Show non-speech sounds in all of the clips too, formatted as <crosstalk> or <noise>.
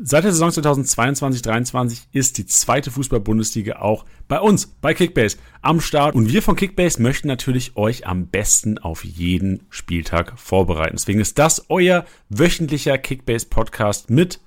Seit der Saison 2022-23 ist die zweite Fußball-Bundesliga auch bei uns, bei Kickbase, am Start. Und wir von Kickbase möchten natürlich euch am besten auf jeden Spieltag vorbereiten. Deswegen ist das euer wöchentlicher Kickbase-Podcast mit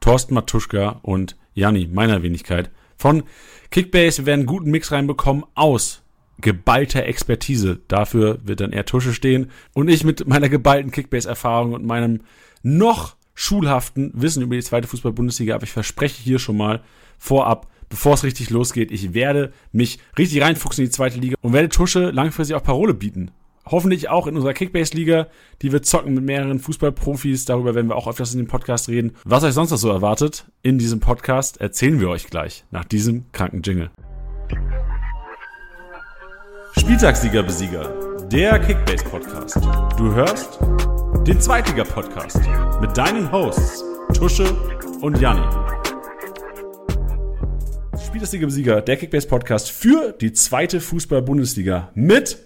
Thorsten Matuschka und Janni, meiner Wenigkeit, von Kickbase. Wir werden einen guten Mix reinbekommen aus geballter Expertise. Dafür wird dann eher Tusche stehen. Und ich mit meiner geballten Kickbase-Erfahrung und meinem noch schulhaften Wissen über die zweite Fußball-Bundesliga, aber ich verspreche hier schon mal vorab, bevor es richtig losgeht, ich werde mich richtig reinfuchsen in die zweite Liga und werde Tusche langfristig auch Parole bieten. Hoffentlich auch in unserer Kickbase-Liga, die wir zocken mit mehreren Fußballprofis. Darüber werden wir auch öfters in dem Podcast reden. Was euch sonst noch so erwartet in diesem Podcast, erzählen wir euch gleich nach diesem kranken Jingle. Spieltagssieger-Besieger, der Kickbase-Podcast. Du hörst den Zweitliga-Podcast mit deinen Hosts Tusche und Janni. Spielersliga-Besieger, der Kickbase-Podcast für die zweite Fußball-Bundesliga mit,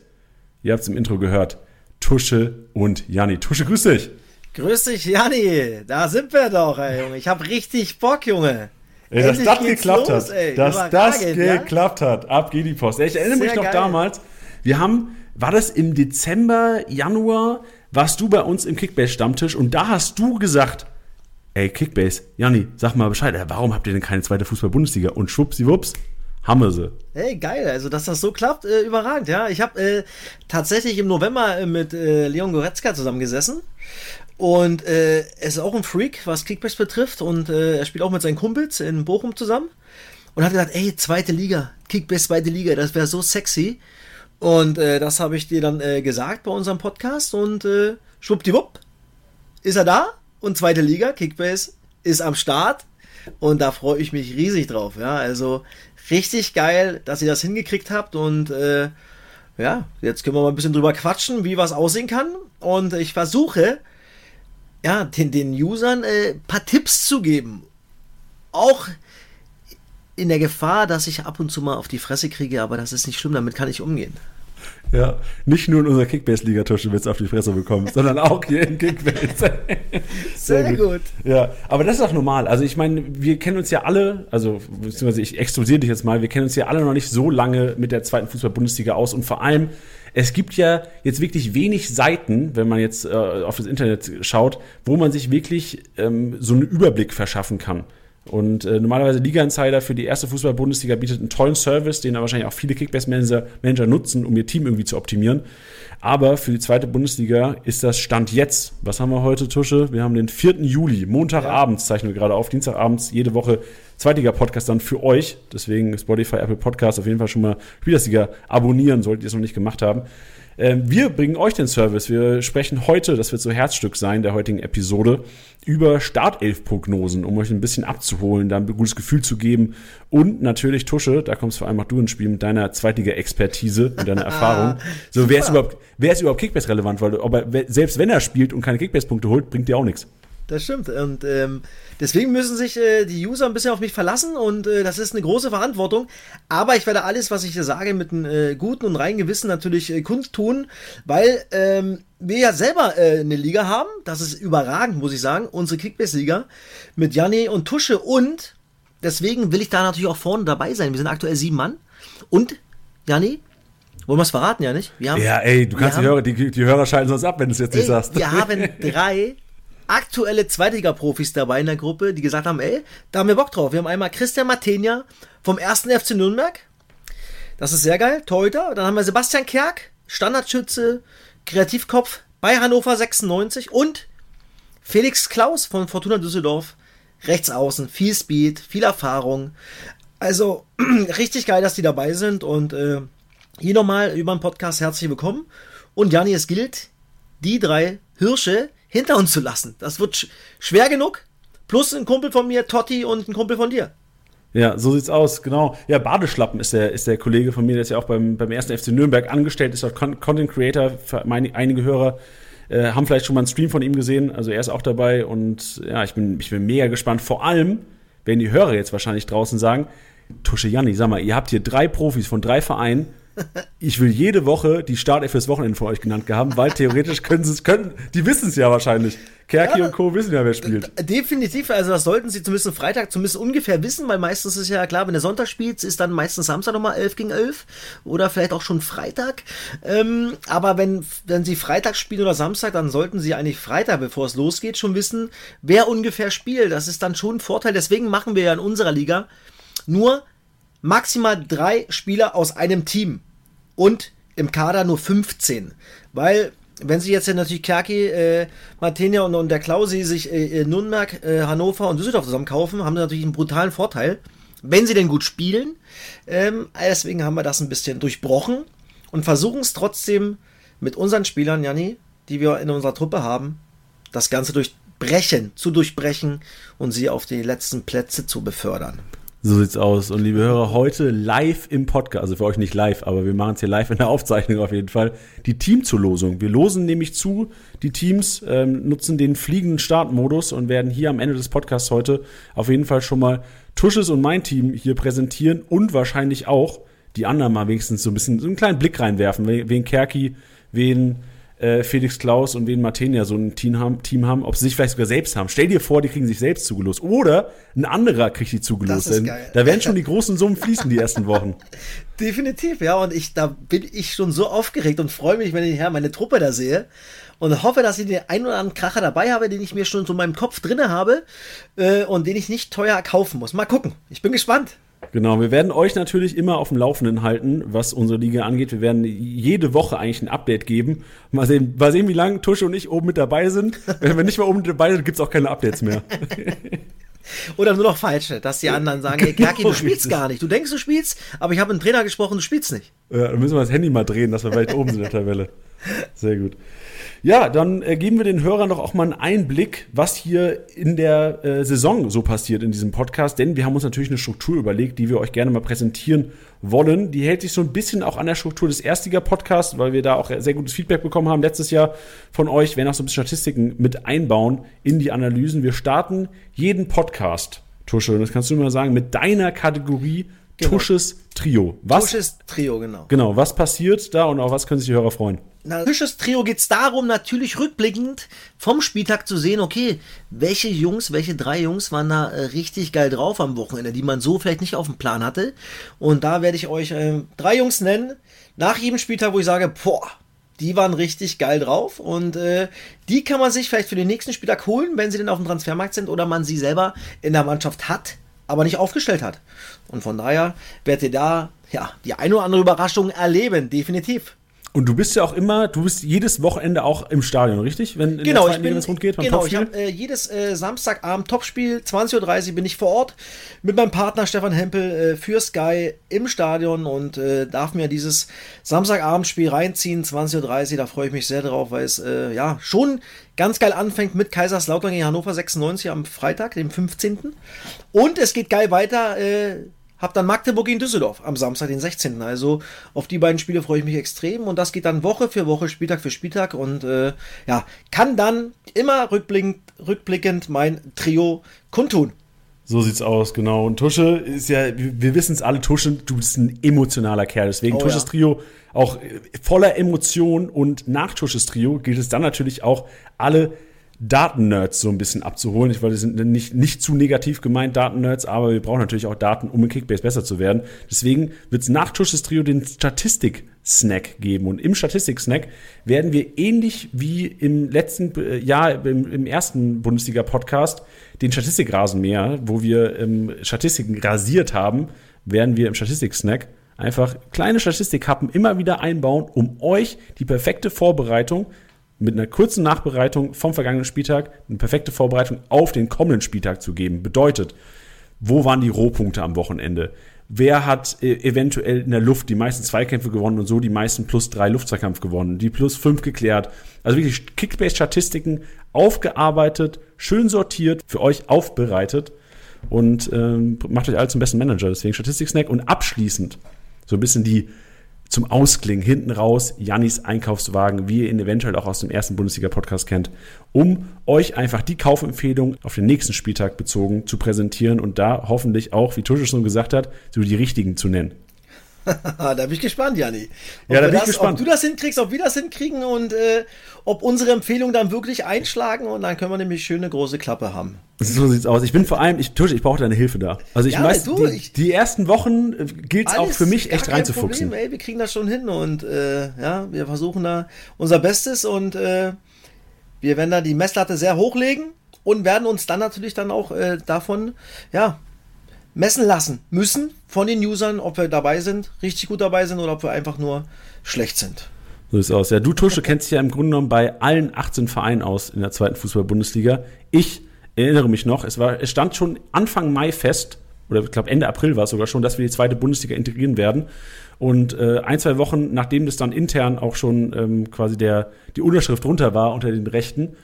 ihr habt es im Intro gehört, Tusche und Janni. Tusche, grüß dich. Grüß dich, Janni. Da sind wir doch, ey, Junge. Ich hab richtig Bock, Junge. Ey, dass das geklappt los, hat. Ey. Dass das geklappt ja? hat. Ab geht die Post. Ey, ich erinnere Sehr mich noch geil. damals, wir haben, war das im Dezember, Januar, warst du bei uns im Kickbase-Stammtisch und da hast du gesagt, ey, Kickbase, Janni, sag mal Bescheid, warum habt ihr denn keine zweite Fußball-Bundesliga? Und schwuppsiwupps, haben wir sie. Ey, geil, also dass das so klappt, äh, überragend, ja. Ich habe äh, tatsächlich im November äh, mit äh, Leon Goretzka zusammengesessen und äh, er ist auch ein Freak, was Kickbase betrifft und äh, er spielt auch mit seinen Kumpels in Bochum zusammen und hat gesagt, ey, zweite Liga, Kickbase zweite Liga, das wäre so sexy. Und äh, das habe ich dir dann äh, gesagt bei unserem Podcast und äh, schwuppdiwupp ist er da und zweite Liga, Kickbase ist am Start und da freue ich mich riesig drauf. Ja, also richtig geil, dass ihr das hingekriegt habt und äh, ja, jetzt können wir mal ein bisschen drüber quatschen, wie was aussehen kann und ich versuche ja den, den Usern äh, paar Tipps zu geben. Auch in der Gefahr, dass ich ab und zu mal auf die Fresse kriege, aber das ist nicht schlimm, damit kann ich umgehen. Ja, nicht nur in unserer Kickbase-Liga-Tusche wird es auf die Fresse bekommen, sondern auch hier in Kickbase. <laughs> Sehr, Sehr gut. gut. Ja, aber das ist auch normal. Also ich meine, wir kennen uns ja alle, also beziehungsweise ich exklusiere dich jetzt mal, wir kennen uns ja alle noch nicht so lange mit der zweiten Fußball-Bundesliga aus und vor allem, es gibt ja jetzt wirklich wenig Seiten, wenn man jetzt äh, auf das Internet schaut, wo man sich wirklich ähm, so einen Überblick verschaffen kann. Und äh, normalerweise Liga Insider für die erste Fußball-Bundesliga bietet einen tollen Service, den da wahrscheinlich auch viele Kickbase-Manager Manager nutzen, um ihr Team irgendwie zu optimieren. Aber für die zweite Bundesliga ist das Stand jetzt. Was haben wir heute, Tusche? Wir haben den 4. Juli, Montagabends zeichnen wir gerade auf, Dienstagabends, jede Woche Zweitliga-Podcast dann für euch. Deswegen Spotify, Apple Podcast auf jeden Fall schon mal Spielersliga abonnieren, solltet ihr es noch nicht gemacht haben. Ähm, wir bringen euch den Service. Wir sprechen heute, das wird so Herzstück sein der heutigen Episode, über Startelf-Prognosen, um euch ein bisschen abzuholen, da ein gutes Gefühl zu geben. Und natürlich, Tusche, da kommst vor allem auch du ins Spiel mit deiner Zweitliga-Expertise und deiner <laughs> Erfahrung. So, wer ist überhaupt, wer ist überhaupt Kickbase relevant? Weil, aber selbst wenn er spielt und keine Kickbase-Punkte holt, bringt dir auch nichts. Das stimmt. Und ähm, deswegen müssen sich äh, die User ein bisschen auf mich verlassen und äh, das ist eine große Verantwortung. Aber ich werde alles, was ich hier sage, mit einem äh, guten und reinen Gewissen natürlich äh, kundtun, weil ähm, wir ja selber äh, eine Liga haben. Das ist überragend, muss ich sagen. Unsere Kickbase-Liga mit Janni und Tusche und deswegen will ich da natürlich auch vorne dabei sein. Wir sind aktuell sieben Mann. Und, Janni, wollen wir es verraten, ja nicht? Wir haben, ja, ey, du kannst die, Hörer, die, die Hörer schalten sonst ab, wenn du es jetzt ey, nicht sagst. Wir haben <laughs> drei aktuelle Zweitliga-Profis dabei in der Gruppe, die gesagt haben, ey, da haben wir Bock drauf. Wir haben einmal Christian Matenia vom 1. FC Nürnberg. Das ist sehr geil, Torhüter. Dann haben wir Sebastian Kerk, Standardschütze, Kreativkopf bei Hannover 96 und Felix Klaus von Fortuna Düsseldorf, Rechtsaußen, viel Speed, viel Erfahrung. Also <clears throat> richtig geil, dass die dabei sind und äh, hier nochmal über den Podcast herzlich willkommen. Und Jani, es gilt, die drei Hirsche hinter uns zu lassen. Das wird sch schwer genug. Plus ein Kumpel von mir, Totti, und ein Kumpel von dir. Ja, so sieht's aus, genau. Ja, Badeschlappen ist der, ist der Kollege von mir, der ist ja auch beim, beim ersten FC Nürnberg angestellt, ist auch Content Creator. Für meine, einige Hörer äh, haben vielleicht schon mal einen Stream von ihm gesehen. Also er ist auch dabei und ja, ich bin, ich bin mega gespannt. Vor allem, werden die Hörer jetzt wahrscheinlich draußen sagen, Tusche Janni, sag mal, ihr habt hier drei Profis von drei Vereinen, ich will jede Woche die Startelf fürs Wochenende von euch genannt haben, weil theoretisch können sie es können. Die wissen es ja wahrscheinlich. Kerki ja, und Co. wissen ja, wer spielt. Definitiv, also das sollten sie zumindest Freitag zumindest ungefähr wissen, weil meistens ist ja klar, wenn der Sonntag spielt, ist dann meistens Samstag nochmal 11 gegen 11 oder vielleicht auch schon Freitag. Ähm, aber wenn, wenn sie Freitag spielen oder Samstag, dann sollten sie eigentlich Freitag, bevor es losgeht, schon wissen, wer ungefähr spielt. Das ist dann schon ein Vorteil. Deswegen machen wir ja in unserer Liga nur maximal drei Spieler aus einem Team und im Kader nur 15. Weil wenn sich jetzt natürlich Kerki, äh, Martinia und, und der Klausi sich äh, Nürnberg, äh, Hannover und Düsseldorf zusammen kaufen, haben sie natürlich einen brutalen Vorteil, wenn sie denn gut spielen. Ähm, deswegen haben wir das ein bisschen durchbrochen und versuchen es trotzdem mit unseren Spielern, Janni, die wir in unserer Truppe haben, das Ganze durchbrechen, zu durchbrechen und sie auf die letzten Plätze zu befördern. So sieht's aus. Und liebe Hörer, heute live im Podcast, also für euch nicht live, aber wir machen es hier live in der Aufzeichnung auf jeden Fall, die Teamzulosung. Wir losen nämlich zu, die Teams ähm, nutzen den fliegenden Startmodus und werden hier am Ende des Podcasts heute auf jeden Fall schon mal Tusches und mein Team hier präsentieren und wahrscheinlich auch die anderen mal wenigstens so ein bisschen so einen kleinen Blick reinwerfen, wen Kerki, wen äh, Felix Klaus und wen Martenia so ein Team haben, Team haben, ob sie sich vielleicht sogar selbst haben. Stell dir vor, die kriegen sich selbst zugelost. Oder ein anderer kriegt die zugelost. Ist geil. Da werden schon die großen Summen fließen die ersten Wochen. <laughs> Definitiv, ja. Und ich, da bin ich schon so aufgeregt und freue mich, wenn ich ja, meine Truppe da sehe. Und hoffe, dass ich den einen oder anderen Kracher dabei habe, den ich mir schon so in meinem Kopf drinne habe äh, und den ich nicht teuer kaufen muss. Mal gucken. Ich bin gespannt. Genau, wir werden euch natürlich immer auf dem Laufenden halten, was unsere Liga angeht. Wir werden jede Woche eigentlich ein Update geben. Mal sehen, mal sehen wie lange Tusche und ich oben mit dabei sind. <laughs> Wenn wir nicht mehr oben mit dabei sind, gibt es auch keine Updates mehr. <laughs> Oder nur noch falsche, dass die anderen sagen, hey <laughs> Kerki, du spielst gar nicht. Du denkst, du spielst, aber ich habe einen Trainer gesprochen, du spielst nicht. Ja, dann müssen wir das Handy mal drehen, dass wir vielleicht oben sind in der Tabelle. <laughs> Sehr gut. Ja, dann äh, geben wir den Hörern doch auch mal einen Einblick, was hier in der äh, Saison so passiert in diesem Podcast, denn wir haben uns natürlich eine Struktur überlegt, die wir euch gerne mal präsentieren wollen. Die hält sich so ein bisschen auch an der Struktur des Erstliga-Podcasts, weil wir da auch sehr gutes Feedback bekommen haben letztes Jahr von euch. Wir werden auch so ein bisschen Statistiken mit einbauen in die Analysen. Wir starten jeden Podcast, Tusche, das kannst du mal sagen, mit deiner Kategorie Genau. Tusches Trio. Was, Tusches Trio, genau. Genau, was passiert da und auf was können sich die Hörer freuen? Na, Tusches Trio geht es darum, natürlich rückblickend vom Spieltag zu sehen, okay, welche Jungs, welche drei Jungs waren da äh, richtig geil drauf am Wochenende, die man so vielleicht nicht auf dem Plan hatte. Und da werde ich euch äh, drei Jungs nennen, nach jedem Spieltag, wo ich sage, boah, die waren richtig geil drauf und äh, die kann man sich vielleicht für den nächsten Spieltag holen, wenn sie denn auf dem Transfermarkt sind oder man sie selber in der Mannschaft hat, aber nicht aufgestellt hat. Und von daher werdet ihr da ja die eine oder andere Überraschung erleben, definitiv. Und du bist ja auch immer, du bist jedes Wochenende auch im Stadion, richtig? Wenn genau, ich bin, rund geht, genau, ich habe äh, jedes äh, Samstagabend Topspiel, 20.30 Uhr bin ich vor Ort mit meinem Partner Stefan Hempel äh, für Sky im Stadion und äh, darf mir dieses Samstagabendspiel reinziehen, 20.30 Uhr, da freue ich mich sehr drauf, weil es äh, ja schon ganz geil anfängt mit Kaiserslautern gegen Hannover 96 am Freitag, dem 15. Und es geht geil weiter, äh, hab dann Magdeburg in Düsseldorf am Samstag, den 16. Also auf die beiden Spiele freue ich mich extrem und das geht dann Woche für Woche, Spieltag für Spieltag und äh, ja, kann dann immer rückblickend, rückblickend mein Trio kundtun. So sieht's aus, genau. Und Tusche ist ja, wir wissen es alle, Tusche, du bist ein emotionaler Kerl. Deswegen oh, Tusches ja. Trio auch voller Emotion und nach Tusches Trio gilt es dann natürlich auch, alle Daten-Nerds so ein bisschen abzuholen. Ich wollte, das sind nicht, nicht zu negativ gemeint, Daten-Nerds, aber wir brauchen natürlich auch Daten, um in Kickbase besser zu werden. Deswegen wird es nach Tusches Trio den Statistik-Snack geben. Und im Statistik-Snack werden wir ähnlich wie im letzten äh, Jahr, im, im ersten Bundesliga-Podcast, den Statistikrasenmäher, wo wir ähm, Statistiken rasiert haben, werden wir im Statistik-Snack einfach kleine Statistikkappen immer wieder einbauen, um euch die perfekte Vorbereitung mit einer kurzen Nachbereitung vom vergangenen Spieltag eine perfekte Vorbereitung auf den kommenden Spieltag zu geben. Bedeutet, wo waren die Rohpunkte am Wochenende? Wer hat äh, eventuell in der Luft die meisten Zweikämpfe gewonnen und so die meisten plus drei Luftzweikampf gewonnen, die plus fünf geklärt? Also wirklich Kickbase-Statistiken aufgearbeitet, schön sortiert, für euch aufbereitet und ähm, macht euch alle zum besten Manager. Deswegen Statistik-Snack und abschließend so ein bisschen die zum Ausklingen hinten raus Jannis Einkaufswagen, wie ihr ihn eventuell auch aus dem ersten Bundesliga-Podcast kennt, um euch einfach die Kaufempfehlung auf den nächsten Spieltag bezogen zu präsentieren und da hoffentlich auch, wie Tusche schon gesagt hat, so die richtigen zu nennen. <laughs> da bin ich gespannt, Janni. Ja, da bin das, ich gespannt. Ob du das hinkriegst, ob wir das hinkriegen und äh, ob unsere Empfehlungen dann wirklich einschlagen und dann können wir nämlich schöne große Klappe haben. So sieht's aus. Ich bin vor allem, ich, Tusch, ich brauche deine Hilfe da. Also ich Ja, weiß, du, die, ich- die ersten Wochen äh, gilt's auch Alles für mich echt reinzufuchsen. Problem, ey, wir kriegen das schon hin und äh, ja, wir versuchen da unser Bestes und äh, wir werden da die Messlatte sehr hochlegen und werden uns dann natürlich dann auch äh, davon, ja, messen lassen müssen von den Usern, ob wir dabei sind, richtig gut dabei sind oder ob wir einfach nur schlecht sind. So sieht's aus. Ja, du Tusche kennst dich ja im Grunde genommen bei allen 18 Vereinen aus in der zweiten Fußball-Bundesliga. Ich erinnere mich noch, es, war, es stand schon Anfang Mai fest, oder ich glaube Ende April war es sogar schon, dass wir die zweite Bundesliga integrieren werden. Und äh, ein, zwei Wochen, nachdem das dann intern auch schon ähm, quasi der, die Unterschrift runter war unter den Rechten,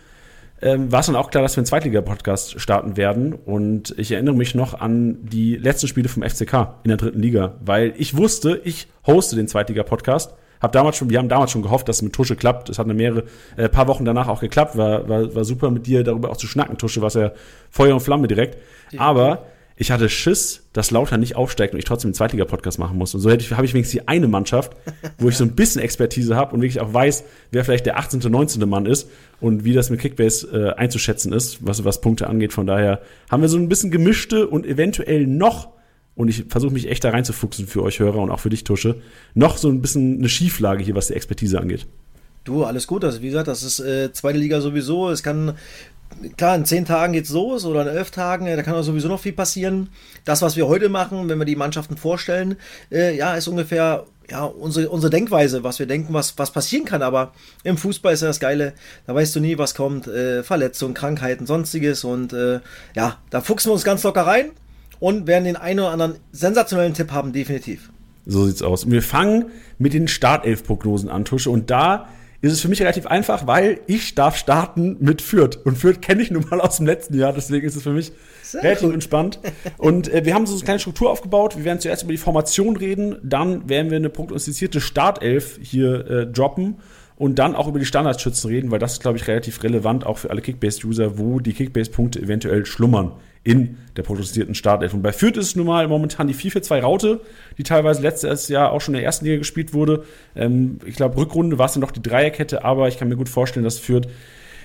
ähm, war es dann auch klar, dass wir einen Zweitliga-Podcast starten werden. Und ich erinnere mich noch an die letzten Spiele vom FCK in der dritten Liga, weil ich wusste, ich hoste den Zweitliga-Podcast. Hab damals schon, wir haben damals schon gehofft, dass es mit Tusche klappt. Es hat eine mehrere, äh, paar Wochen danach auch geklappt. War, war, war super mit dir darüber auch zu schnacken, Tusche, was ja Feuer und Flamme direkt. Aber ich hatte Schiss, dass Lauter nicht aufsteigt und ich trotzdem einen Zweitliga-Podcast machen muss. Und so hätte ich, habe ich wenigstens die eine Mannschaft, wo ich so ein bisschen Expertise habe und wirklich auch weiß, wer vielleicht der 18., 19. Mann ist und wie das mit Kickbase äh, einzuschätzen ist, was, was Punkte angeht. Von daher haben wir so ein bisschen gemischte und eventuell noch, und ich versuche mich echt da reinzufuchsen für euch Hörer und auch für dich, Tusche, noch so ein bisschen eine Schieflage hier, was die Expertise angeht. Du, alles gut. Also wie gesagt, das ist äh, zweite Liga sowieso. Es kann, klar, in zehn Tagen geht's los oder in elf Tagen, da kann auch sowieso noch viel passieren. Das, was wir heute machen, wenn wir die Mannschaften vorstellen, äh, ja, ist ungefähr ja, unsere, unsere Denkweise, was wir denken, was, was passieren kann. Aber im Fußball ist ja das Geile, da weißt du nie, was kommt. Äh, Verletzungen, Krankheiten, sonstiges. Und äh, ja, da fuchsen wir uns ganz locker rein und werden den einen oder anderen sensationellen Tipp haben, definitiv. So sieht's aus. Und wir fangen mit den Startelf-Prognosen an, Tusche. Und da ist es für mich relativ einfach, weil ich darf starten mit Fürth. Und Fürth kenne ich nun mal aus dem letzten Jahr, deswegen ist es für mich Sehr relativ gut. entspannt. Und äh, wir haben so eine kleine Struktur aufgebaut. Wir werden zuerst über die Formation reden, dann werden wir eine prognostizierte Startelf hier äh, droppen und dann auch über die Standardschützen reden, weil das ist, glaube ich, relativ relevant auch für alle Kickbase-User, wo die Kickbase-Punkte eventuell schlummern in der prognostizierten Startelf. Und bei Fürth ist es nun mal momentan die 4-4-2-Raute, die teilweise letztes Jahr auch schon in der ersten Liga gespielt wurde. Ähm, ich glaube, Rückrunde war es dann noch die Dreierkette, aber ich kann mir gut vorstellen, dass Fürth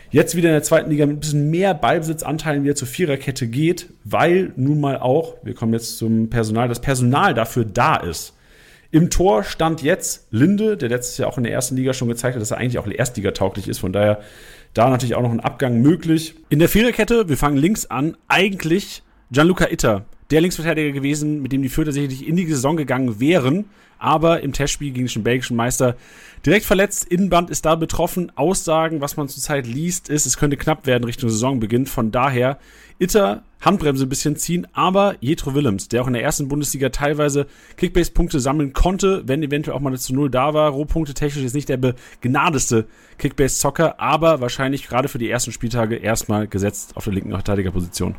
jetzt wieder in der zweiten Liga mit ein bisschen mehr Ballbesitzanteilen wieder zur Viererkette geht, weil nun mal auch, wir kommen jetzt zum Personal, das Personal dafür da ist. Im Tor stand jetzt Linde, der letztes Jahr auch in der ersten Liga schon gezeigt hat, dass er eigentlich auch Erstliga tauglich ist. Von daher da natürlich auch noch ein Abgang möglich. In der Viererkette, wir fangen links an, eigentlich Gianluca Itter, der Linksverteidiger gewesen, mit dem die Fürther sicherlich in die Saison gegangen wären, aber im Testspiel gegen den belgischen Meister direkt verletzt. Innenband ist da betroffen. Aussagen, was man zurzeit liest, ist, es könnte knapp werden Richtung Saisonbeginn. Von daher Itter Handbremse ein bisschen ziehen, aber Jetro Willems, der auch in der ersten Bundesliga teilweise Kickbase-Punkte sammeln konnte, wenn eventuell auch mal das zu Null da war. Rohpunkte technisch ist nicht der begnadeste Kickbase-Zocker, aber wahrscheinlich gerade für die ersten Spieltage erstmal gesetzt auf der linken Verteidigerposition.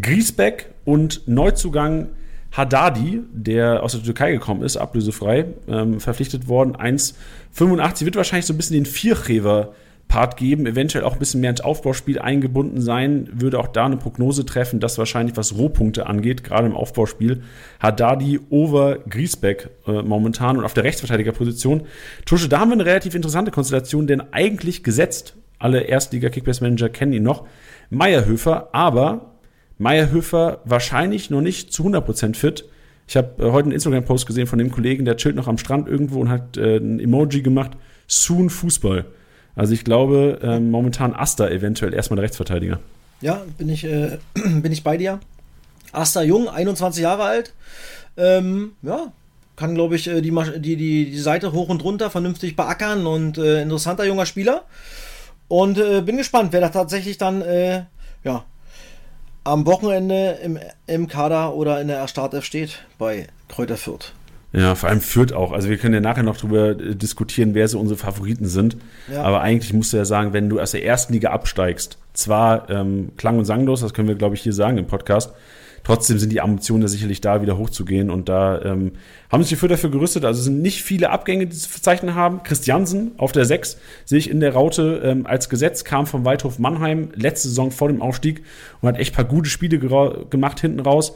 Griesbeck und Neuzugang Haddadi, der aus der Türkei gekommen ist, ablösefrei, ähm, verpflichtet worden. 1,85 wird wahrscheinlich so ein bisschen den Vierchever Part geben, eventuell auch ein bisschen mehr ins Aufbauspiel eingebunden sein, würde auch da eine Prognose treffen, dass wahrscheinlich was Rohpunkte angeht, gerade im Aufbauspiel, Haddadi over Griesbeck äh, momentan und auf der Rechtsverteidigerposition. Tusche, da haben wir eine relativ interessante Konstellation, denn eigentlich gesetzt, alle Erstliga-Kickbase-Manager kennen ihn noch, Meierhöfer, aber Meierhöfer wahrscheinlich noch nicht zu 100% fit. Ich habe äh, heute einen Instagram-Post gesehen von dem Kollegen, der chillt noch am Strand irgendwo und hat äh, ein Emoji gemacht, soon Fußball. Also ich glaube, ähm, momentan Asta eventuell erstmal der Rechtsverteidiger. Ja, bin ich, äh, <clears throat> bin ich bei dir. Asta Jung, 21 Jahre alt. Ähm, ja, kann, glaube ich, äh, die, die, die, die Seite hoch und runter vernünftig beackern und äh, interessanter junger Spieler. Und äh, bin gespannt, wer da tatsächlich dann äh, ja, am Wochenende im, im Kader oder in der Startelf steht bei Kräuter Fürth. Ja, vor allem Fürth auch. Also wir können ja nachher noch drüber äh, diskutieren, wer so unsere Favoriten sind. Ja. Aber eigentlich musst du ja sagen, wenn du aus der ersten Liga absteigst, zwar ähm, klang und sanglos, das können wir, glaube ich, hier sagen im Podcast, trotzdem sind die Ambitionen ja sicherlich da, wieder hochzugehen. Und da ähm, haben sich die Fürth dafür gerüstet. Also es sind nicht viele Abgänge, die zu verzeichnen haben. Christiansen auf der 6 sehe ich in der Raute ähm, als Gesetz, kam vom Waldhof Mannheim letzte Saison vor dem Aufstieg und hat echt paar gute Spiele gemacht hinten raus.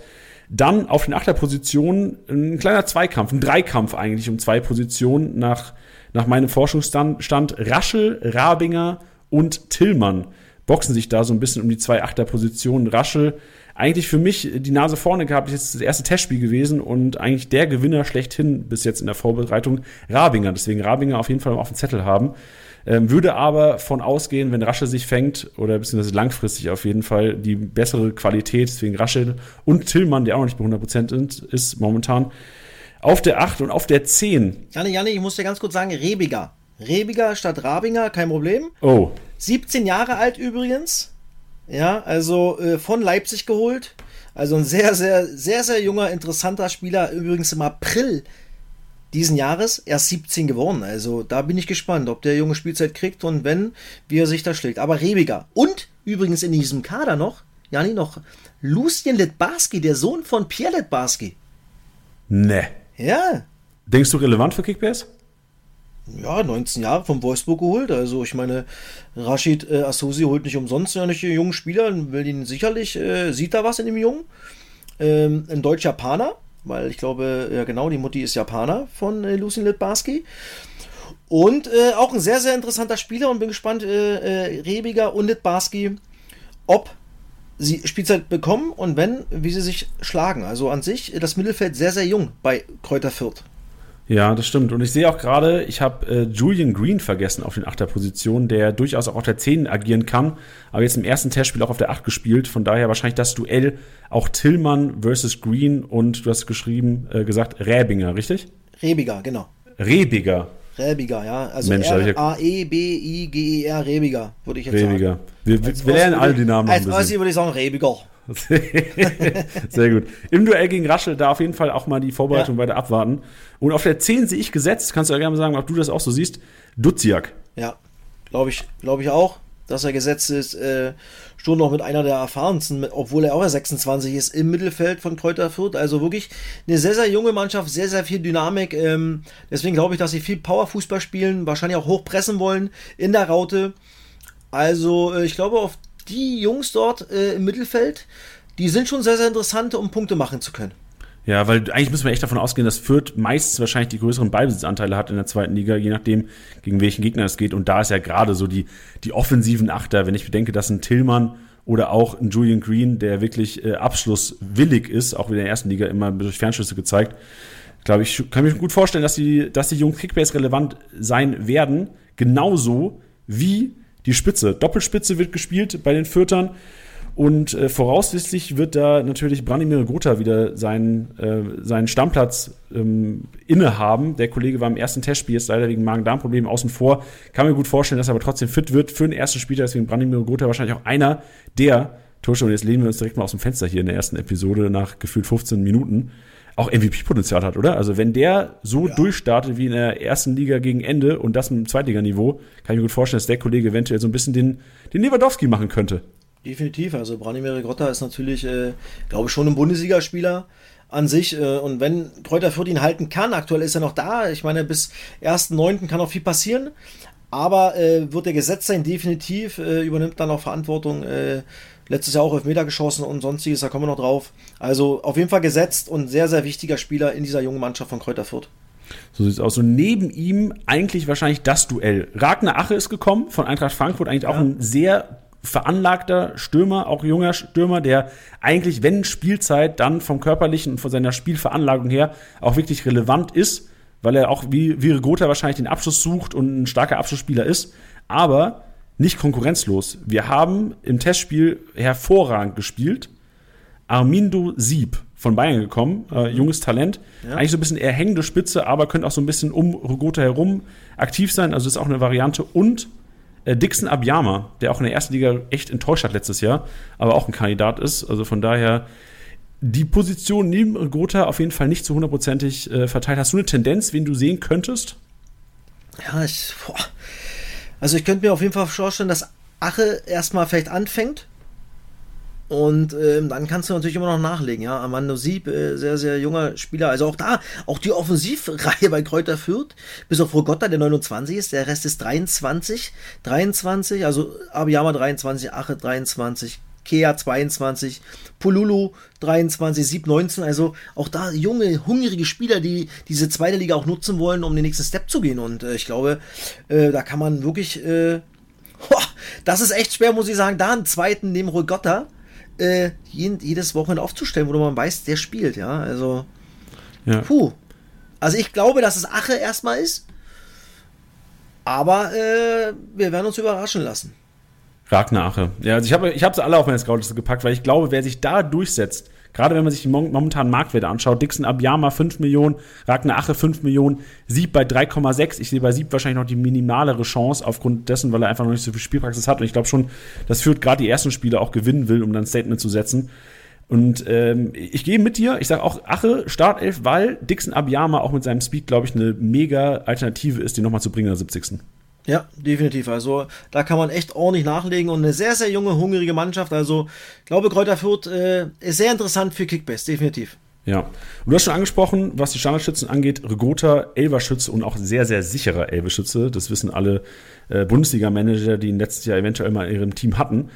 Dann auf den Achterpositionen ein kleiner Zweikampf, ein Dreikampf eigentlich um zwei Positionen nach, nach meinem Forschungsstand. Raschel, Rabinger und Tillmann boxen sich da so ein bisschen um die zwei Achterpositionen. Raschel eigentlich für mich die Nase vorne gehabt, ist jetzt das erste Testspiel gewesen und eigentlich der Gewinner schlechthin bis jetzt in der Vorbereitung Rabinger. Deswegen Rabinger auf jeden Fall auf dem Zettel haben. Ähm, würde aber von ausgehen, wenn Rasche sich fängt, oder beziehungsweise langfristig auf jeden Fall die bessere Qualität, deswegen Rasche und Tillmann, der auch noch nicht bei 100% ist momentan, auf der 8 und auf der 10. Janne, Janne, ich muss dir ganz kurz sagen, Rebiger. Rebiger statt Rabinger, kein Problem. Oh. 17 Jahre alt übrigens. Ja, also äh, von Leipzig geholt. Also ein sehr, sehr, sehr, sehr junger, interessanter Spieler. Übrigens im April diesen Jahres erst 17 geworden. Also da bin ich gespannt, ob der junge Spielzeit kriegt und wenn, wie er sich da schlägt. Aber Rebiger. Und übrigens in diesem Kader noch, Jani, noch Lucien Litbarski, der Sohn von Pierre Litbarski. Ne. Ja. Denkst du relevant für Kickbase? Ja, 19 Jahre vom Wolfsburg geholt. Also ich meine, Rashid äh, Asusi holt nicht umsonst ja nicht jungen Spieler, will ihn sicherlich, äh, sieht da was in dem Jungen. Ähm, ein Deutsch-Japaner weil ich glaube, ja genau, die Mutti ist Japaner von äh, Lucien Litbarski. Und äh, auch ein sehr, sehr interessanter Spieler und bin gespannt, äh, äh, Rebiger und Litbarski, ob sie Spielzeit bekommen und wenn, wie sie sich schlagen. Also an sich das Mittelfeld sehr, sehr jung bei Kräuter Fürth. Ja, das stimmt. Und ich sehe auch gerade, ich habe äh, Julian Green vergessen auf den Achterpositionen, der durchaus auch auf der 10 agieren kann, aber jetzt im ersten Testspiel auch auf der 8 gespielt. Von daher wahrscheinlich das Duell auch Tillmann versus Green und du hast geschrieben, äh, gesagt, Räbinger, richtig? Rebiger, genau. Rebiger. Rebiger, ja. Also R-A-E-B-I-G-E-R, Rebiger, würde ich jetzt Rebiger. sagen. Wir, wir, wir lernen alle die Namen Als Ossi würde ich sagen Rebiger. <laughs> Sehr gut. Im Duell gegen Raschel da auf jeden Fall auch mal die Vorbereitung ja. weiter abwarten. Und auf der 10 sehe ich gesetzt, kannst du ja gerne mal sagen, ob du das auch so siehst, Duziak. Ja, glaube ich, glaube ich auch, dass er gesetzt ist. Äh, schon noch mit einer der erfahrensten, obwohl er auch 26 ist, im Mittelfeld von Kräuter Fürth. Also wirklich eine sehr, sehr junge Mannschaft, sehr, sehr viel Dynamik. Ähm, deswegen glaube ich, dass sie viel Powerfußball spielen, wahrscheinlich auch hochpressen wollen in der Raute. Also äh, ich glaube, auf die Jungs dort äh, im Mittelfeld, die sind schon sehr, sehr interessant, um Punkte machen zu können. Ja, weil eigentlich müssen wir echt davon ausgehen, dass Fürth meistens wahrscheinlich die größeren Ballbesitzanteile hat in der zweiten Liga, je nachdem, gegen welchen Gegner es geht. Und da ist ja gerade so die, die offensiven Achter, wenn ich bedenke, dass ein Tillmann oder auch ein Julian Green, der wirklich äh, abschlusswillig ist, auch wieder in der ersten Liga immer durch Fernschüsse gezeigt, glaube ich, kann mir gut vorstellen, dass die, dass die Jungs Kickbase relevant sein werden. Genauso wie die Spitze. Doppelspitze wird gespielt bei den Fürtern. Und äh, voraussichtlich wird da natürlich Branimir Gotha wieder seinen, äh, seinen Stammplatz ähm, innehaben. Der Kollege war im ersten Testspiel jetzt leider wegen Magen-Darm-Problemen außen vor. Kann mir gut vorstellen, dass er aber trotzdem fit wird für den ersten Spieler. Deswegen Branimir Gotha wahrscheinlich auch einer der Tursche. Und jetzt lehnen wir uns direkt mal aus dem Fenster hier in der ersten Episode nach gefühlt 15 Minuten auch MVP-Potenzial hat, oder? Also wenn der so ja. durchstartet wie in der ersten Liga gegen Ende und das im Zweitliganiveau, kann ich mir gut vorstellen, dass der Kollege eventuell so ein bisschen den, den Lewandowski machen könnte. Definitiv. Also Branimir Grotta ist natürlich, äh, glaube ich, schon ein Bundesligaspieler an sich. Äh, und wenn Kräuter Fürth ihn halten kann, aktuell ist er noch da. Ich meine, bis 1.9. kann auch viel passieren. Aber äh, wird er gesetzt sein, definitiv. Äh, übernimmt dann auch Verantwortung. Letztes Jahr auch Elfmeter geschossen und sonstiges, da kommen wir noch drauf. Also auf jeden Fall gesetzt und sehr, sehr wichtiger Spieler in dieser jungen Mannschaft von Kräuter Fürth. So sieht es aus. Und neben ihm eigentlich wahrscheinlich das Duell. Ragnar Ache ist gekommen von Eintracht Frankfurt, eigentlich ja. auch ein sehr veranlagter Stürmer, auch junger Stürmer, der eigentlich, wenn Spielzeit, dann vom körperlichen und von seiner Spielveranlagung her auch wirklich relevant ist, weil er auch wie, Gotha wahrscheinlich den Abschluss sucht und ein starker Abschlussspieler ist. Aber nicht konkurrenzlos. Wir haben im Testspiel hervorragend gespielt. Armindo Sieb von Bayern gekommen, äh, junges Talent. Ja. Eigentlich so ein bisschen eher hängende Spitze, aber könnte auch so ein bisschen um Rogota herum aktiv sein. Also ist auch eine Variante. Und äh, Dixon Abiyama, der auch in der ersten Liga echt enttäuscht hat letztes Jahr, aber auch ein Kandidat ist. Also von daher die Position neben Rogota auf jeden Fall nicht zu hundertprozentig äh, verteilt. Hast du eine Tendenz, wen du sehen könntest? Ja, ich, boah, also ich könnte mir auf jeden Fall vorstellen, dass Ache erstmal vielleicht anfängt. Und ähm, dann kannst du natürlich immer noch nachlegen, ja. Armando Sieb, äh, sehr, sehr junger Spieler. Also auch da, auch die Offensivreihe bei Kräuter Fürth, bis auf Rogotta, der 29 ist, der Rest ist 23. 23, also Abiyama 23, Ache 23, Kea 22, Pululu 23, Sieb 19. Also auch da junge, hungrige Spieler, die diese zweite Liga auch nutzen wollen, um den nächsten Step zu gehen. Und äh, ich glaube, äh, da kann man wirklich. Äh, <laughs> das ist echt schwer, muss ich sagen, da einen zweiten neben Rogotta äh, jedes Wochenende aufzustellen, wo man weiß, der spielt. Ja, also. Ja. Puh. Also ich glaube, dass es Ache erstmal ist. Aber äh, wir werden uns überraschen lassen. Ragnar Ache. Ja, also ich habe ich hab sie alle auf meine Scoutliste gepackt, weil ich glaube, wer sich da durchsetzt, gerade wenn man sich die momentanen Marktwerte anschaut, Dixon Abiyama 5 Millionen, Ragnar Ache 5 Millionen, Sieb bei 3,6. Ich sehe bei Sieb wahrscheinlich noch die minimalere Chance aufgrund dessen, weil er einfach noch nicht so viel Spielpraxis hat. Und ich glaube schon, das führt gerade die ersten Spiele auch gewinnen will, um dann ein Statement zu setzen. Und ähm, ich gehe mit dir. Ich sage auch Ache, Startelf, weil Dixon Abiyama auch mit seinem Speed, glaube ich, eine mega Alternative ist, den nochmal zu bringen in der 70. Ja, definitiv. Also da kann man echt ordentlich nachlegen und eine sehr, sehr junge, hungrige Mannschaft. Also ich glaube, Kräuter Fürth äh, ist sehr interessant für Kickbase, definitiv. Ja, und du hast schon angesprochen, was die Standardschützen angeht, Regota, Elverschütze und auch sehr, sehr sicherer Elverschütze. Das wissen alle äh, Bundesliga-Manager, die ihn letztes Jahr eventuell mal in ihrem Team hatten.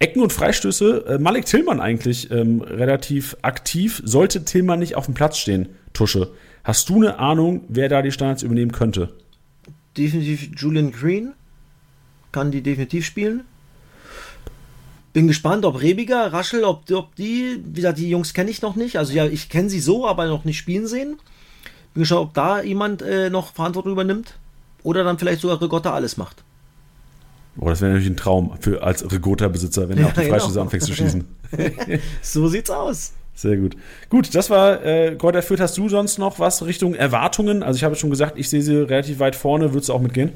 Ecken und Freistöße, äh, Malik Tillmann eigentlich ähm, relativ aktiv. Sollte Tillmann nicht auf dem Platz stehen, Tusche, hast du eine Ahnung, wer da die Standards übernehmen könnte? Definitiv Julian Green kann die definitiv spielen. Bin gespannt, ob Rebiger, Raschel, ob, ob die, wie gesagt, die Jungs kenne ich noch nicht. Also ja, ich kenne sie so, aber noch nicht spielen sehen. Bin gespannt, ob da jemand äh, noch Verantwortung übernimmt. Oder dann vielleicht sogar Rigotta alles macht. Boah, das wäre natürlich ein Traum für, als Regatta-Besitzer, wenn du <laughs> ja, auf die genau. Freischüsse anfängst zu schießen. <laughs> so sieht's aus. Sehr gut. Gut, das war äh, Kräuter Fürth. Hast du sonst noch was Richtung Erwartungen? Also ich habe schon gesagt, ich sehe sie relativ weit vorne. Würdest du auch mitgehen?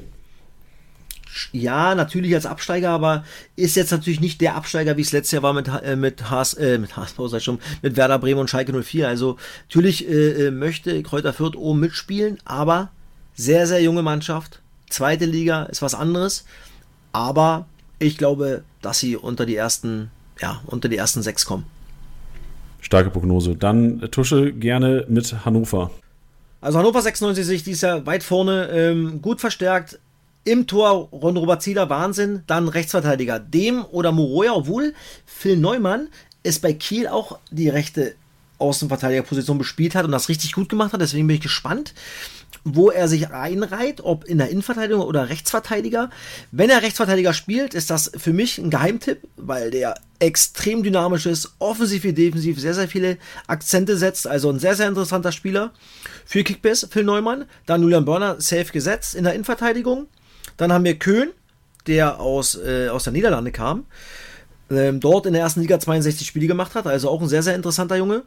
Ja, natürlich als Absteiger, aber ist jetzt natürlich nicht der Absteiger, wie es letztes Jahr war mit, äh, mit, Haas, äh, mit HSV, <laughs> sag schon, mit Werder Bremen und Schalke 04. Also natürlich äh, äh, möchte Kräuter Fürth oben mitspielen, aber sehr, sehr junge Mannschaft. Zweite Liga ist was anderes. Aber ich glaube, dass sie unter die ersten, ja, unter die ersten sechs kommen. Starke Prognose. Dann äh, Tusche gerne mit Hannover. Also Hannover 96 sehe ich dieses Jahr weit vorne, ähm, gut verstärkt. Im Tor Ron Robert Zieler, Wahnsinn. Dann Rechtsverteidiger Dem oder Moroja, obwohl Phil Neumann es bei Kiel auch die rechte Außenverteidigerposition bespielt hat und das richtig gut gemacht hat. Deswegen bin ich gespannt wo er sich einreiht, ob in der Innenverteidigung oder Rechtsverteidiger. Wenn er Rechtsverteidiger spielt, ist das für mich ein Geheimtipp, weil der extrem dynamisch ist, offensiv wie defensiv, sehr, sehr viele Akzente setzt. Also ein sehr, sehr interessanter Spieler für Kickbass, Phil Neumann. Dann Julian Börner, safe gesetzt in der Innenverteidigung. Dann haben wir Köhn, der aus, äh, aus der Niederlande kam. Ähm, dort in der ersten Liga 62 Spiele gemacht hat, also auch ein sehr, sehr interessanter Junge.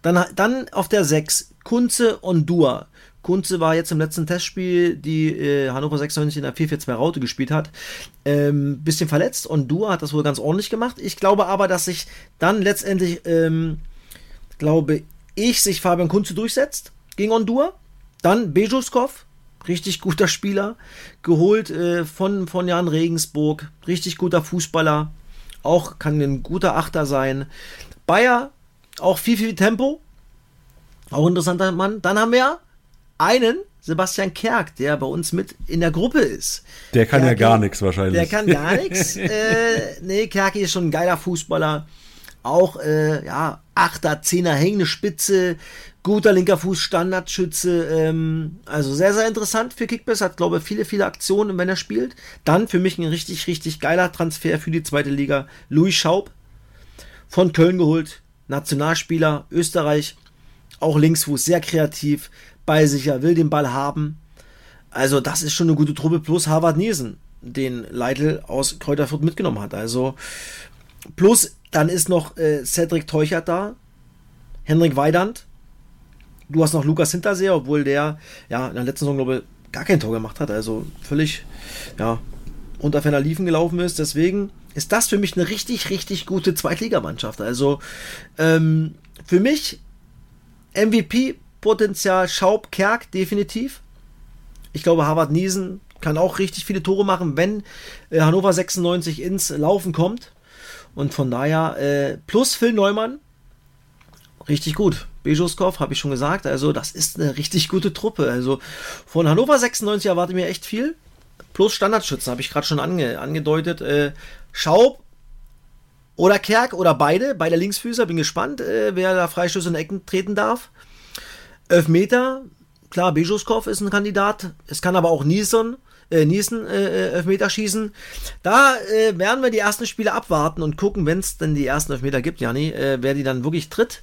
Dann, dann auf der 6 Kunze und Dua. Kunze war jetzt im letzten Testspiel, die äh, Hannover 96 in der 4-4-2 Raute gespielt hat, ähm, bisschen verletzt und Dua hat das wohl ganz ordentlich gemacht. Ich glaube aber, dass sich dann letztendlich, ähm, glaube ich, sich Fabian Kunze durchsetzt gegen Ondua. Dann Bejuskov, richtig guter Spieler, geholt äh, von, von Jan Regensburg, richtig guter Fußballer, auch kann ein guter Achter sein. Bayer, auch viel, viel Tempo, auch interessanter Mann. Dann haben wir einen Sebastian Kerk, der bei uns mit in der Gruppe ist. Der kann Kerki, ja gar nichts wahrscheinlich. Der kann gar <laughs> nichts. Äh, nee, Kerki ist schon ein geiler Fußballer. Auch, äh, ja, Achter, Zehner, hängende Spitze, guter linker Fuß, Standardschütze. Ähm, also sehr, sehr interessant für Kickbass. Hat, glaube ich, viele, viele Aktionen, wenn er spielt. Dann für mich ein richtig, richtig geiler Transfer für die zweite Liga. Louis Schaub von Köln geholt. Nationalspieler, Österreich. Auch Linksfuß, sehr kreativ bei sich, er will den Ball haben. Also das ist schon eine gute Truppe, plus Harvard Nielsen, den Leitl aus Kräuterfurt mitgenommen hat. Also plus dann ist noch äh, Cedric Teuchert da, Henrik Weidand, du hast noch Lukas Hinterseher, obwohl der ja in der letzten Saison, glaube ich, gar kein Tor gemacht hat. Also völlig, ja, unter ferner Liefen gelaufen ist. Deswegen ist das für mich eine richtig, richtig gute Zweitligamannschaft. Also ähm, für mich MVP Potenzial Schaub, Kerk, definitiv. Ich glaube, Harvard Niesen kann auch richtig viele Tore machen, wenn äh, Hannover 96 ins Laufen kommt. Und von daher, äh, plus Phil Neumann, richtig gut. Bejoskov, habe ich schon gesagt. Also, das ist eine richtig gute Truppe. Also, von Hannover 96 erwarte ich mir echt viel. Plus Standardschützen, habe ich gerade schon ange angedeutet. Äh, Schaub Oder Kerk oder beide, beide Linksfüßer. Bin gespannt, äh, wer da Freistöße in Ecken treten darf. Elfmeter, klar, Bejuskov ist ein Kandidat. Es kann aber auch Nielsen, äh, Nielsen äh, äh, Elfmeter schießen. Da äh, werden wir die ersten Spiele abwarten und gucken, wenn es denn die ersten Elfmeter gibt, Jani, äh, wer die dann wirklich tritt.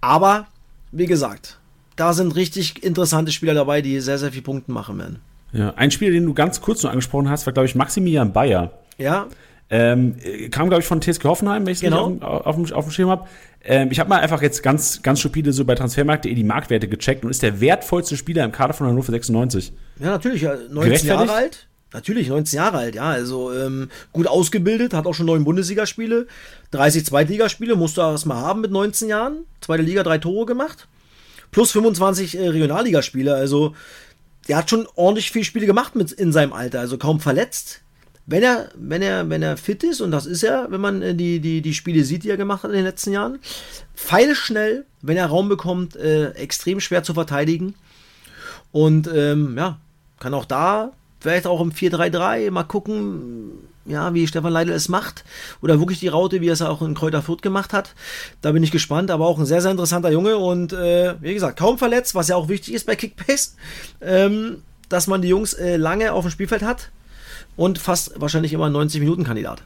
Aber, wie gesagt, da sind richtig interessante Spieler dabei, die sehr, sehr viel Punkte machen werden. Ja, ein Spieler, den du ganz kurz noch angesprochen hast, war, glaube ich, Maximilian Bayer. Ja. Ähm, kam, glaube ich, von TSG Hoffenheim, wenn ich es Genau. auf, auf, auf dem Schirm habe. Ähm, ich habe mal einfach jetzt ganz, ganz stupide so bei Transfermarkt.de die Marktwerte gecheckt und ist der wertvollste Spieler im Kader von Hannover 96. Ja, natürlich, ja, 19 Gerechtfertigt? Jahre alt. Natürlich, 19 Jahre alt, ja. Also ähm, gut ausgebildet, hat auch schon neun Bundesligaspiele, 30 Zweitligaspiele, musste er erstmal haben mit 19 Jahren. Zweite Liga, drei Tore gemacht. Plus 25 äh, Regionalligaspiele. Also der hat schon ordentlich viele Spiele gemacht mit in seinem Alter, also kaum verletzt. Wenn er, wenn er, wenn er fit ist, und das ist er, wenn man äh, die, die, die Spiele sieht, die er gemacht hat in den letzten Jahren, pfeilschnell, wenn er Raum bekommt, äh, extrem schwer zu verteidigen. Und ähm, ja, kann auch da vielleicht auch im 4-3-3 mal gucken, ja, wie Stefan Leidl es macht. Oder wirklich die Raute, wie er es auch in Kräuter Fürth gemacht hat. Da bin ich gespannt, aber auch ein sehr, sehr interessanter Junge und äh, wie gesagt, kaum verletzt, was ja auch wichtig ist bei Kickbase, ähm, dass man die Jungs äh, lange auf dem Spielfeld hat und fast wahrscheinlich immer ein 90-Minuten-Kandidat.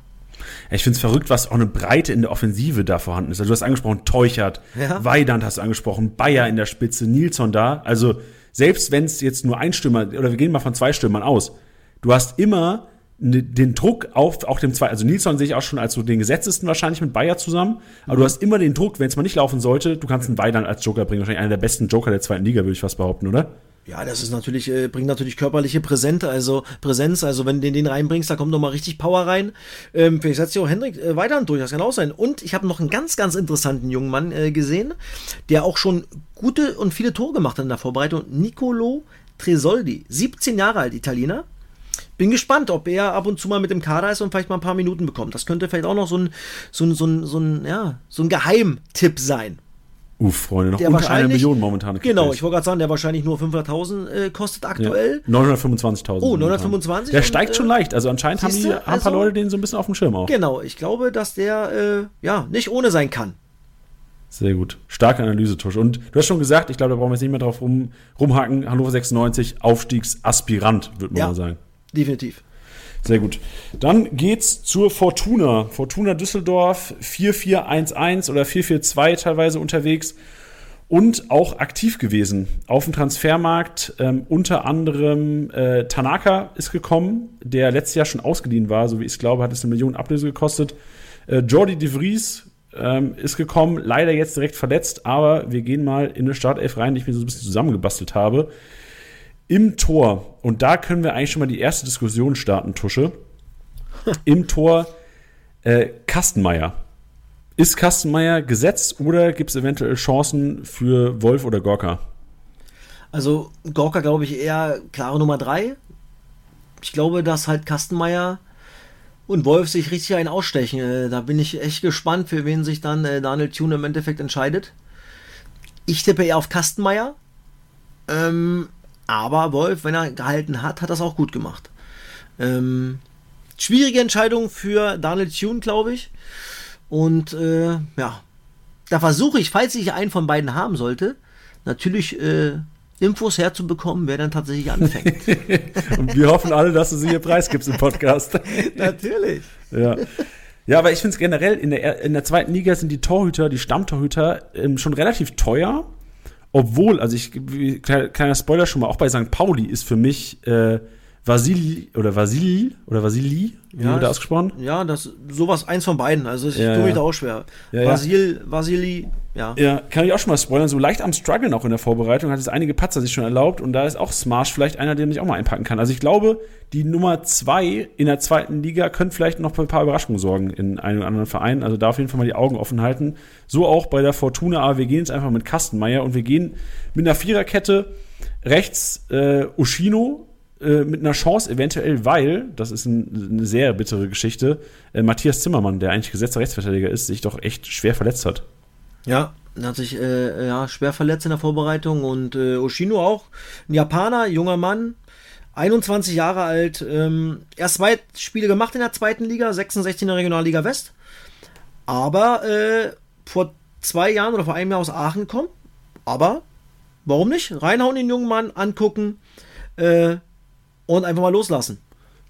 Ja, Ich finde es verrückt, was auch eine Breite in der Offensive da vorhanden ist. Also du hast angesprochen, Teuchert, Ja. Weidand hast du angesprochen, Bayer in der Spitze, Nilsson da. Also selbst wenn es jetzt nur ein Stürmer, oder wir gehen mal von zwei Stürmern aus, du hast immer ne- den Druck auf auch dem zwei, also Nilsson sehe ich auch schon als so den gesetzesten wahrscheinlich mit Bayer zusammen, aber du hast immer den Druck, wenn es mal nicht laufen sollte, du kannst einen Weidand als Joker bringen, wahrscheinlich einer der besten Joker der zweiten Liga, würde ich fast behaupten, oder? Ja, das ist natürlich, äh, bringt natürlich körperliche Präsenz, also Präsenz, also wenn du den, den reinbringst, da kommt noch mal richtig Power rein. Ähm, vielleicht setzt sich auch Hendrik äh, weiter durch, das kann auch sein. Und ich habe noch einen ganz, ganz interessanten jungen Mann äh, gesehen, der auch schon gute und viele Tore gemacht hat in der Vorbereitung. Nicolo Tresoldi, 17 Jahre alt, Italiener. Bin gespannt, ob er ab und zu mal mit dem Kader ist und vielleicht mal ein paar Minuten bekommt. Das könnte vielleicht auch noch so ein, so ein, so ein, so ein, ja, so ein Geheimtipp sein. Uff, Freunde, noch Der unter einer Million momentan. Genau, ich wollte gerade sagen, der wahrscheinlich nur 500.000 äh, kostet Ja, aktuell. 925.000. Oh, momentan. 925 Der steigt äh, schon leicht. Also anscheinend haben, die, haben ein paar also- Leute den so ein bisschen auf dem Schirm auch. Genau, ich glaube, dass der äh, ja nicht ohne sein kann. Sehr gut. Starke Analyse, Tusch. Und du hast schon gesagt, ich glaube, da brauchen wir jetzt nicht mehr drauf rum, rumhaken. Hannover 96, Aufstiegsaspirant, würde man Ja. mal sagen. Definitiv. Sehr gut. Dann geht's zur Fortuna. Fortuna Düsseldorf 4411 oder 442 teilweise unterwegs und auch aktiv gewesen auf dem Transfermarkt. Ähm, unter anderem äh, Tanaka ist gekommen, der letztes Jahr schon ausgeliehen war, so wie ich glaube, hat es eine Million Ablöse gekostet. Äh, Jordi de Vries ähm, ist gekommen, leider jetzt direkt verletzt, aber wir gehen mal in eine Startelf rein, die ich mir so ein bisschen zusammengebastelt habe. Im Tor, und da können wir eigentlich schon mal die erste Diskussion starten, Tusche. Im Tor äh, Kastenmeier. Ist Kastenmeier gesetzt oder gibt es eventuell Chancen für Wolf oder Gorka? Also Gorka glaube ich eher klare Nummer 3. Ich glaube, dass halt Kastenmeier und Wolf sich richtig einen ausstechen. Äh, da bin ich echt gespannt, für wen sich dann äh, Daniel Thune im Endeffekt entscheidet. Ich tippe eher auf Kastenmeier. Ähm, aber Wolf, wenn er gehalten hat, hat das auch gut gemacht. Ähm, schwierige Entscheidung für Daniel Thune, glaube ich. Und äh, ja, da versuche ich, falls ich einen von beiden haben sollte, natürlich äh, Infos herzubekommen, wer dann tatsächlich anfängt. <laughs> Und wir hoffen alle, dass du sie hier preisgibst im Podcast. <laughs> natürlich. ja. Ja, aber ich finde es generell, in der, in der zweiten Liga sind die Torhüter, die Stammtorhüter, ähm, schon relativ teuer. Obwohl, also ich, kleiner Spoiler schon mal, auch bei St. Pauli ist für mich äh, Vasili oder Vasili oder Vasili, wie Ja, es- ausgesprochen? Ja, das sowas eins von beiden. Also ich Ja, tue mich ja. da auch schwer. Ja, ja. Vasil, Vasili, ja. Ja, kann ich auch schon mal spoilern. So leicht am Struggeln auch in der Vorbereitung hat es einige Patzer sich schon erlaubt und da ist auch Smash vielleicht einer, den ich auch mal einpacken kann. Also ich glaube, die Nummer zwei in der zweiten Liga könnte vielleicht noch für ein paar Überraschungen sorgen in einem oder anderen Verein. Also da auf jeden Fall mal die Augen offen halten. So auch bei der Fortuna, aber wir gehen jetzt einfach mit Kastenmeier und wir gehen mit einer Viererkette rechts äh, Ushino äh, mit einer Chance eventuell, weil, das ist ein, eine sehr bittere Geschichte, äh, Matthias Zimmermann, der eigentlich gesetzter Rechtsverteidiger ist, sich doch echt schwer verletzt hat. Ja, er hat sich äh, ja, schwer verletzt in der Vorbereitung und äh, Oshino auch. Ein Japaner, junger Mann, 21 Jahre alt, ähm, erst zwei Spiele gemacht in der zweiten Liga, 66 in der Regionalliga West. Aber äh, vor zwei Jahren oder vor einem Jahr aus Aachen gekommen. Aber warum nicht? Reinhauen den jungen Mann, angucken äh, und einfach mal loslassen.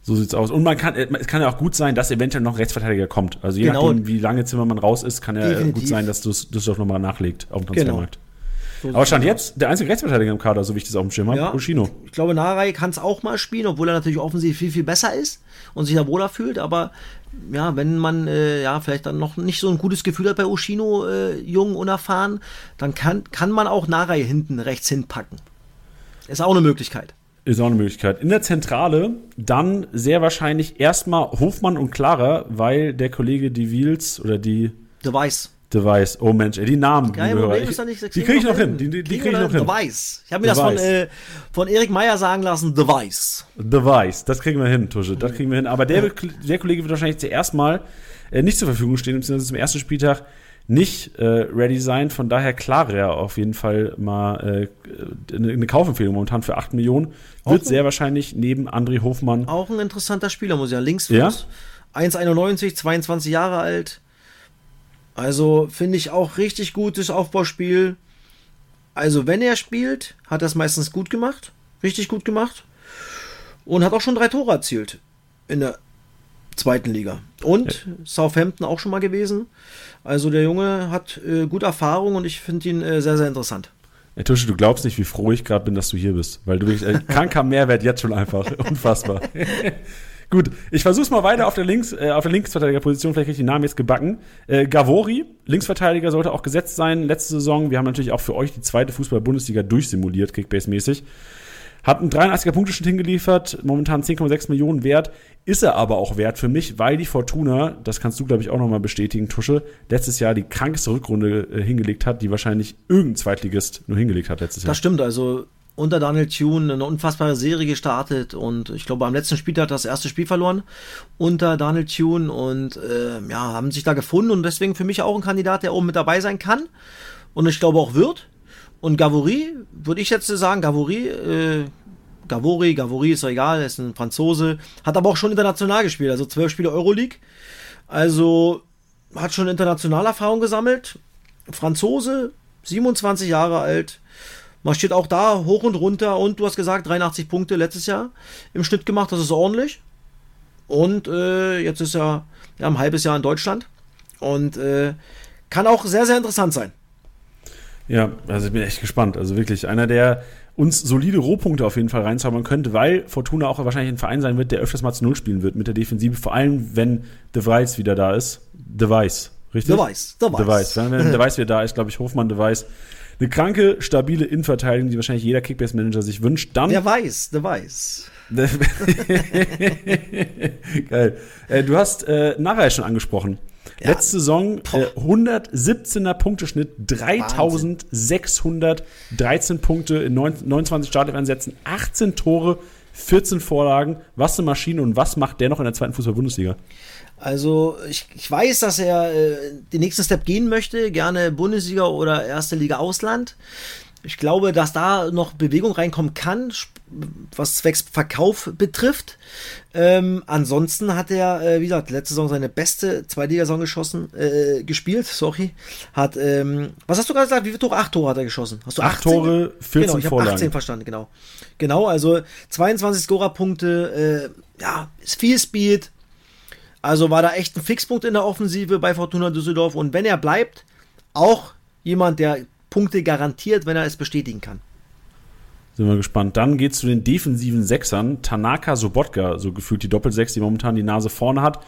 So sieht's aus. Und man kann, es kann ja auch gut sein, dass eventuell noch ein Rechtsverteidiger kommt. Also je genau. nachdem, wie lange Zimmermann raus ist, kann ja Definitiv. gut sein, dass Düsseldorf nochmal nachlegt auf dem Transfermarkt. Genau. So Aber stand jetzt der einzige Rechtsverteidiger im Kader, so wie ich das auf dem Schirm habe, ja, Ushino. Ich glaube, Narei kann es auch mal spielen, obwohl er natürlich offensiv viel, viel besser ist und sich da wohler fühlt. Aber ja, wenn man äh, ja vielleicht dann noch nicht so ein gutes Gefühl hat bei Ushino, äh, jung, unerfahren, dann kann, kann man auch Narei hinten rechts hinpacken. Ist auch eine Möglichkeit. Ist auch eine Möglichkeit. In der Zentrale dann sehr wahrscheinlich erstmal Hofmann und Clara, weil der Kollege die Wheels oder die. Device. Device. Oh Mensch, ey, die Namen. Geil, Problem ist nicht, die kriege ich noch hin. Die, die, die kriege ich noch hin. Device. Ich habe mir Device. das von, äh, von Erik Meyer sagen lassen. Device. Device. Das kriegen wir hin, Tusche. Das kriegen wir hin. Aber der, der Kollege wird wahrscheinlich zuerst mal äh, nicht zur Verfügung stehen, beziehungsweise zum ersten Spieltag nicht äh, ready sein. Von daher Clara auf jeden Fall mal äh, eine, Kaufempfehlung momentan für 8 Millionen. Wird sehr wahrscheinlich neben André Hofmann. Auch ein interessanter Spieler, muss ich ja. Linksfuß. Ja? 1,91, 22 Jahre alt. Also finde ich auch richtig gutes Aufbauspiel. Also wenn er spielt, hat er es meistens gut gemacht. Richtig gut gemacht. Und hat auch schon drei Tore erzielt in der zweiten Liga. Und ja. Southampton auch schon mal gewesen. Also der Junge hat äh, gute Erfahrung und ich finde ihn äh, sehr, sehr interessant. Hey, Tusche, du glaubst nicht, wie froh ich gerade bin, dass du hier bist. Weil du wirklich, äh, kranker <laughs> Mehrwert jetzt schon einfach. <laughs> Unfassbar. <laughs> Gut, ich versuch's mal weiter auf der Links, äh, auf der Linksverteidigerposition, vielleicht kriege ich den Namen jetzt gebacken. Äh, Gavori, Linksverteidiger, sollte auch gesetzt sein letzte Saison. Wir haben natürlich auch für euch die zweite Fußball-Bundesliga durchsimuliert, Kickbase-mäßig. Hat einen 83er Punkteschnitt hingeliefert, momentan 10,6 Millionen wert. Ist er aber auch wert für mich, weil die Fortuna, das kannst du, glaube ich, auch nochmal bestätigen, Tusche, letztes Jahr die krankeste Rückrunde äh, hingelegt hat, die wahrscheinlich irgendein Zweitligist nur hingelegt hat letztes Jahr. Das stimmt, also unter Daniel Thune eine unfassbare Serie gestartet und ich glaube, am letzten Spiel hat er das erste Spiel verloren unter Daniel Thune und äh, ja, haben sich da gefunden und deswegen für mich auch ein Kandidat, der oben mit dabei sein kann und ich glaube auch wird. Und Gavory, würde ich jetzt sagen, Gavory, äh, Gavori, Gavori ist doch egal, ist ein Franzose, hat aber auch schon international gespielt, also zwölf Spiele Euroleague. Also hat schon internationale Erfahrung gesammelt. Franzose, 27 Jahre alt, marschiert auch da hoch und runter und du hast gesagt, 83 Punkte letztes Jahr im Schnitt gemacht, das ist ordentlich. Und äh, jetzt ist er ja, ein halbes Jahr in Deutschland und äh, kann auch sehr, sehr interessant sein. Ja, also ich bin echt gespannt. Also wirklich einer, der uns solide Rohpunkte auf jeden Fall reinzaubern könnte, weil Fortuna auch wahrscheinlich ein Verein sein wird, der öfters mal zu Null spielen wird mit der Defensive, vor allem wenn Device wieder da ist. Device, richtig? Device, Device. Device. Wenn, wenn Device wieder da ist, glaube ich, Hofmann Device. Eine kranke, stabile Innenverteidigung, die wahrscheinlich jeder Kickbase-Manager sich wünscht. Dann. Der weiß, der weiß. <laughs> Geil. Äh, du hast äh, Narei schon angesprochen. Ja. Letzte Saison äh, 117er Punkteschnitt, 3613 Punkte in 29 Startelf-Einsätzen, 18 Tore, 14 Vorlagen. Was eine Maschine und was macht der noch in der zweiten Fußball-Bundesliga? Also ich, ich weiß, dass er äh, den nächsten Step gehen möchte, gerne Bundesliga oder erste Liga Ausland. Ich glaube, dass da noch Bewegung reinkommen kann, was zwecks Verkauf betrifft. Ähm, ansonsten hat er, äh, wie gesagt, letzte Saison seine beste Zweitligasaison geschossen, äh, gespielt, sorry. Hat, ähm, was hast du gerade gesagt? Wie viele Tore? Acht Tore hat er geschossen. Hast du 18? Acht Tore, 14 genau, ich Vorlagen. 18 verstanden, genau. Genau, also 22 Scorerpunkte, äh, ja, ist viel Speed. Also war da echt ein Fixpunkt in der Offensive bei Fortuna Düsseldorf. Und wenn er bleibt, auch jemand, der Punkte garantiert, wenn er es bestätigen kann. Sind wir gespannt. Dann geht es zu den defensiven Sechsern. Tanaka Sobotka, so gefühlt die Doppelsechs, die momentan die Nase vorne hat.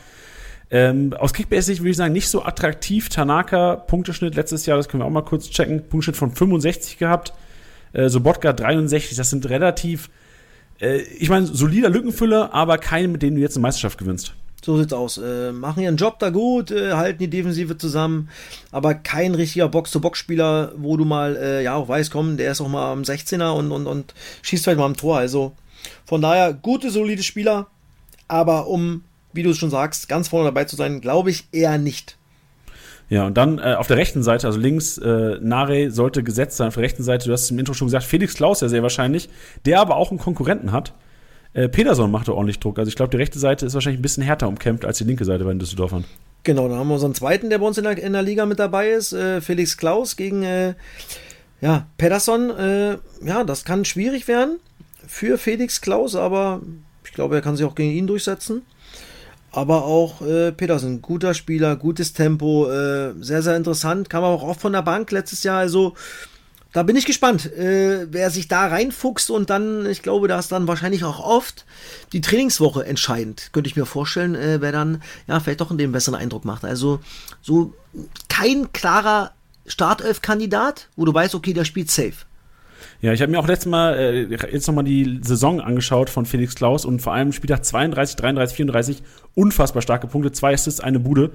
Ähm, aus Kickbase-Sicht würde ich sagen, nicht so attraktiv. Tanaka, Punkteschnitt letztes Jahr, das können wir auch mal kurz checken. Punkteschnitt von 65 gehabt. Äh, Sobotka 63, das sind relativ, äh, ich meine, solider Lückenfüller, aber keine, mit denen du jetzt eine Meisterschaft gewinnst. So sieht's aus. Äh, machen ihren Job da gut, äh, halten die Defensive zusammen, aber kein richtiger Box-to-Box-Spieler, wo du mal, äh, ja, auch weißt, komm, der ist auch mal am 16er und, und, und schießt halt mal am Tor. Also von daher gute, solide Spieler, aber um, wie du es schon sagst, ganz vorne dabei zu sein, glaube ich eher nicht. Ja, und dann äh, auf der rechten Seite, also links, äh, Nare sollte gesetzt sein. Auf der rechten Seite, du hast es im Intro schon gesagt, Felix Klaus ja sehr wahrscheinlich, der aber auch einen Konkurrenten hat. Äh, Peterson machte ordentlich Druck. Also ich glaube, die rechte Seite ist wahrscheinlich ein bisschen härter umkämpft als die linke Seite bei den Düsseldorfern. Genau, dann haben wir unseren zweiten, der bei uns in der, in der Liga mit dabei ist, äh, Felix Klaus gegen äh, ja, Pedersen. Äh, ja, das kann schwierig werden für Felix Klaus, aber ich glaube, er kann sich auch gegen ihn durchsetzen. Aber auch äh, Petersen, guter Spieler, gutes Tempo, äh, sehr, sehr interessant. Kam auch oft von der Bank letztes Jahr. Also da bin ich gespannt, äh, wer sich da reinfuchst und dann, ich glaube, da ist dann wahrscheinlich auch oft die Trainingswoche entscheidend. Könnte ich mir vorstellen, äh, wer dann ja vielleicht doch den besseren Eindruck macht. Also so kein klarer Startelf-Kandidat, wo du weißt, okay, der spielt safe. Ja, ich habe mir auch letztes Mal äh, jetzt nochmal die Saison angeschaut von Felix Klaus und vor allem Spieltag 32, 33, 34 unfassbar starke Punkte, zwei Assists, eine Bude.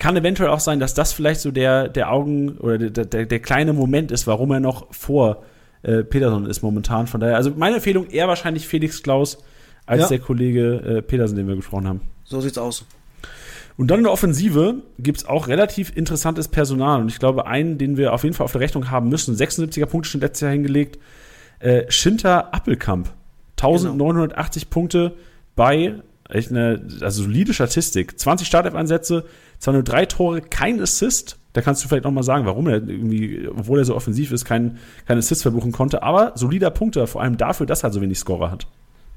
Kann eventuell auch sein, dass das vielleicht so der, der Augen oder der, der, der kleine Moment ist, warum er noch vor äh, Peterson ist momentan. Von daher, also meine Empfehlung eher wahrscheinlich Felix Klaus als Ja. der Kollege äh, Petersen, den wir gesprochen haben. So sieht's aus. Und dann in der Offensive gibt's auch relativ interessantes Personal. Und ich glaube, einen, den wir auf jeden Fall auf der Rechnung haben müssen, 76er Punkte schon letztes Jahr hingelegt, äh, Schinter Appelkamp. 1980 Punkte bei, echt eine also solide Statistik. 20 Startelf-Einsätze, zwar nur drei Tore, kein Assist. Da kannst du vielleicht noch mal sagen, warum er irgendwie, obwohl er so offensiv ist, keinen kein Assist verbuchen konnte. Aber solider Punkte, vor allem dafür, dass er so wenig Scorer hat.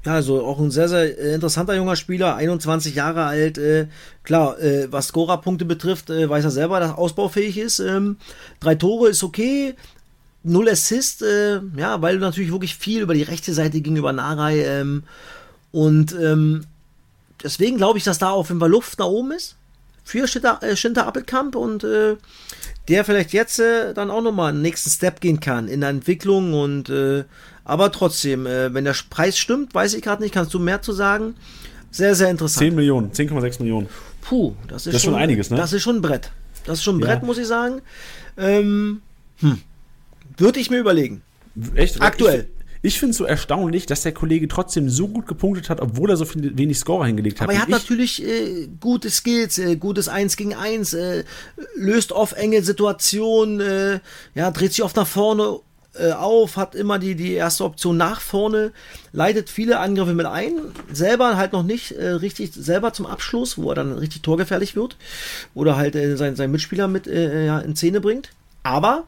Ja, also auch ein sehr, sehr äh, interessanter junger Spieler, 21 Jahre alt. Äh, klar, äh, was Scorer-Punkte betrifft, äh, weiß er selber, dass er ausbaufähig ist. Ähm, drei Tore ist okay. Null Assist, äh, ja, weil du natürlich wirklich viel über die rechte Seite gegenüber Narei ähm, und ähm, deswegen glaube ich, dass da auf jeden Fall Luft nach oben ist für Schinter, äh, Schinter Appelkamp und äh, der vielleicht jetzt äh, dann auch nochmal einen nächsten Step gehen kann in der Entwicklung und äh, aber trotzdem, äh, wenn der Preis stimmt, weiß ich gerade nicht, kannst du mehr zu sagen? Sehr, sehr interessant. 10 Millionen, 10,6 Millionen. Puh, das ist, Das ist schon einiges, ne? Das ist schon ein Brett. Das ist schon ein Ja. Brett, muss ich sagen. Ähm, hm. Würde ich mir überlegen. Echt? Aktuell. Ich, finde es so erstaunlich, dass der Kollege trotzdem so gut gepunktet hat, obwohl er so viel, wenig Scorer hingelegt hat. Aber er hat natürlich äh, gute Skills, äh, gutes 1 gegen 1, äh, löst auf enge Situationen, äh, ja, dreht sich oft nach vorne äh, auf, hat immer die, die erste Option nach vorne, leitet viele Angriffe mit ein, selber halt noch nicht äh, richtig selber zum Abschluss, wo er dann richtig torgefährlich wird oder halt äh, seinen sein Mitspieler mit äh, ja, in Szene bringt. Aber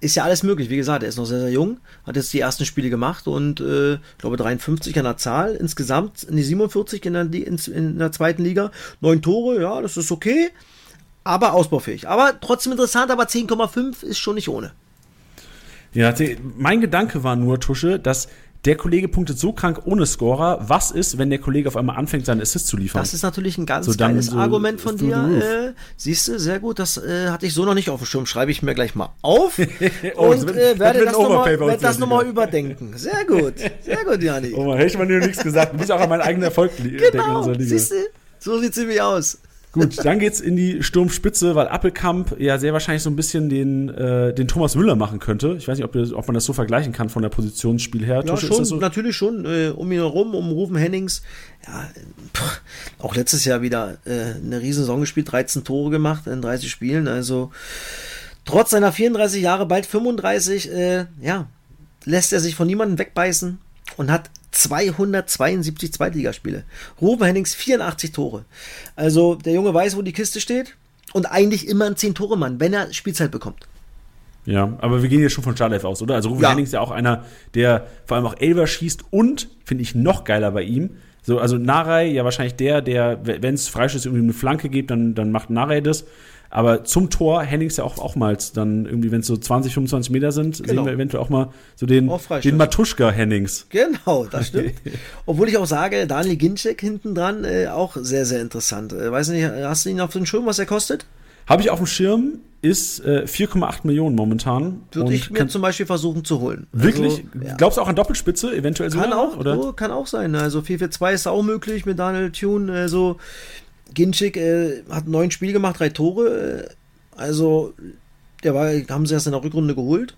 ist ja alles möglich. Wie gesagt, er ist noch sehr, sehr jung, hat jetzt die ersten Spiele gemacht und äh, ich glaube 53 an der Zahl. Insgesamt in die 47 in der, in, in der zweiten Liga. Neun Tore, ja, das ist okay, aber ausbaufähig. Aber trotzdem interessant, aber 10,5 ist schon nicht ohne. ja, mein Gedanke war nur, Tusche, dass der Kollege punktet so krank ohne Scorer. Was ist, wenn der Kollege auf einmal anfängt, seinen Assist zu liefern? Das ist natürlich ein ganz So, geiles so Argument von dir. Äh, Siehst du, sehr gut. Das äh, hatte ich so noch nicht auf dem Schirm. Schreibe ich mir gleich mal auf <laughs> Oh, und äh, werde das nochmal werd das noch mal überdenken. Sehr gut. Sehr gut, Jani. oh hätte ich mal nur nichts gesagt. Du bist auch an meinen eigenen Erfolg li- denken Genau, siehst du? So sieht sie nämlich aus. Gut, dann geht's in die Sturmspitze, weil Appelkamp ja sehr wahrscheinlich so ein bisschen den, äh, den Thomas Müller machen könnte. Ich weiß nicht, ob, das- ob man das so vergleichen kann von der Positionsspiel her. Ja, Tusche, schon, so? natürlich schon. Äh, um ihn herum, um Rufen Hennings. Ja, pff, auch letztes Jahr wieder äh, eine riesen Saison gespielt, 13 Tore gemacht in 30 Spielen. Also trotz seiner 34 Jahre, bald 35, äh, ja, lässt er sich von niemandem wegbeißen und hat 272 Zweitligaspiele. Rufen Hennings 84 Tore. Also der Junge weiß, wo die Kiste steht und eigentlich immer ein 10-Tore-Mann, wenn er Spielzeit bekommt. Ja, aber wir gehen jetzt schon von Startelf aus, oder? Also Rufen Ja. Hennings ist ja auch einer, der vor allem auch Elver schießt und, finde ich noch geiler bei ihm, so, also Narei ja wahrscheinlich der, der, wenn es Freischüsse irgendwie eine Flanke gibt, dann, dann macht Narei das. Aber zum Tor Hennings ja auch, auch mal dann irgendwie, wenn es so 20, 25 Meter sind, Genau. sehen wir eventuell auch mal so den, Freischuss. den Matuschka Hennings. Genau, das <laughs> stimmt. Obwohl ich auch sage, Daniel Ginczek hinten dran äh, auch sehr, sehr interessant. Äh, weiß nicht, hast du ihn auf dem Schirm, was er kostet? Habe ich auf dem Schirm, ist äh, 4,8 Millionen momentan. Würde ich mir zum Beispiel versuchen zu holen. Wirklich? Also, ja. Glaubst du auch an Doppelspitze eventuell Kann sogar? auch, oh, kann auch sein. Also 4-4-2 ist auch möglich mit Daniel Thune. Also Ginczek äh, hat neun Spiele gemacht, drei Tore. Äh, also der war, haben sie erst in der Rückrunde geholt.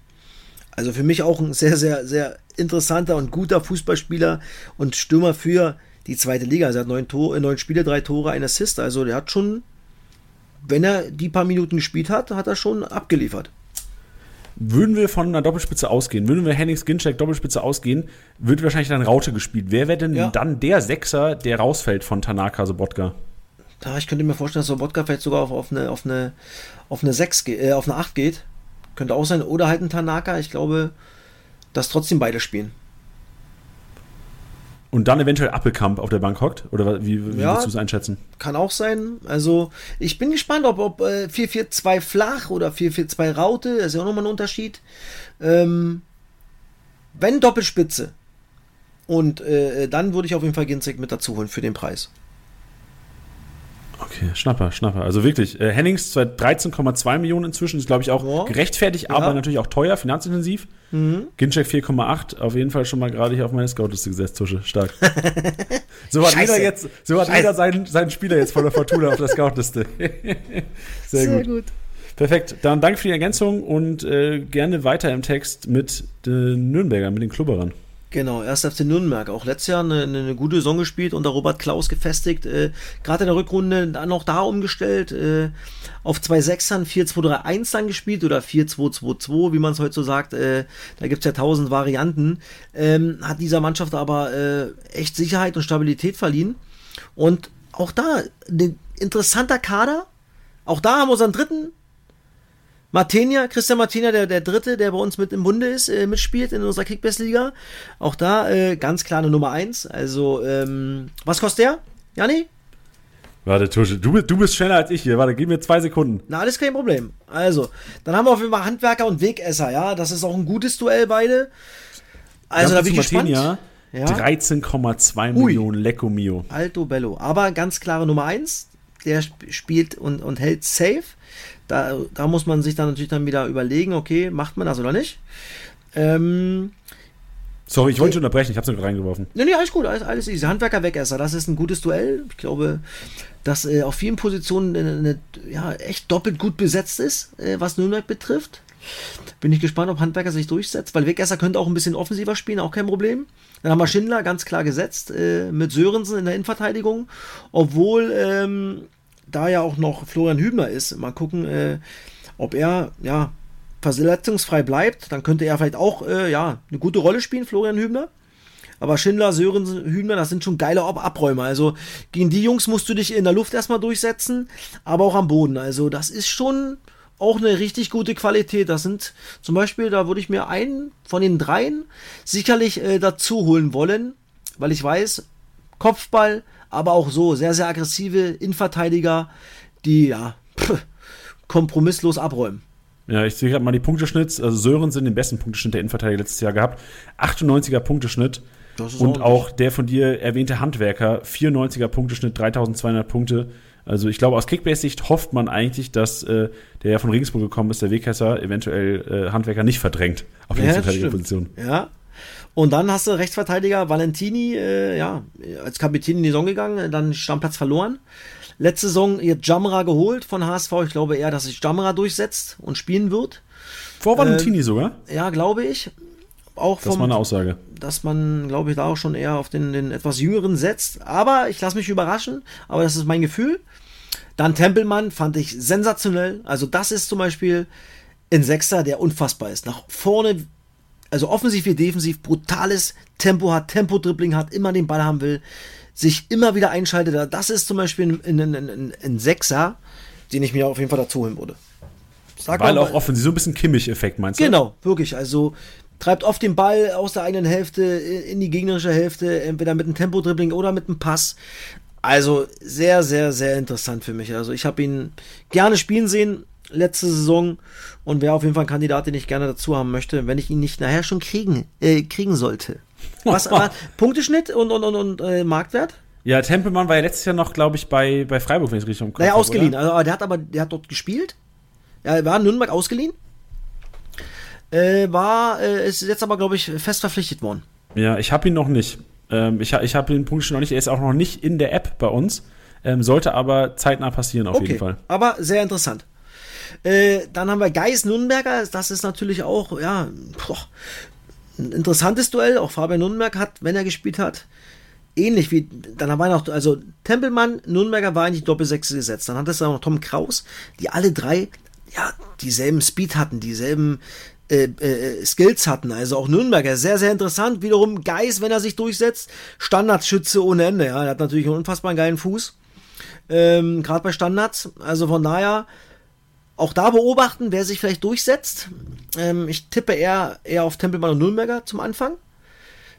Also für mich auch ein sehr, sehr, sehr interessanter und guter Fußballspieler und Stürmer für die zweite Liga. Also er hat neun, Tor, äh, neun Spiele, drei Tore, ein Assist. Also der hat schon, wenn er die paar Minuten gespielt hat, hat er schon abgeliefert. Würden wir von einer Doppelspitze ausgehen, würden wir Hennings Ginczek Doppelspitze ausgehen, wird wahrscheinlich dann Raute gespielt. Wer wäre denn Ja. dann der Sechser, der rausfällt von Tanaka Sobotka? Ja, ich könnte mir vorstellen, dass Sobotka vielleicht sogar auf, auf, eine, auf, eine, auf eine 6 äh, auf eine 8 geht. Könnte auch sein. Oder halt ein Tanaka. Ich glaube, dass trotzdem beide spielen. Und dann eventuell Appelkamp auf der Bank hockt? Oder wie, wie ja, würdest du es einschätzen? Kann auch sein. Also, ich bin gespannt, ob, ob äh, 4-4-2 flach oder 4-4-2 Raute. Das ist ja auch nochmal ein Unterschied. Ähm, wenn Doppelspitze. Und äh, dann würde ich auf jeden Fall Ginzig mit dazu holen für den Preis. Okay, Schnapper, Schnapper. Also wirklich, äh, Hennings 13,2 Millionen inzwischen, ist glaube ich auch ja. gerechtfertigt, ja. aber natürlich auch teuer, finanzintensiv. Mhm. Ginchek 4,8, auf jeden Fall schon mal gerade hier auf meine Scoutliste gesetzt, Tusche, stark. <laughs> so hat jeder jetzt, so hat jeder seinen, seinen Spieler jetzt von der Fortuna auf der Scoutliste. <laughs> Sehr, Sehr gut. gut. Perfekt, dann danke für die Ergänzung und äh, gerne weiter im Text mit den Nürnbergern, mit den Klubberern. Genau, erst FC Nürnberg. Auch letztes Jahr eine, eine gute Saison gespielt unter Robert Klaus gefestigt. Äh, Gerade in der Rückrunde dann noch da umgestellt. Äh, auf zwei Sechsern 4-2-3-1 dann gespielt oder 4-2-2-2, wie man es heute so sagt. Äh, da gibt's ja tausend Varianten. Ähm, hat dieser Mannschaft aber äh, echt Sicherheit und Stabilität verliehen. Und auch da ein interessanter Kader. Auch da haben wir unseren dritten Martinia, Christian Martinia, der, der Dritte, der bei uns mit im Bunde ist, äh, mitspielt in unserer Kickbass-Liga. Auch da äh, ganz klar eine Nummer 1. Also, ähm, was kostet der, Janni? Warte, Tusche, du, du bist schneller als ich hier. Warte, gib mir zwei Sekunden. Na, alles kein Problem. Also, dann haben wir auf jeden Fall Handwerker und Wegesser, ja. Das ist auch ein gutes Duell, beide. Also, da bin ich Martinia, gespannt. Ja? 13,2 Millionen Lecco Mio. Alto Bello. Aber ganz klare Nummer 1. Der spielt und, und hält safe. Da, da muss man sich dann natürlich dann wieder überlegen, okay, macht man das oder nicht. Ähm, Sorry, ich wollte okay. unterbrechen, ich habe es nur reingeworfen. Nee, nee, alles gut, alles, alles easy. Handwerker Wegesser, das ist ein gutes Duell. Ich glaube, dass äh, auf vielen Positionen eine, eine, ja, echt doppelt gut besetzt ist, äh, was Nürnberg betrifft. Bin ich gespannt, ob Handwerker sich durchsetzt, weil Wegesser könnte auch ein bisschen offensiver spielen, auch kein Problem. Dann haben wir Schindler ganz klar gesetzt äh, mit Sörensen in der Innenverteidigung, obwohl ähm, da ja auch noch Florian Hübner ist, mal gucken, äh, ob er, ja, verletzungsfrei bleibt, dann könnte er vielleicht auch, äh, ja, eine gute Rolle spielen, Florian Hübner. Aber Schindler, Sören, Hübner, das sind schon geile Abräumer. Also gegen die Jungs musst du dich in der Luft erstmal durchsetzen, aber auch am Boden. Also das ist schon auch eine richtig gute Qualität. Das sind zum Beispiel, da würde ich mir einen von den dreien sicherlich äh, dazu holen wollen, weil ich weiß, Kopfball, aber auch so sehr, sehr aggressive Innenverteidiger, die ja pff, kompromisslos abräumen. Ja, ich sehe gerade mal die Punkteschnitts. Also Sören sind den besten Punkteschnitt der Innenverteidiger letztes Jahr gehabt. 98er Punkteschnitt. Und auch der von dir erwähnte Handwerker, 94er Punkteschnitt, 3200 Punkte. Also ich glaube, aus Kickbase-Sicht hofft man eigentlich, dass äh, der ja von Regensburg gekommen ist, der Weghesser, eventuell äh, Handwerker nicht verdrängt auf die ja, Position. Ja, und dann hast du Rechtsverteidiger Valentini, äh, ja, als Kapitän in die Saison gegangen, dann Stammplatz verloren. Letzte Saison jetzt Jamra geholt von HSV. Ich glaube eher, dass sich Jamra durchsetzt und spielen wird. Vor Valentini äh, sogar? Ja, glaube ich. Auch vom, das war eine Aussage. Dass man, glaube ich, da auch schon eher auf den, den etwas jüngeren setzt. Aber ich lasse mich überraschen. Aber das ist mein Gefühl. Dann Tempelmann fand ich sensationell. Also das ist zum Beispiel ein Sechser, der unfassbar ist. Nach vorne also offensiv wie defensiv, brutales Tempo hat, Tempo-Dribbling hat, immer den Ball haben will, sich immer wieder einschaltet. Das ist zum Beispiel ein, ein, ein, ein Sechser, den ich mir auf jeden Fall dazu holen würde. Sag Weil auch offensiv, so ein bisschen Kimmich-Effekt meinst du? Genau, wirklich. Also treibt oft den Ball aus der eigenen Hälfte in die gegnerische Hälfte, entweder mit einem Tempo-Dribbling oder mit einem Pass. Also sehr, sehr, sehr interessant für mich. Also ich habe ihn gerne spielen sehen letzte Saison und wäre auf jeden Fall ein Kandidat, den ich gerne dazu haben möchte, wenn ich ihn nicht nachher schon kriegen, äh, kriegen sollte. Was <laughs> war Punkteschnitt und, und, und, und äh, Marktwert? Ja, Tempelmann war ja letztes Jahr noch, glaube ich, bei, bei Freiburg, wenn ich es richtig Kopf Naja, ausgeliehen. Also, der hat aber, der hat dort gespielt. Er war in Nürnberg ausgeliehen. Äh, war, äh, ist jetzt aber, glaube ich, fest verpflichtet worden. Ja, ich habe ihn noch nicht. Ähm, ich ich habe den Punkt schon noch nicht. Er ist auch noch nicht in der App bei uns. Ähm, sollte aber zeitnah passieren, auf okay, jeden Fall. Aber sehr interessant. Äh, dann haben wir Geis Nürnberger, das ist natürlich auch, ja, boah, ein interessantes Duell. Auch Fabian Nürnberg hat, wenn er gespielt hat, ähnlich wie, dann war noch, also Tempelmann, Nürnberger war eigentlich Doppelsechse gesetzt. Dann hat es auch noch Tom Kraus, die alle drei, ja, dieselben Speed hatten, dieselben äh, äh, Skills hatten. Also auch Nürnberger, sehr, sehr interessant. Wiederum Geis, wenn er sich durchsetzt, Standardschütze ohne Ende. Ja, er hat natürlich einen unfassbar geilen Fuß. ähm, gerade bei Standards. Also von daher auch da beobachten, wer sich vielleicht durchsetzt. Ähm, ich tippe eher, eher auf Tempelmann und Nürnberger zum Anfang.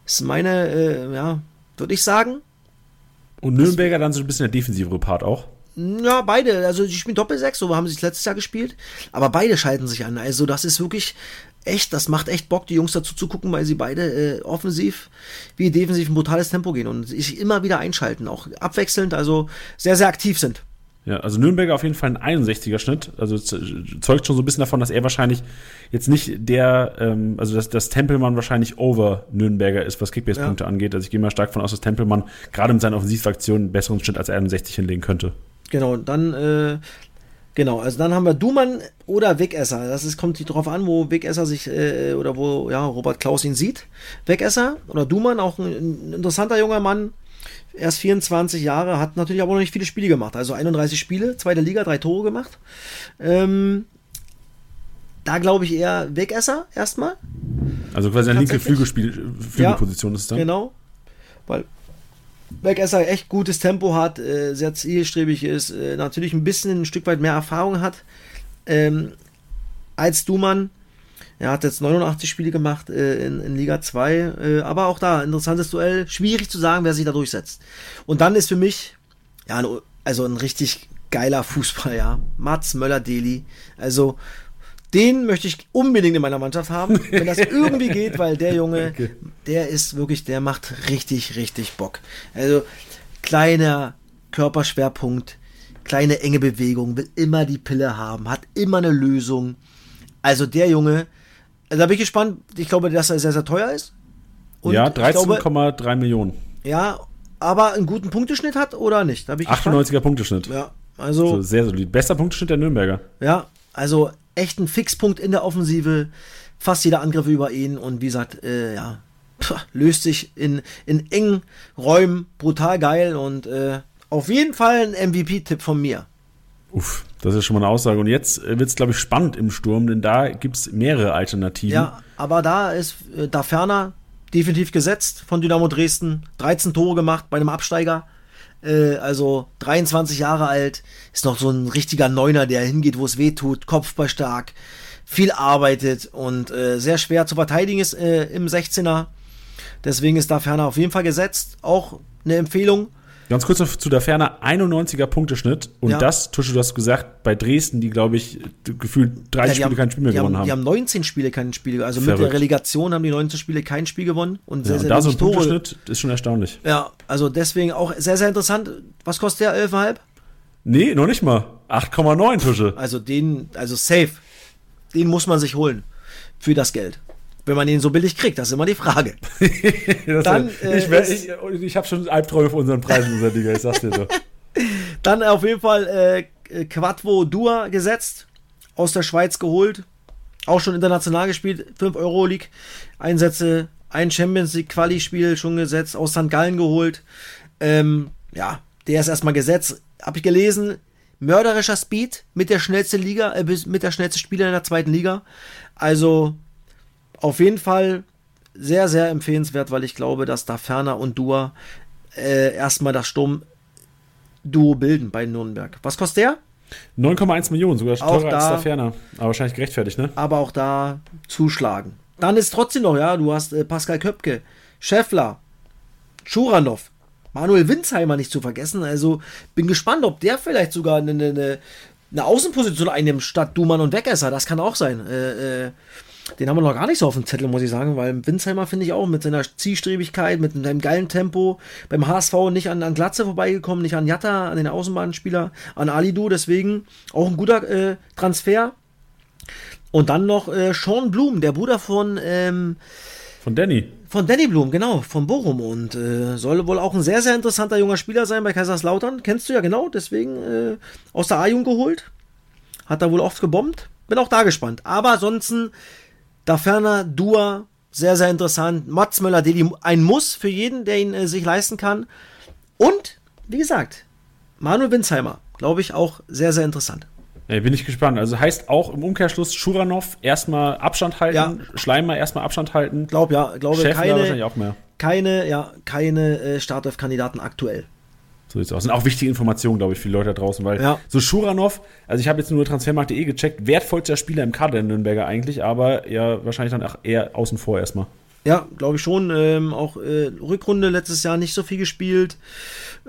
Das ist meine, äh, ja, würde ich sagen. Und Nürnberger dann so ein bisschen der defensivere Part auch. Ja, beide. Also die spielen Doppelsechs, so haben sie es letztes Jahr gespielt. Aber beide schalten sich an. Also das ist wirklich echt, das macht echt Bock, die Jungs dazu zu gucken, weil sie beide äh, offensiv wie defensiv ein brutales Tempo gehen und sich immer wieder einschalten, auch abwechselnd, also sehr, sehr aktiv sind. Ja, also Nürnberger auf jeden Fall ein 61er Schnitt. Also zeugt schon so ein bisschen davon, dass er wahrscheinlich jetzt nicht der, ähm, also dass, dass Tempelmann wahrscheinlich over Nürnberger ist, was Kickbase-Punkte ja. angeht. Also ich gehe mal stark von aus, dass Tempelmann gerade mit seinen Offensivaktionen einen besseren Schnitt als 61 hinlegen könnte. Genau, dann, äh, genau, also dann haben wir Dumann oder Wegesser. Das ist, kommt darauf an, wo Wegesser sich, äh, oder wo, ja, Robert Klaus ihn sieht. Wegesser oder Dumann, auch ein, ein interessanter junger Mann, erst 24 Jahre, hat natürlich aber noch nicht viele Spiele gemacht. Also 31 Spiele, zweite Liga, drei Tore gemacht. Ähm, da glaube ich eher Wegesser erstmal. Also quasi eine linke Flügelspiel, Flügelposition ja, ist es dann. Genau. Weil Wegesser echt gutes Tempo hat, äh, sehr zielstrebig ist, äh, natürlich ein bisschen ein Stück weit mehr Erfahrung hat ähm, als Dumann. Er hat jetzt 89 Spiele gemacht äh, in, in, Liga 2, äh, aber auch da interessantes Duell. Schwierig zu sagen, wer sich da durchsetzt. Und dann ist für mich, ja, ein, also ein richtig geiler Fußball, ja. Mats Möller-Deli. Also den möchte ich unbedingt in meiner Mannschaft haben, wenn das <laughs> irgendwie geht, weil der Junge, okay. der ist wirklich, der macht richtig, richtig Bock. Also kleiner Körperschwerpunkt, kleine enge Bewegung, will immer die Pille haben, hat immer eine Lösung. Also der Junge, also da bin ich gespannt. Ich glaube, dass er sehr, sehr teuer ist. Und ja, 13,3 Millionen. Ja, aber einen guten Punkteschnitt hat oder nicht? 98er gespannt. Punkteschnitt. Ja, also. also sehr solid. Bester Punkteschnitt der Nürnberger. Ja, also echt ein Fixpunkt in der Offensive. Fast jeder Angriff über ihn und wie gesagt, äh, ja, löst sich in, in engen Räumen brutal geil und äh, auf jeden Fall ein MVP-Tipp von mir. Uff, das ist schon mal eine Aussage. Und jetzt wird es, glaube ich, spannend im Sturm, denn da gibt es mehrere Alternativen. Ja, aber da ist äh, da ferner definitiv gesetzt von Dynamo Dresden. 13 Tore gemacht bei einem Absteiger. Äh, also 23 Jahre alt, ist noch so ein richtiger Neuner, der hingeht, wo es weh tut, Kopfball viel arbeitet und äh, sehr schwer zu verteidigen ist äh, im 16er. Deswegen ist da ferner auf jeden Fall gesetzt. Auch eine Empfehlung. Ganz kurz zu der Ferner 91er Punkteschnitt. Und ja. das, Tusche, du hast gesagt, bei Dresden, die, glaube ich, gefühlt 30 ja, Spiele haben, kein Spiel mehr gewonnen haben. Die haben 19 Spiele kein Spiel. Also Verrückt. mit der Relegation haben die 19 Spiele kein Spiel gewonnen. Und sehr, ja, sehr da so ein Tore. Punkteschnitt ist schon erstaunlich. Ja, also deswegen auch sehr, sehr interessant. Was kostet der 11,5? Nee, noch nicht mal. 8,9 Tusche. Also den, also safe. Den muss man sich holen. Für das Geld wenn man ihn so billig kriegt, das ist immer die Frage. <laughs> Dann, äh, ich ich, ich habe schon Albträume für unseren Preis in unserer Liga, ich sag's dir so. <laughs> Dann auf jeden Fall äh, Quadvo Dua gesetzt, aus der Schweiz geholt, auch schon international gespielt, 5 Euro League Einsätze, ein Champions League Quali-Spiel schon gesetzt, aus St. Gallen geholt. Ähm, ja, der ist erstmal gesetzt, habe ich gelesen, mörderischer Speed mit der schnellste Liga, äh, mit der schnellste Spieler in der zweiten Liga. Also auf jeden Fall sehr, sehr empfehlenswert, weil ich glaube, dass da Ferner und Dua äh, erstmal das Sturm-Duo bilden bei Nürnberg. Was kostet der? 9,1 Millionen, sogar teurer da, als der Ferner. Aber wahrscheinlich gerechtfertigt, ne? Aber auch da zuschlagen. Dann ist trotzdem noch, ja, du hast äh, Pascal Köpke, Scheffler, Schuranov, Manuel Winsheimer nicht zu vergessen. Also bin gespannt, ob der vielleicht sogar eine, eine, eine Außenposition einnimmt statt Dumann und Wegesser. Das kann auch sein. Äh, äh, den haben wir noch gar nicht so auf dem Zettel, muss ich sagen, weil Winsheimer finde ich auch mit seiner Zielstrebigkeit, mit seinem geilen Tempo, beim HSV nicht an, an Glatze vorbeigekommen, nicht an Jatta, an den Außenbahnspieler, an Alidu, deswegen auch ein guter äh, Transfer. Und dann noch äh, Sean Blum, der Bruder von ähm, von Danny. Von Danny Blum, genau, von Bochum. Und äh, soll wohl auch ein sehr, sehr interessanter junger Spieler sein bei Kaiserslautern. Kennst du ja genau, deswegen äh, aus der A-Jung geholt. Hat da wohl oft gebombt. Bin auch da gespannt. Aber ansonsten da ferner Dua, sehr, sehr interessant. Mats Möller-Deli, ein Muss für jeden, der ihn äh, sich leisten kann. Und, wie gesagt, Manuel Winsheimer, glaube ich, auch sehr, sehr interessant. Ja, bin ich gespannt. Also heißt auch im Umkehrschluss Schuranov erstmal Abstand halten, ja. Schleimer erstmal Abstand halten. Glaub ja, glaube Schäffler keine, wahrscheinlich auch mehr. Keine, ja, keine äh, Startelf-Kandidaten aktuell. So sieht's aus. Und auch wichtige Informationen, glaube ich, für die Leute da draußen, weil Ja. so Schuranov, also ich habe jetzt nur transfermarkt.de gecheckt, wertvollster Spieler im Kader der Nürnberger eigentlich, aber ja, wahrscheinlich dann auch eher außen vor erstmal. Ja, glaube ich schon. Ähm, auch äh, Rückrunde letztes Jahr nicht so viel gespielt.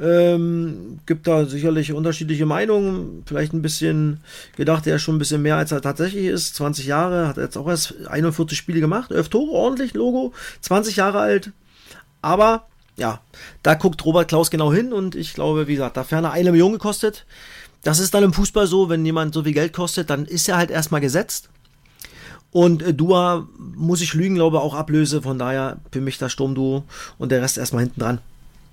Ähm, gibt da sicherlich unterschiedliche Meinungen. Vielleicht ein bisschen gedacht, er ist schon ein bisschen mehr als er tatsächlich ist. 20 Jahre, hat jetzt auch erst 41 Spiele gemacht. 11 Tore, ordentlich, Logo. 20 Jahre alt. Aber ja, da guckt Robert Klaus genau hin und ich glaube, wie gesagt, da ferner eine Million gekostet. Das ist dann im Fußball so, wenn jemand so viel Geld kostet, dann ist er halt erstmal gesetzt. Und äh, Dua, muss ich lügen, glaube auch Ablöse. Von daher für mich das Sturmduo und der Rest erstmal hinten dran.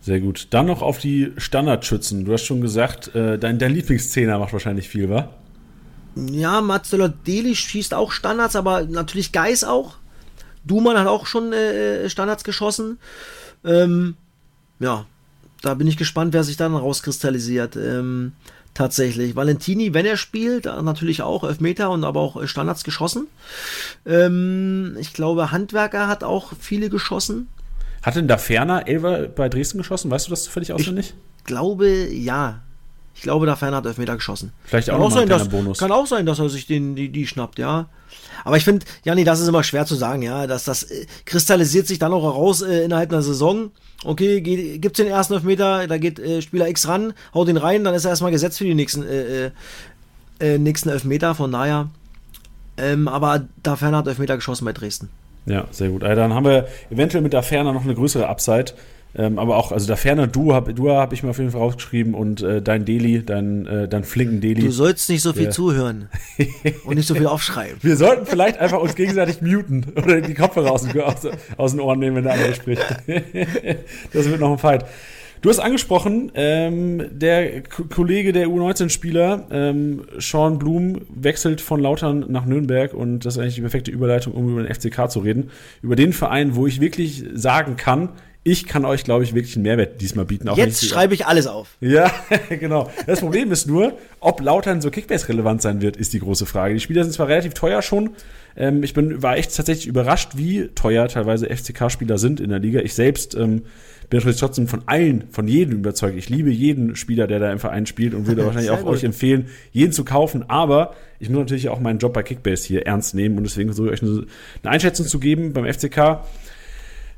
Sehr gut. Dann noch auf die Standardschützen. Du hast schon gesagt, äh, dein, dein Lieblingszehner macht wahrscheinlich viel, wa? Ja, Marcelo Deli schießt auch Standards, aber natürlich Geis auch. Duman hat auch schon äh, Standards geschossen. Ähm, ja, da bin ich gespannt, wer sich dann rauskristallisiert. Ähm, tatsächlich. Valentini, wenn er spielt, natürlich auch Elfmeter und aber auch Standards geschossen. Ähm, ich glaube, Handwerker hat auch viele geschossen. Hat denn da Ferner Elver bei Dresden geschossen? Weißt du das zufällig auswendig? Glaube ja. Ich glaube, da Ferner hat Elfmeter geschossen. Vielleicht auch Kann auch, noch ein sein, dass, Bonus. kann auch sein, dass er sich den, die, die schnappt, ja. Aber ich finde, Janni, das ist immer schwer zu sagen, ja. Dass das äh, kristallisiert sich dann auch heraus äh, innerhalb einer Saison. Okay, geht, gibt's den ersten Elfmeter, da geht äh, Spieler X ran, haut ihn rein, dann ist er erstmal gesetzt für die nächsten, äh, äh, äh, nächsten Elfmeter, von daher. Ähm, aber da Ferner hat Elfmeter geschossen bei Dresden. Ja, sehr gut. Also dann haben wir eventuell mit der Ferner noch eine größere Upside. Ähm, aber auch, also der Ferner Du habe du hab ich mir auf jeden Fall rausgeschrieben und äh, dein Deli, dein, äh, dein flinken Deli. Du sollst nicht so viel Ja. zuhören <laughs> und nicht so viel aufschreiben. Wir sollten vielleicht einfach uns gegenseitig muten oder die Kopfhörer aus, den- aus, aus den Ohren nehmen, wenn der andere spricht. <laughs> das wird noch ein Fight. Du hast angesprochen, ähm, der K Kollege der U19-Spieler, ähm, Sean Blum, wechselt von Lautern nach Nürnberg und das ist eigentlich die perfekte Überleitung, um über den FCK zu reden. Über den Verein, wo ich wirklich sagen kann, ich kann euch, glaube ich, wirklich einen Mehrwert diesmal bieten. Jetzt schreibe ich alles auf. ja, <laughs> genau. Das Problem ist nur, ob Lautern so Kickbase-relevant sein wird, ist die große Frage. Die Spieler sind zwar relativ teuer schon. Ähm, ich bin, war echt tatsächlich überrascht, wie teuer teilweise FCK-Spieler sind in der Liga. Ich selbst ähm, bin natürlich trotzdem von allen, von jedem überzeugt. Ich liebe jeden Spieler, der da im Verein spielt und würde <laughs> wahrscheinlich auch gut. euch empfehlen, jeden zu kaufen. Aber ich muss natürlich auch meinen Job bei Kickbase hier ernst nehmen und deswegen versuche ich euch eine, eine Einschätzung zu geben beim FCK.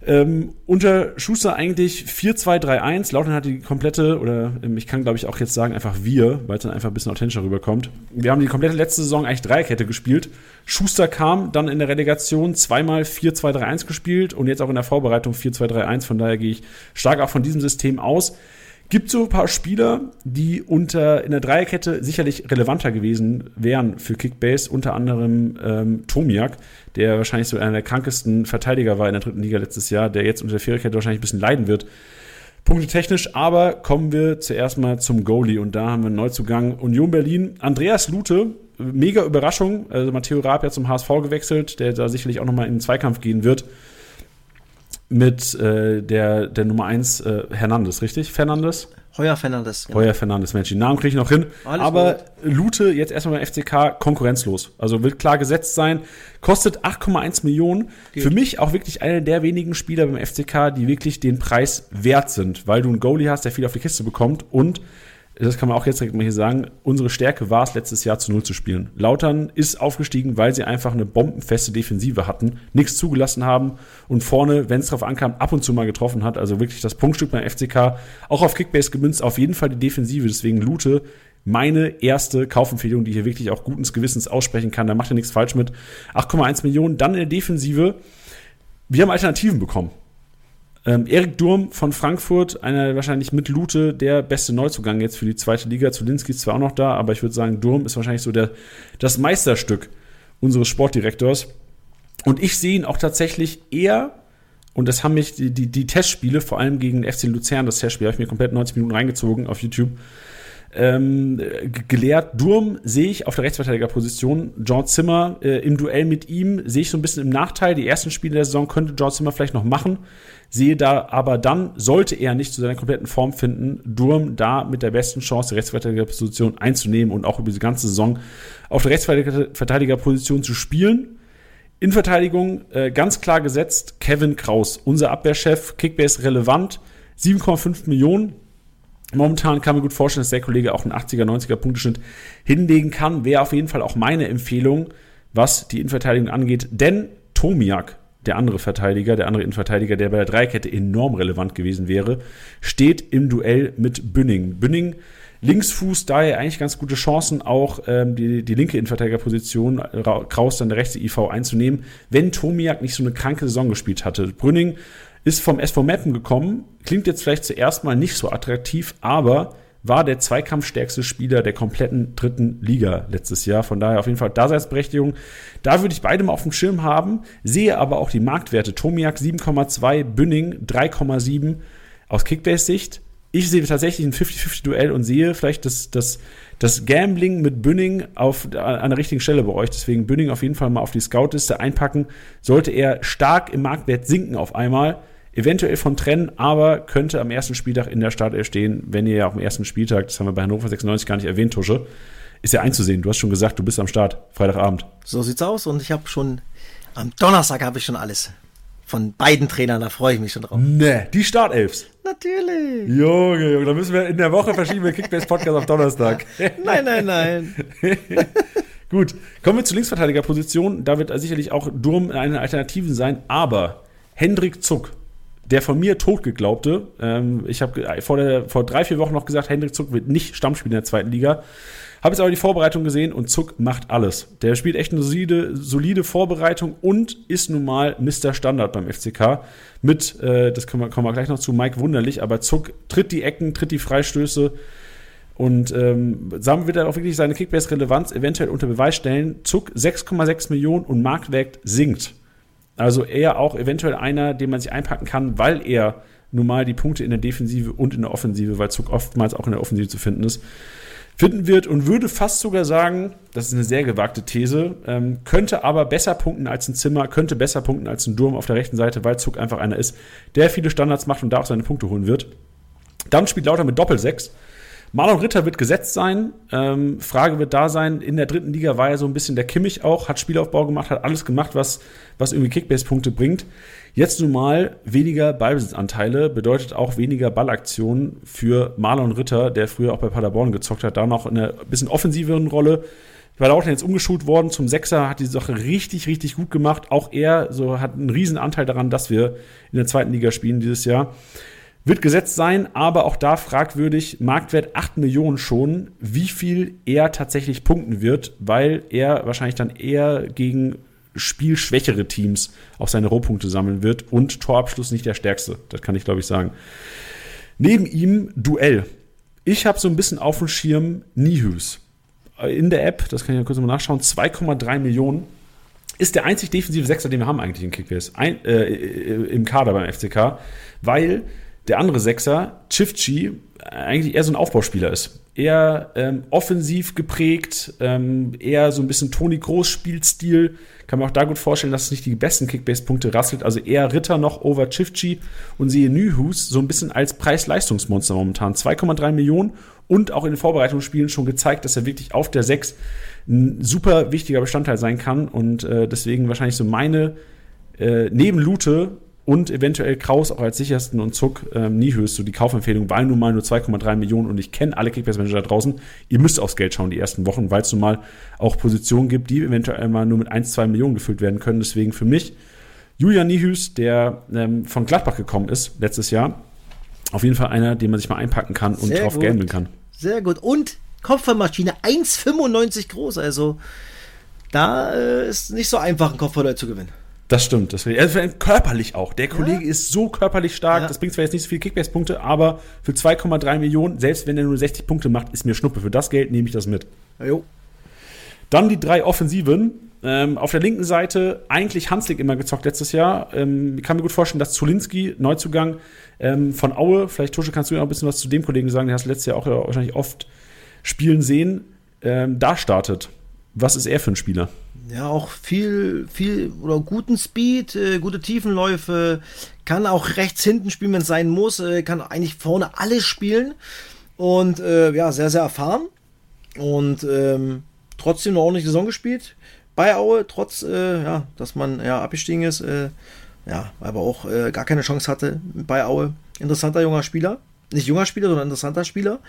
Ähm, unter Schuster eigentlich 4-2-3-1. Lautern hat die komplette, oder ähm, ich kann glaube ich auch jetzt sagen, einfach wir, weil es dann einfach ein bisschen authentischer rüberkommt. Wir haben die komplette letzte Saison eigentlich Dreierkette gespielt. Schuster kam dann in der Relegation zweimal 4-2-3-1 gespielt und jetzt auch in der Vorbereitung 4-2-3-1. Von daher gehe ich stark auch von diesem System aus. Gibt so ein paar Spieler, die unter in der Dreierkette sicherlich relevanter gewesen wären für Kickbase, unter anderem ähm, Tomiak, der wahrscheinlich so einer der krankesten Verteidiger war in der dritten Liga letztes Jahr, der jetzt unter der Viererkette wahrscheinlich ein bisschen leiden wird. Punkte technisch, aber kommen wir zuerst mal zum Goalie und da haben wir einen Neuzugang Union Berlin. Andreas Lute, mega Überraschung. Also Matteo Raab ja zum HSV gewechselt, der da sicherlich auch nochmal in den Zweikampf gehen wird mit äh, der, der Nummer 1 äh, Hernandez, richtig? Fernandes? Heuer Fernandes. genau. Heuer Fernandes, Mensch, den Namen kriege ich noch hin. Alles Aber Lute jetzt erstmal beim FCK konkurrenzlos. Also wird klar gesetzt sein. Kostet 8,1 Millionen. Für mich auch wirklich einer der wenigen Spieler beim FCK, die wirklich den Preis wert sind, weil du einen Goalie hast, der viel auf die Kiste bekommt und das kann man auch jetzt direkt mal hier sagen, unsere Stärke war es, letztes Jahr zu Null zu spielen. Lautern ist aufgestiegen, weil sie einfach eine bombenfeste Defensive hatten, nichts zugelassen haben und vorne, wenn es drauf ankam, ab und zu mal getroffen hat. Also wirklich das Punktstück beim FCK, auch auf Kickbase gemünzt, auf jeden Fall die Defensive. Deswegen Lute, meine erste Kaufempfehlung, die hier wirklich auch guten Gewissens aussprechen kann. Da macht er nichts falsch mit. 8,1 Millionen, dann in der Defensive. Wir haben Alternativen bekommen. Ähm, Erik Durm von Frankfurt, einer wahrscheinlich mit Lute der beste Neuzugang jetzt für die zweite Liga. Zulinski ist zwar auch noch da, aber ich würde sagen, Durm ist wahrscheinlich so der, das Meisterstück unseres Sportdirektors. Und ich sehe ihn auch tatsächlich eher, und das haben mich die, die, die Testspiele, vor allem gegen FC Luzern, das Testspiel, habe ich mir komplett 90 Minuten reingezogen auf YouTube, ähm, gelehrt. Durm sehe ich auf der Rechtsverteidigerposition. John Zimmer äh, im Duell mit ihm sehe ich so ein bisschen im Nachteil. Die ersten Spiele der Saison könnte John Zimmer vielleicht noch machen. Sehe da aber dann, sollte er nicht zu seiner kompletten Form finden, Durm da mit der besten Chance, die Rechtsverteidigerposition einzunehmen und auch über die ganze Saison auf der Rechtsverteidigerposition zu spielen. In Verteidigung äh, ganz klar gesetzt Kevin Kraus, unser Abwehrchef, Kickbase relevant, 7,5 Millionen. Momentan kann man gut vorstellen, dass der Kollege auch einen 80er, 90er Punkteschnitt hinlegen kann. Wäre auf jeden Fall auch meine Empfehlung, was die Innenverteidigung angeht. Denn Tomiak, der andere Verteidiger, der andere Innenverteidiger, der bei der Dreikette enorm relevant gewesen wäre, steht im Duell mit Bünning. Bünning Linksfuß daher eigentlich ganz gute Chancen, auch ähm, die, die linke Innenverteidigerposition, Kraus dann der rechte IV einzunehmen, wenn Tomiak nicht so eine kranke Saison gespielt hatte. Brünning ist vom SV Meppen gekommen, klingt jetzt vielleicht zuerst mal nicht so attraktiv, aber war der zweikampfstärkste Spieler der kompletten dritten Liga letztes Jahr. Von daher auf jeden Fall Daseinsberechtigung. Da würde ich beide mal auf dem Schirm haben, sehe aber auch die Marktwerte. Tomiak 7,2, Bünning 3,7 aus Kickbase-Sicht ich sehe tatsächlich ein 50-50-Duell und sehe vielleicht das, das, das Gambling mit Bünning auf, an der richtigen Stelle bei euch. Deswegen Bünning auf jeden Fall mal auf die Scout-Liste einpacken. Sollte er stark im Marktwert sinken auf einmal, eventuell von trennen, aber könnte am ersten Spieltag in der Startelf stehen, wenn ihr ja auch am ersten Spieltag, das haben wir bei Hannover 96 gar nicht erwähnt, Tusche, ist ja einzusehen. Du hast schon gesagt, du bist am Start, Freitagabend. So sieht's aus und ich habe schon, am Donnerstag habe ich schon alles von beiden Trainern, da freue ich mich schon drauf. Ne, die Startelfs. Natürlich. Junge, Junge, da müssen wir in der Woche verschieben wir Kickbase-Podcast auf Donnerstag. <laughs> nein, nein, nein. <laughs> Gut, kommen wir zur Linksverteidigerposition. Da wird sicherlich auch Durm eine Alternative sein, aber Hendrik Zuck, der von mir tot geglaubte, ähm, ich habe vor, vor drei, vier Wochen noch gesagt, Hendrik Zuck wird nicht Stammspieler in der zweiten Liga. Habe jetzt aber die Vorbereitung gesehen und Zuck macht alles. Der spielt echt eine solide, solide Vorbereitung und ist nun mal Mr. Standard beim FCK. Mit, äh, das kommen wir, kommen wir gleich noch zu, Mike Wunderlich, aber Zuck tritt die Ecken, tritt die Freistöße. Und ähm, Sam wird er auch wirklich seine Kickbase-Relevanz eventuell unter Beweis stellen. Zuck 6,6 Millionen und Marktwert sinkt. Also er auch eventuell einer, den man sich einpacken kann, weil er nun mal die Punkte in der Defensive und in der Offensive, weil Zuck oftmals auch in der Offensive zu finden ist, finden wird und würde fast sogar sagen, das ist eine sehr gewagte These, ähm, könnte aber besser punkten als ein Zimmer, könnte besser punkten als ein Durm auf der rechten Seite, weil Zug einfach einer ist, der viele Standards macht und da auch seine Punkte holen wird. Dann spielt Lauter mit Doppelsechs. Marlon Ritter wird gesetzt sein. Ähm, Frage wird da sein, in der dritten Liga war er so ein bisschen der Kimmich auch, hat Spielaufbau gemacht, hat alles gemacht, was, was irgendwie Kickbase-Punkte bringt. Jetzt nun mal weniger Ballbesitzanteile bedeutet auch weniger Ballaktionen für Marlon Ritter, der früher auch bei Paderborn gezockt hat, da noch in einer bisschen offensiveren Rolle. Bei Lautern jetzt umgeschult worden zum Sechser, hat die Sache richtig, richtig gut gemacht. Auch er so hat einen riesen Anteil daran, dass wir in der zweiten Liga spielen dieses Jahr. Wird gesetzt sein, aber auch da fragwürdig, Marktwert 8 Millionen schon, wie viel er tatsächlich punkten wird, weil er wahrscheinlich dann eher gegen spielschwächere Teams auch seine Rohpunkte sammeln wird und Torabschluss nicht der stärkste. Das kann ich, glaube ich, sagen. Neben ihm Duell. Ich habe so ein bisschen auf dem Schirm Nihus. In der App, das kann ich ja kurz mal nachschauen, 2,3 Millionen. Ist der einzig defensive Sechser, den wir haben eigentlich in Kickbase, ein, äh, im Kader beim FCK, weil der andere Sechser, Chifchi, eigentlich eher so ein Aufbauspieler ist eher ähm, offensiv geprägt, ähm, eher so ein bisschen Toni Groß Spielstil. Kann man auch da gut vorstellen, dass es nicht die besten Kickbase-Punkte rasselt. Also eher Ritter noch over Chifchi und sehe Nyhus so ein bisschen als Preis-Leistungsmonster momentan. 2,3 Millionen und auch in den Vorbereitungsspielen schon gezeigt, dass er wirklich auf der 6 ein super wichtiger Bestandteil sein kann und äh, deswegen wahrscheinlich so meine äh, neben Lute und eventuell Kraus auch als sichersten und Zuck ähm, nie höchst so die Kaufempfehlung, weil nun mal nur 2,3 Millionen und ich kenne alle Kickbase-Manager da draußen. Ihr müsst aufs Geld schauen die ersten Wochen, weil es nun mal auch Positionen gibt, die eventuell mal nur mit 1, 2 Millionen gefüllt werden können. Deswegen für mich Julian Nihus, der ähm, von Gladbach gekommen ist letztes Jahr, auf jeden Fall einer, den man sich mal einpacken kann und Sehr drauf gut. kann. Sehr gut. Und Kopfballmaschine 1,95 groß. Also da äh, ist nicht so einfach, einen Kopfball zu gewinnen. Das stimmt. Das also körperlich auch. Der Kollege ja. ist so körperlich stark. Ja. Das bringt zwar jetzt nicht so viele Kickbase-Punkte, aber für 2,3 Millionen, selbst wenn er nur 60 Punkte macht, ist mir Schnuppe. Für das Geld nehme ich das mit. Jo. Dann die drei Offensiven. Ähm, auf der linken Seite eigentlich Hanslik immer gezockt letztes Jahr. Ähm, ich kann mir gut vorstellen, dass Zulinski, Neuzugang ähm, von Aue, vielleicht Tusche, kannst du ja auch ein bisschen was zu dem Kollegen sagen, der hast letztes Jahr auch ja, wahrscheinlich oft spielen sehen, ähm, da startet. Was ist er für ein Spieler? Ja, auch viel, viel oder guten Speed, äh, gute Tiefenläufe, kann auch rechts hinten spielen, wenn es sein muss, äh, kann eigentlich vorne alles spielen und äh, ja, sehr, sehr erfahren und ähm, trotzdem eine ordentliche Saison gespielt bei Aue, trotz, äh, ja, dass man ja abgestiegen ist, äh, ja, aber auch äh, gar keine Chance hatte bei Aue. Interessanter junger Spieler. nicht junger Spieler, sondern interessanter Spieler.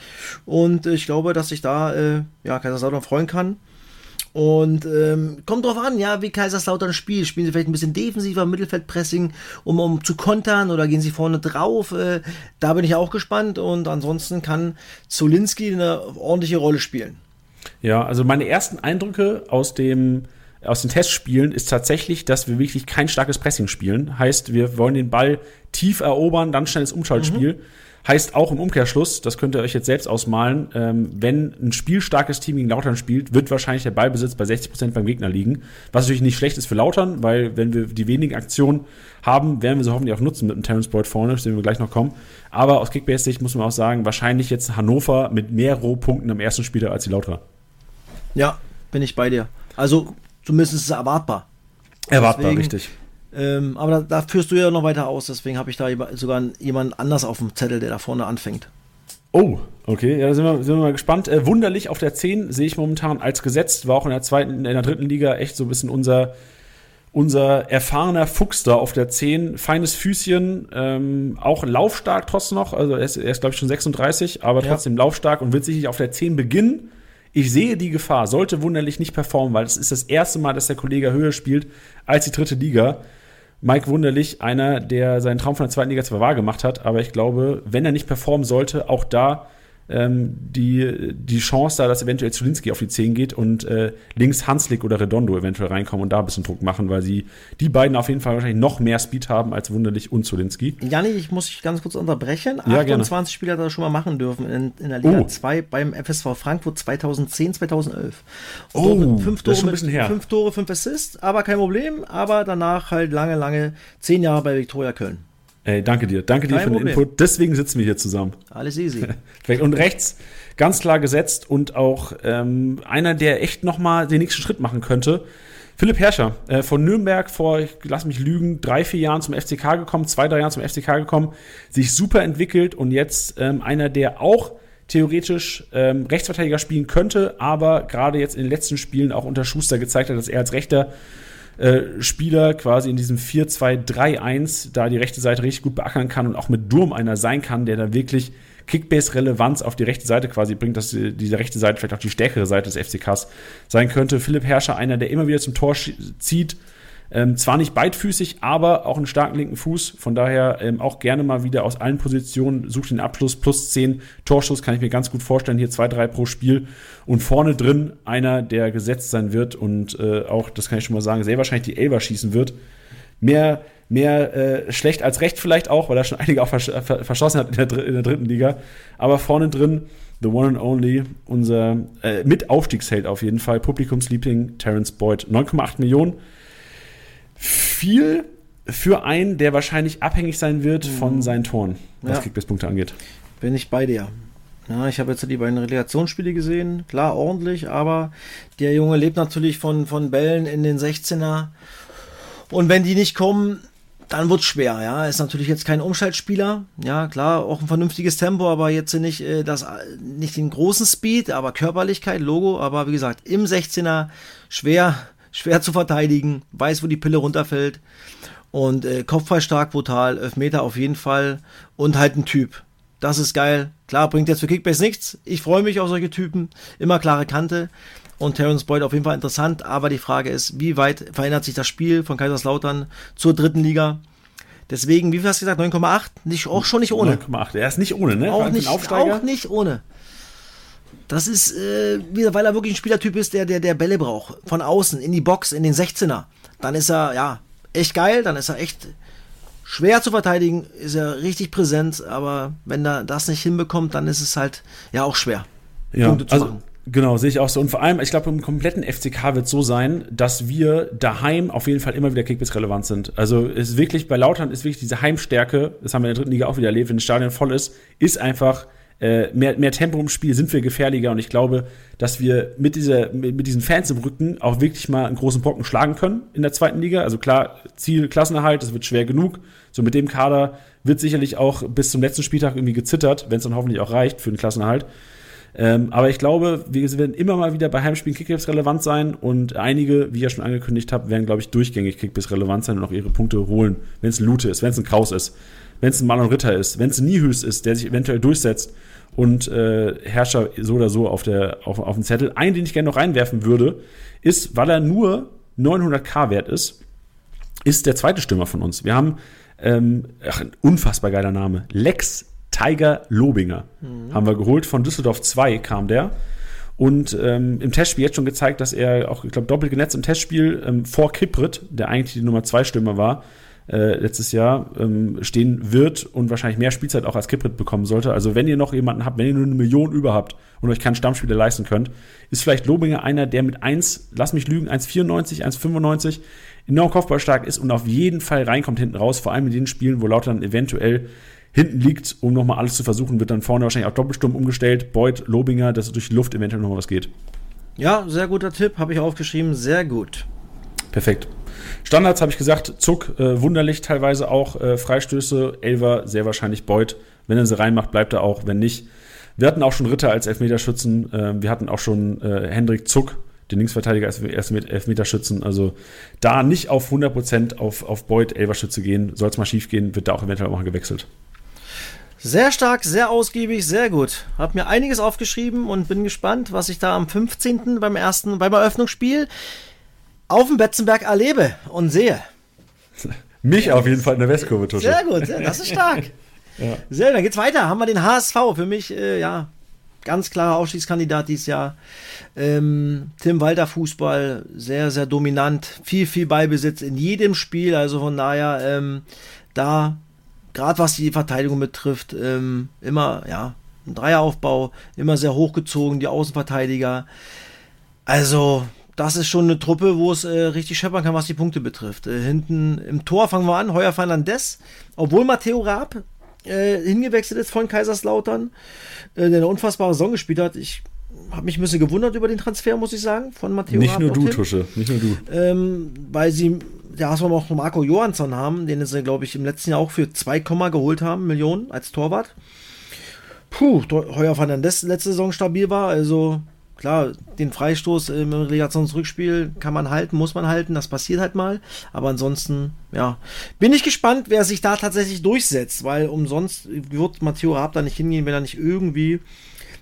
Und ich glaube, dass sich da ja, Kaiserslautern freuen kann. Und ähm, kommt drauf an, ja, wie Kaiserslautern spielt. Spielen sie vielleicht ein bisschen defensiver, Mittelfeldpressing, um, um zu kontern oder gehen sie vorne drauf? Äh, da bin ich auch gespannt. Und ansonsten kann Zolinski eine ordentliche Rolle spielen. Ja, also meine ersten Eindrücke aus dem aus den Testspielen ist tatsächlich, dass wir wirklich kein starkes Pressing spielen. Heißt, wir wollen den Ball tief erobern, dann schnelles Umschaltspiel. Mhm. Heißt auch im Umkehrschluss, das könnt ihr euch jetzt selbst ausmalen, ähm, wenn ein spielstarkes Team gegen Lautern spielt, wird wahrscheinlich der Ballbesitz bei 60 Prozent beim Gegner liegen. Was natürlich nicht schlecht ist für Lautern, weil wenn wir die wenigen Aktionen haben, werden wir sie hoffentlich auch nutzen mit dem Terence Boyd vorne, zu dem wir gleich noch kommen. Aber aus Kickbase-Sicht muss man auch sagen, wahrscheinlich jetzt Hannover mit mehr Rohpunkten am ersten Spieler als die Lauterer. Ja, bin ich bei dir. Also zumindest ist es erwartbar. Erwartbar, Deswegen, richtig. Ähm, aber da, da, führst du ja noch weiter aus, deswegen habe ich da sogar jemanden anders auf dem Zettel, der da vorne anfängt. Oh, okay, ja, da sind wir, sind wir mal gespannt. Äh, wunderlich auf der 10 sehe ich momentan als gesetzt, war auch in der zweiten, in der dritten Liga echt so ein bisschen unser, unser erfahrener Fuchs da auf der 10. Feines Füßchen, ähm, auch laufstark trotzdem noch, also er ist, er ist glaube ich schon 36, aber trotzdem ja. laufstark und wird sicherlich auf der 10 beginnen. Ich sehe die Gefahr, sollte wunderlich nicht performen, weil es ist das erste Mal, dass der Kollege höher spielt als die dritte Liga. Mike Wunderlich, einer, der seinen Traum von der zweiten Liga zwar wahr gemacht hat, aber ich glaube, wenn er nicht performen sollte, auch da ähm, die, die Chance da, dass eventuell Zulinski auf die 10 geht und äh, links Hanslik oder Redondo eventuell reinkommen und da ein bisschen Druck machen, weil sie die beiden auf jeden Fall wahrscheinlich noch mehr Speed haben als Wunderlich und Zulinski. Janni, ich muss dich ganz kurz unterbrechen. Ja, 28 gerne. Spieler hat er schon mal machen dürfen in, in der Liga oh. 2 beim FSV Frankfurt 2010, 2011. Oh, fünf Tore, mit, fünf Tore, fünf Assists, aber kein Problem. Aber danach halt lange, lange zehn Jahre bei Viktoria Köln. Ey, danke dir. Danke Kein dir für den Problem. Input. Deswegen sitzen wir hier zusammen. Alles easy. <laughs> und rechts ganz klar gesetzt und auch ähm, einer, der echt noch mal den nächsten Schritt machen könnte. Philipp Herrscher äh, von Nürnberg vor, ich lass mich lügen, drei, vier Jahren zum FCK gekommen, zwei, drei Jahren zum FCK gekommen, sich super entwickelt und jetzt ähm, einer, der auch theoretisch ähm, Rechtsverteidiger spielen könnte, aber gerade jetzt in den letzten Spielen auch unter Schuster gezeigt hat, dass er als Rechter äh, Spieler quasi in diesem 4-2-3-1 da die rechte Seite richtig gut beackern kann und auch mit Durm einer sein kann, der da wirklich Kickbase-Relevanz auf die rechte Seite quasi bringt, dass diese rechte Seite vielleicht auch die stärkere Seite des FCKs sein könnte. Philipp Herrscher, einer, der immer wieder zum Tor zieht, ähm, zwar nicht beidfüßig, aber auch einen starken linken Fuß. Von daher ähm, auch gerne mal wieder aus allen Positionen sucht den Abschluss plus 10 Torschuss, kann ich mir ganz gut vorstellen. Hier 2-3 pro Spiel. Und vorne drin einer, der gesetzt sein wird und äh, auch, das kann ich schon mal sagen, sehr wahrscheinlich die Elber schießen wird. Mehr, mehr äh, schlecht als recht vielleicht auch, weil er schon <laughs> einige auch versch verschossen hat in der, in der, dritten Liga. Aber vorne drin, the one and only, unser äh, Mit-Aufstiegsheld auf jeden Fall, Publikumsliebling Terence Boyd. 9,8 Millionen viel für einen, der wahrscheinlich abhängig sein wird von mhm. seinen Toren, was ja. Kickbase-Punkte angeht. Bin ich bei dir. Ja, ich habe jetzt die beiden Relegationsspiele gesehen. Klar, ordentlich, aber der Junge lebt natürlich von, von Bällen in den 16er. Und wenn die nicht kommen, dann wird es schwer, ja. Ist natürlich jetzt kein Umschaltspieler, ja, klar, auch ein vernünftiges Tempo, aber jetzt nicht äh, das nicht den großen Speed, aber Körperlichkeit, Logo, aber wie gesagt, im 16er schwer schwer zu verteidigen, weiß, wo die Pille runterfällt. Und äh, Kopfball stark, brutal, Elfmeter auf jeden Fall und halt ein Typ. Das ist geil. Klar, bringt jetzt für Kickbase nichts. Ich freue mich auf solche Typen. Immer klare Kante. Und Terence Boyd auf jeden Fall interessant. Aber die Frage ist, wie weit verändert sich das Spiel von Kaiserslautern zur dritten Liga? Deswegen, wie viel hast du gesagt? 9,8? Nicht, auch schon nicht ohne. 9,8. Er ist nicht ohne, ne? Auch nicht, auch nicht ohne. Das ist, äh, weil er wirklich ein Spielertyp ist, der, der, der Bälle braucht. Von außen, in die Box, in den 16er. Dann ist er, ja, echt geil, dann ist er echt schwer zu verteidigen, ist er richtig präsent, aber wenn er das nicht hinbekommt, dann ist es halt ja auch schwer. Ja, Punkte zu also, machen. Genau, sehe ich auch so. Und vor allem, ich glaube, im kompletten FCK wird es so sein, dass wir daheim auf jeden Fall immer wieder Kickbase relevant sind. Also ist wirklich, bei Lautern ist wirklich diese Heimstärke, das haben wir in der dritten Liga auch wieder erlebt, wenn das Stadion voll ist, ist einfach äh, mehr, mehr Tempo im Spiel, sind wir gefährlicher und ich glaube, dass wir mit, dieser, mit, mit diesen Fans im Rücken auch wirklich mal einen großen Brocken schlagen können in der zweiten Liga. Also klar, Ziel Klassenerhalt, das wird schwer genug. So mit dem Kader wird sicherlich auch bis zum letzten Spieltag irgendwie gezittert, wenn es dann hoffentlich auch reicht für den Klassenerhalt. Ähm, aber ich glaube, wir werden immer mal wieder bei Heimspielen Kickbase relevant sein und einige, wie ihr schon angekündigt habt, werden, glaube ich, durchgängig Kickbase relevant sein und auch ihre Punkte holen, wenn es Lute ist, wenn es ein Kraus ist, wenn es ein Marlon Ritter ist, wenn es ein Nihus ist, der sich eventuell durchsetzt und äh, Herrscher so oder so auf, der, auf, auf dem Zettel. Einen, den ich gerne noch reinwerfen würde, ist, weil er nur 900k wert ist, ist der zweite Stürmer von uns. Wir haben ähm, ach, ein unfassbar geiler Name. Lex Tiger Lobinger mhm. haben wir geholt. Von Düsseldorf 2 kam der. Und ähm, im Testspiel jetzt schon gezeigt, dass er auch, ich glaube, doppelt genetzt im Testspiel ähm, vor Kiprit, der eigentlich die Nummer 2 Stürmer war, äh, letztes Jahr ähm, stehen wird und wahrscheinlich mehr Spielzeit auch als Kiprit bekommen sollte. Also wenn ihr noch jemanden habt, wenn ihr nur eine Million über habt und euch keinen Stammspieler leisten könnt, ist vielleicht Lobinger einer, der mit 1, lass mich lügen, 1,94, 1,95 enorm kopfballstark ist und auf jeden Fall reinkommt hinten raus, vor allem in den Spielen, wo Lautern eventuell hinten liegt, um nochmal alles zu versuchen, wird dann vorne wahrscheinlich auch Doppelsturm umgestellt. Beuth, Lobinger, dass durch die Luft eventuell noch was geht. Ja, sehr guter Tipp, habe ich aufgeschrieben, sehr gut. Perfekt. Standards habe ich gesagt, Zuck, äh, wunderlich teilweise auch, äh, Freistöße, Elver, sehr wahrscheinlich Beuth. Wenn er sie reinmacht, bleibt er auch, wenn nicht. Wir hatten auch schon Ritter als Elfmeterschützen, äh, wir hatten auch schon äh, Hendrik Zuck, den Linksverteidiger als Elfmeterschützen. Also da nicht auf 100% auf, auf Beuth Elverschütze gehen, soll es mal schief gehen, wird da auch eventuell auch mal gewechselt. Sehr stark, sehr ausgiebig, sehr gut. Hab mir einiges aufgeschrieben und bin gespannt, was ich da am 15. beim ersten, beim Eröffnungsspiel auf dem Betzenberg erlebe und sehe. <laughs> Mich auf jeden Fall in der Westkurve, Tusche. Sehr gut, das ist stark. <laughs> ja. Sehr, dann geht's weiter. Haben wir den HSV. Für mich, äh, ja, ganz klarer Aufstiegskandidat dieses Jahr. Ähm, Tim Walter Fußball, sehr, sehr dominant. Viel, viel Beibesitz in jedem Spiel. Also von daher, ähm, da, gerade was die Verteidigung betrifft, ähm, immer, ja, ein Dreieraufbau, immer sehr hochgezogen, die Außenverteidiger. Also, das ist schon eine Truppe, wo es äh, richtig scheppern kann, was die Punkte betrifft. Äh, hinten im Tor fangen wir an, Heuer Fernandes, obwohl Matteo Raab äh, hingewechselt ist von Kaiserslautern, äh, der eine unfassbare Saison gespielt hat. Ich habe mich ein bisschen gewundert über den Transfer, muss ich sagen, von Matteo Nicht Raab nur du, Tusche, nicht nur du. Ähm, weil sie, ja, hast auch Marco Johansson haben, den sie, glaube ich, im letzten Jahr auch für 2, geholt haben, Millionen als Torwart. Puh, Heuer Fernandes letzte Saison stabil war, also klar, den Freistoß im Relegationsrückspiel kann man halten, muss man halten, das passiert halt mal. Aber ansonsten, ja, bin ich gespannt, wer sich da tatsächlich durchsetzt, weil umsonst wird Matteo Raab da nicht hingehen, wenn er nicht irgendwie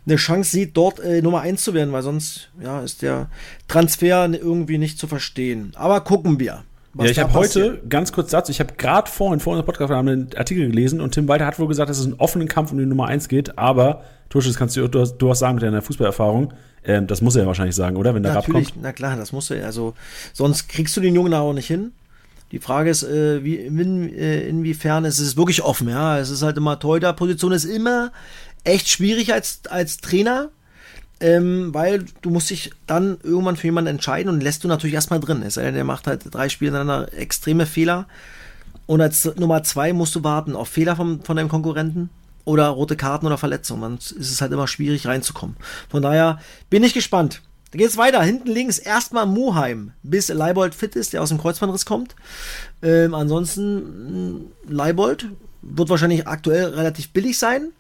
eine Chance sieht, dort äh, Nummer 1 zu werden, weil sonst ja, ist der Transfer irgendwie nicht zu verstehen. Aber gucken wir. ja, ich habe heute, ganz kurz dazu, ich habe gerade vorhin vor unserem Podcast einen Artikel gelesen und Tim Walter hat wohl gesagt, dass es einen offenen Kampf um die Nummer 1 geht, aber Tusche, das kannst du durchaus sagen mit deiner Fußballerfahrung. Ähm, das muss er ja wahrscheinlich sagen, oder? Wenn der Natürlich, Rab kommt. Na klar, das muss er. Also, sonst kriegst du den Jungen auch nicht hin. Die Frage ist, äh, wie, in, äh, inwiefern ist es wirklich offen, ja. Es ist halt immer, Torhüter-Position ist immer echt schwierig als, als Trainer, ähm, weil du musst dich dann irgendwann für jemanden entscheiden und lässt du natürlich erstmal drin. Es sei denn, der macht halt drei Spiele ineinander extreme Fehler. Und als Nummer zwei musst du warten auf Fehler vom, von deinem Konkurrenten oder rote Karten oder Verletzungen. Dann ist es halt immer schwierig reinzukommen. Von daher bin ich gespannt. Da geht es weiter. Hinten links erstmal Moheim, bis Leibold fit ist, der aus dem Kreuzbandriss kommt. Ähm, ansonsten mm, Leibold wird wahrscheinlich aktuell relativ billig sein.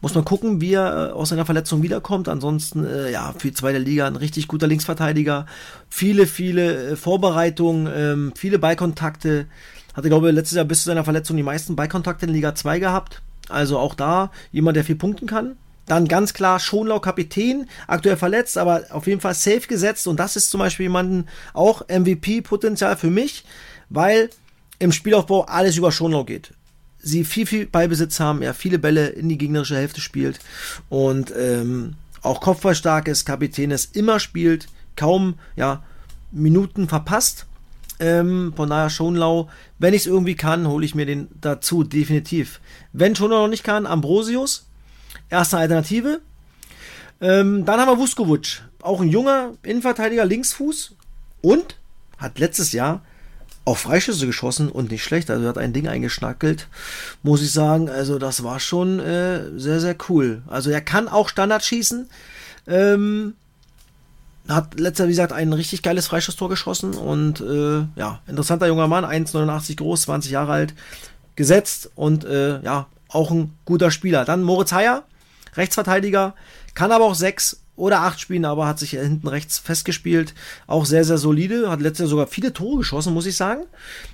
Muss man gucken, wie er äh, aus seiner Verletzung wiederkommt. Ansonsten, äh, ja, für die zweite Liga ein richtig guter Linksverteidiger. Viele, viele äh, Vorbereitungen, ähm, viele Ballkontakte. Hatte, glaube ich, letztes Jahr bis zu seiner Verletzung die meisten Ballkontakte in Liga 2 gehabt. Also auch da jemand, der viel punkten kann. Dann ganz klar Schonlau Kapitän, aktuell verletzt, aber auf jeden Fall safe gesetzt. Und das ist zum Beispiel jemanden auch MVP-Potenzial für mich, weil im Spielaufbau alles über Schonlau geht. Sie viel, viel Ballbesitz haben, er viele Bälle in die gegnerische Hälfte spielt und ähm, auch kopfballstark Kapitän ist, immer spielt, kaum ja, Minuten verpasst. Ähm, von daher Schonlau, wenn ich es irgendwie kann, hole ich mir den dazu, definitiv. Wenn Schonlau noch nicht kann, Ambrosius, erste Alternative. Ähm, dann haben wir Vuskovic, auch ein junger Innenverteidiger, Linksfuß und hat letztes Jahr auch Freischüsse geschossen und nicht schlecht. Also hat ein Ding eingeschnackelt, muss ich sagen. Also das war schon äh, sehr, sehr cool. Also er kann auch Standard schießen. Ähm, hat letzter, wie gesagt, ein richtig geiles Freischusstor geschossen und äh, ja, interessanter junger Mann, 1,89 groß, 20 Jahre alt, gesetzt und äh, ja, auch ein guter Spieler. Dann Moritz Heyer, Rechtsverteidiger, kann aber auch sechs oder acht spielen, aber hat sich hinten rechts festgespielt. Auch sehr, sehr solide. Hat letztes Jahr sogar viele Tore geschossen, muss ich sagen.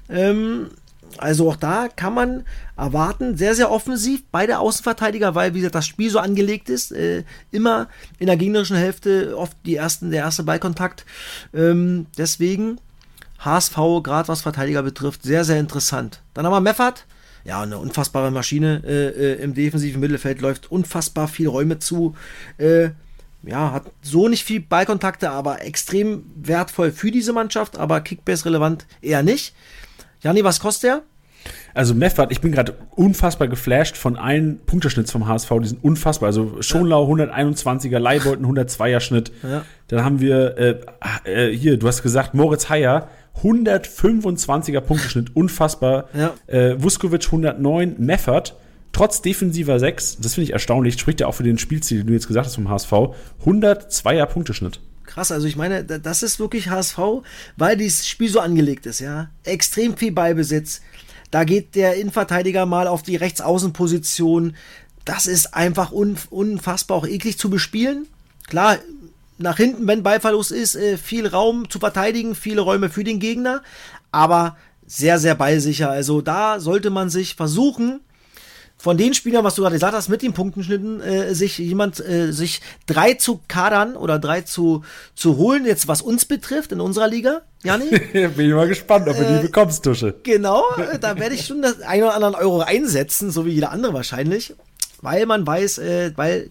Ähm, also auch da kann man erwarten, sehr, sehr offensiv, beide Außenverteidiger, weil, wie gesagt, das Spiel so angelegt ist, äh, immer in der gegnerischen Hälfte oft die ersten, der erste Ballkontakt. Ähm, deswegen HSV, gerade was Verteidiger betrifft, sehr, sehr interessant. Dann haben wir Meffert, ja, eine unfassbare Maschine äh, äh, im defensiven Mittelfeld, läuft unfassbar viel Räume zu. Äh, ja, hat so nicht viel Ballkontakte, aber extrem wertvoll für diese Mannschaft, aber Kickbase relevant eher nicht. Jani, was kostet der? Also Meffert, ich bin gerade unfassbar geflasht von allen Punkteschnitts vom HSV, die sind unfassbar. Also Schonlau 121er, Leibolten 102er Schnitt. Ja. Dann haben wir äh, äh, hier, du hast gesagt, Moritz Heyer 125er Punkteschnitt, unfassbar. Ja. Äh, Vuskovic 109, Meffert trotz defensiver 6, das finde ich erstaunlich, spricht ja auch für den Spielziel, den du jetzt gesagt hast vom HSV, 102er Punkteschnitt krass. Also ich meine, das ist wirklich HSV, weil dieses Spiel so angelegt ist, ja. Extrem viel Ballbesitz. Da geht der Innenverteidiger mal auf die Rechtsaußenposition. Das ist einfach unfassbar auch eklig zu bespielen. Klar, nach hinten, wenn Ballverlust ist, äh, viel Raum zu verteidigen, viele Räume für den Gegner, aber sehr, sehr ballsicher. Also da sollte man sich versuchen, von den Spielern, was du gerade gesagt hast, mit den Punktenschnitten, äh, sich jemand, äh, sich drei zu kadern oder drei zu, zu holen, jetzt was uns betrifft in unserer Liga, Jani? <laughs> Bin ich mal gespannt, ob du äh, die bekommst, Tusche. Genau, äh, da werde ich schon das ein oder anderen Euro einsetzen, so wie jeder andere wahrscheinlich, weil man weiß, äh, weil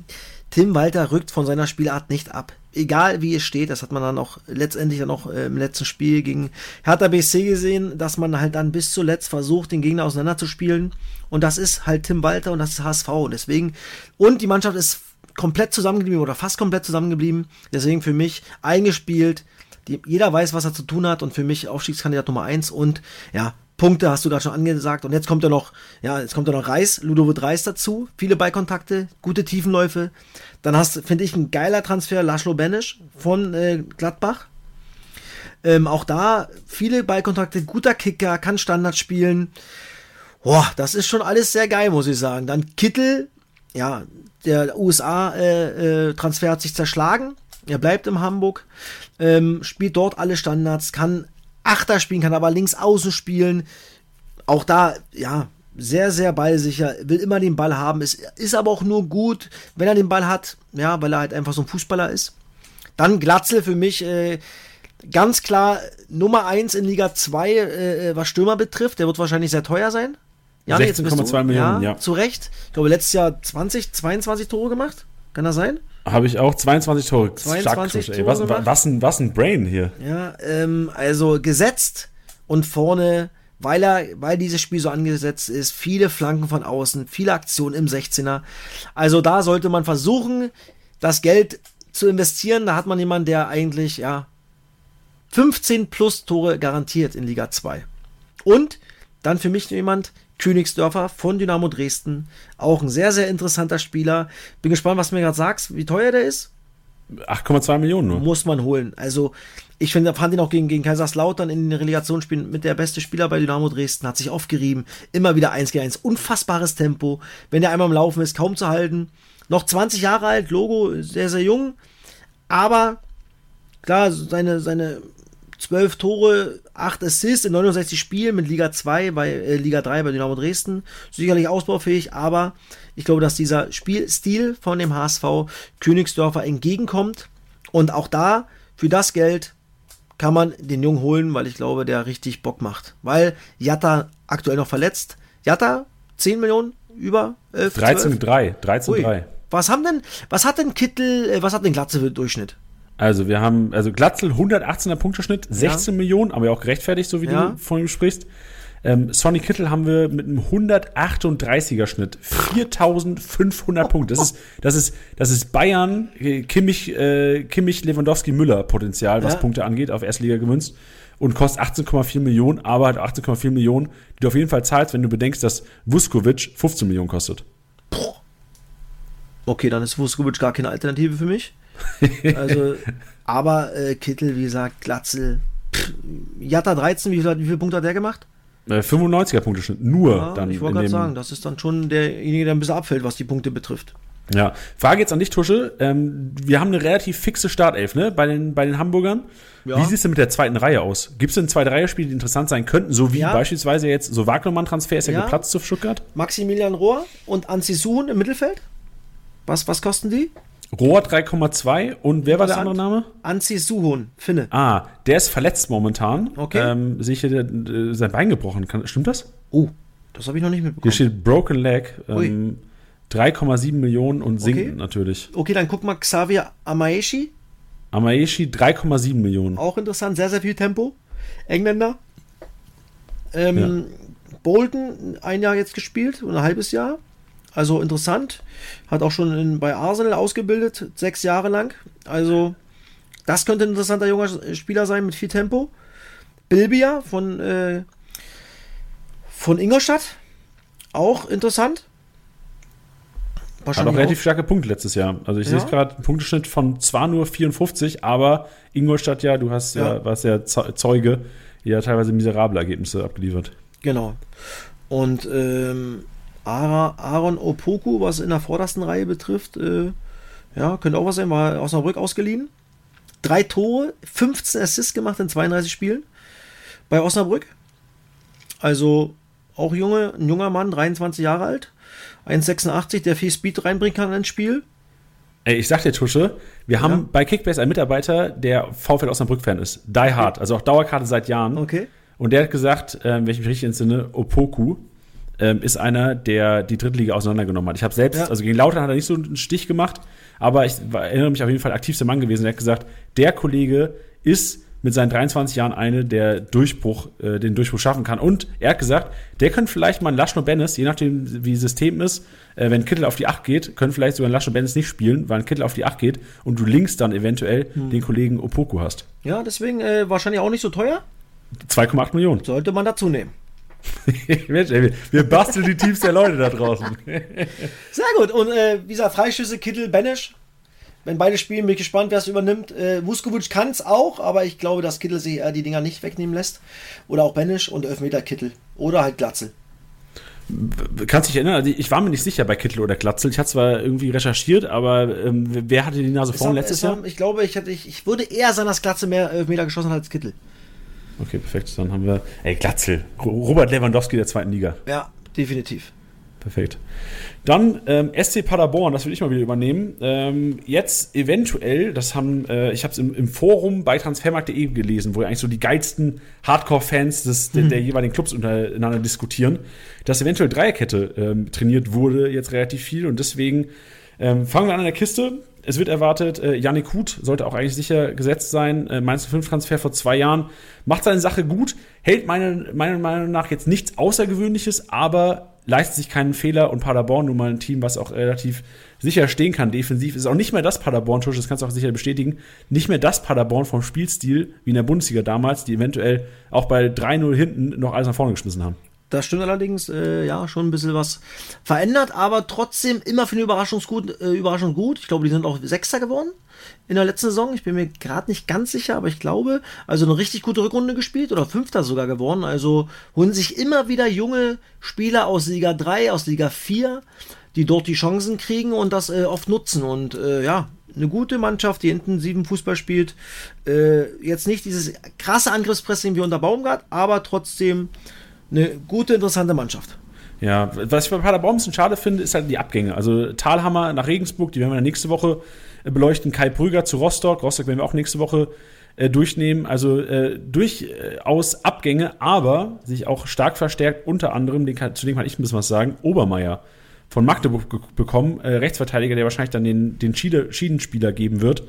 Tim Walter rückt von seiner Spielart nicht ab egal wie es steht, das hat man dann auch letztendlich dann auch äh, im letzten Spiel gegen Hertha BC gesehen, dass man halt dann bis zuletzt versucht, den Gegner auseinanderzuspielen. Und das ist halt Tim Walter und das ist HSV. Und deswegen, und die Mannschaft ist komplett zusammengeblieben oder fast komplett zusammengeblieben. Deswegen für mich eingespielt. Die, jeder weiß, was er zu tun hat und für mich Aufstiegskandidat Nummer eins und ja, Punkte hast du gerade schon angesagt. Und jetzt kommt ja noch, ja, jetzt kommt ja noch Reis, Ludovic Reis dazu. Viele Beikontakte, gute Tiefenläufe. Dann hast, finde ich, ein geiler Transfer, Laszlo Benisch von äh, Gladbach. Ähm, auch da viele Ballkontakte, guter Kicker, kann Standard spielen. Boah, das ist schon alles sehr geil, muss ich sagen. Dann Kittel, ja, der USA-Transfer äh, äh, hat sich zerschlagen. Er bleibt in Hamburg, ähm, spielt dort alle Standards, kann Achter spielen, kann aber links außen spielen. Auch da, ja, sehr, sehr ballsicher, will immer den Ball haben, ist, ist aber auch nur gut, wenn er den Ball hat, ja, weil er halt einfach so ein Fußballer ist. Dann Glatzel für mich äh, ganz klar Nummer 1 in Liga 2, äh, äh, was Stürmer betrifft. Der wird wahrscheinlich sehr teuer sein. 16,2 Millionen, ja, ja. Zu Recht. Ich glaube, letztes Jahr 20, 22 Tore gemacht. Kann das sein? Habe ich auch 22 Tore. 22 Tore ey, was, was, ein, was ein Brain hier. Ja, ähm, also gesetzt und vorne weil er, weil dieses Spiel so angesetzt ist, viele Flanken von außen, viele Aktionen im 16er. Also da sollte man versuchen, das Geld zu investieren. Da hat man jemanden, der eigentlich, ja, 15 plus Tore garantiert in Liga 2. Und dann für mich jemand, Königsdörfer von Dynamo Dresden. Auch ein sehr, sehr interessanter Spieler. Bin gespannt, was du mir gerade sagst, wie teuer der ist. 8,2 Millionen nur. Muss man holen. Also, ich finde, fand ihn auch gegen, gegen Kaiserslautern in den Relegationsspielen mit der beste Spieler bei Dynamo Dresden, hat sich aufgerieben. Immer wieder 1 gegen 1. Unfassbares Tempo. Wenn er einmal im Laufen ist, kaum zu halten. Noch 20 Jahre alt, Logo, sehr, sehr jung. Aber, klar, seine, seine 12 Tore, 8 Assists in 69 Spielen mit Liga 2 bei äh, Liga 3 bei Dynamo Dresden. Sicherlich ausbaufähig, aber ich glaube, dass dieser Spielstil von dem HSV Königsdörfer entgegenkommt. Und auch da, für das Geld, kann man den Jungen holen, weil ich glaube, der richtig Bock macht. Weil Jatta aktuell noch verletzt. Jatta, 10 Millionen, über 11, 13,3. 13,3. Was haben denn, was hat denn Kittel, äh, was hat denn Glatze für Durchschnitt? Also wir haben, also Glatzel 118er Punkteschnitt, 16 ja. Millionen, aber ja auch gerechtfertigt, so wie ja. du von ihm sprichst. Ähm, Sonny Kittel haben wir mit einem 138er Schnitt. 4500 Punkte. Das ist, das ist, das ist Bayern, äh, Kimmich, äh, Kimmich, Lewandowski, Müller Potenzial, was ja. Punkte angeht, auf Erstliga gemünzt. Und kostet 18,4 Millionen, aber hat 18,4 Millionen, die du auf jeden Fall zahlst, wenn du bedenkst, dass Vuskovic 15 Millionen kostet. Okay, dann ist Vuskovic gar keine Alternative für mich. Also, aber äh, Kittel, wie gesagt, Glatzel, Jatta 13, wie, viel, wie viele Punkte hat der gemacht? 95er äh, Punkteschnitt, nur ja, dann. Ich wollte gerade sagen, das ist dann schon derjenige, der ein bisschen abfällt, was die Punkte betrifft. Ja, Frage jetzt an dich, Tusche. Ähm, wir haben eine relativ fixe Startelf, ne, bei den, bei den Hamburgern. Ja. Wie sieht es denn mit der zweiten Reihe aus? Gibt es denn zwei Reihe-Spiele, die interessant sein könnten? So wie ja. beispielsweise jetzt, so Wagnermann-Transfer ist ja, ja geplatzt zu Stuttgart. Maximilian Rohr und Anzi Suhun im Mittelfeld. Was, was kosten die? Rohr 3,2 und wer war der andere Name? Anzi Suhun, Finne. Ah, der ist verletzt momentan. Okay. Ähm, sehe ich hier äh, sein Bein gebrochen. Kann, stimmt das? Oh, das habe ich noch nicht mitbekommen. Hier steht Broken Leg. Ähm, 3,7 Millionen und sinkt okay. natürlich. Okay, dann guck mal Xavier Amaeshi. Amaeshi 3,7 Millionen. Auch interessant, sehr, sehr viel Tempo. Engländer. Ähm, ja. Bolton ein Jahr jetzt gespielt, ein halbes Jahr. Also interessant. Hat auch schon in, bei Arsenal ausgebildet, sechs Jahre lang. Also, das könnte ein interessanter junger Spieler sein mit viel Tempo. Bilbia von, äh, von Ingolstadt. Auch interessant. Hat auch relativ starke Punkte letztes Jahr. Also ich ja. sehe gerade einen Punkteschnitt von zwar nur 54, aber Ingolstadt ja, du hast ja, ja warst ja Zeuge, ja teilweise miserable Ergebnisse abgeliefert. Genau. Und ähm, Aaron Opoku, was in der vordersten Reihe betrifft, äh, ja, könnte auch was sein, war aus Osnabrück ausgeliehen. Drei Tore, 15 Assists gemacht in 32 Spielen bei Osnabrück. Also auch junge, ein junger Mann, 23 Jahre alt. 1,86, der viel Speed reinbringen kann ins Spiel. Ey, ich sag dir, Tusche, wir haben bei Kickbase einen Mitarbeiter, der VfL Osnabrück-Fan ist. Die Hard, also auch Dauerkarte seit Jahren. Okay. Und der hat gesagt, äh, wenn ich mich richtig entsinne, Opoku ähm, ist einer, der die Drittliga auseinandergenommen hat. Ich habe selbst, ja. also gegen Lautern hat er nicht so einen Stich gemacht, aber ich war, erinnere mich auf jeden Fall aktivster Mann gewesen. Der hat gesagt, der Kollege ist mit seinen 23 Jahren eine, der Durchbruch, äh, den Durchbruch schaffen kann. Und er hat gesagt, der könnte vielleicht mal ein Laschno Bennis, je nachdem wie System ist, äh, wenn Kittel auf die 8 geht, können vielleicht sogar ein Laschno Bennis nicht spielen, weil ein Kittel auf die 8 geht und du links dann eventuell hm. den Kollegen Opoku hast. Ja, deswegen äh, wahrscheinlich auch nicht so teuer. 2,8 Millionen. Sollte man dazu nehmen. Mensch, ey, wir basteln die Teams der Leute da draußen. Sehr gut. Und äh, wie gesagt, Freischüsse, Kittel, Benesch, wenn beide spielen, bin ich gespannt, wer es übernimmt. Äh, Vuskovic kann es auch, aber ich glaube, dass Kittel sich äh, die Dinger nicht wegnehmen lässt. Oder auch Benisch und Elfmeter Kittel. Oder halt Glatzel. Kannst dich erinnern, also ich war mir nicht sicher bei Kittel oder Glatzel. Ich hatte zwar irgendwie recherchiert, aber ähm, wer hatte die Nase vorn letztes Jahr? Ich glaube, ich, hatte, ich, ich würde eher sagen, dass Glatzel mehr Elfmeter geschossen hat als Kittel. Okay, perfekt. Dann haben wir. Ey, Glatzel. Robert Lewandowski der zweiten Liga. Ja, definitiv. Perfekt. Dann ähm, SC Paderborn, das will ich mal wieder übernehmen. Ähm, jetzt eventuell, das haben, äh, ich habe es im, im, Forum bei transfermarkt.de gelesen, wo eigentlich so die geilsten Hardcore-Fans des, mhm. der, jeweiligen Clubs untereinander diskutieren, dass eventuell Dreierkette ähm, trainiert wurde, jetzt relativ viel. Und deswegen ähm, fangen wir an in der Kiste. Es wird erwartet, äh, Yannick Huth sollte auch eigentlich sicher gesetzt sein. Äh, Mainz 5 Transfer vor zwei Jahren. Macht seine Sache gut, hält meine, meiner Meinung nach jetzt nichts Außergewöhnliches, aber leistet sich keinen Fehler und Paderborn nun mal ein Team, was auch relativ sicher stehen kann defensiv. Ist auch nicht mehr das Paderborn, Tusch, das kannst du auch sicher bestätigen, nicht mehr das Paderborn vom Spielstil wie in der Bundesliga damals, die eventuell auch bei 3-0 hinten noch alles nach vorne geschmissen haben. Das stimmt allerdings, äh, ja, schon ein bisschen was verändert, aber trotzdem immer für eine Überraschung gut. Äh, Überraschung gut. Ich glaube, die sind auch Sechster geworden in der letzten Saison. Ich bin mir gerade nicht ganz sicher, aber ich glaube, also eine richtig gute Rückrunde gespielt oder Fünfter sogar geworden. Also holen sich immer wieder junge Spieler aus Liga 3, aus Liga 4, die dort die Chancen kriegen und das äh, oft nutzen. Und äh, ja, eine gute Mannschaft, die intensiven Fußball spielt. Äh, jetzt nicht dieses krasse Angriffspressing wie unter Baumgart, aber trotzdem eine gute, interessante Mannschaft. Ja, was ich bei Paderborn ein bisschen schade finde, ist halt die Abgänge. Also Talhammer nach Regensburg, die werden wir nächste Woche äh, beleuchten. Kai Prüger zu Rostock. Rostock werden wir auch nächste Woche äh, durchnehmen. Also äh, durchaus Abgänge, aber sich auch stark verstärkt, unter anderem, den zu dem kann ich ein bisschen was sagen, Obermeier von Magdeburg bekommen. Äh, Rechtsverteidiger, der wahrscheinlich dann den, den Schiedenspieler geben wird.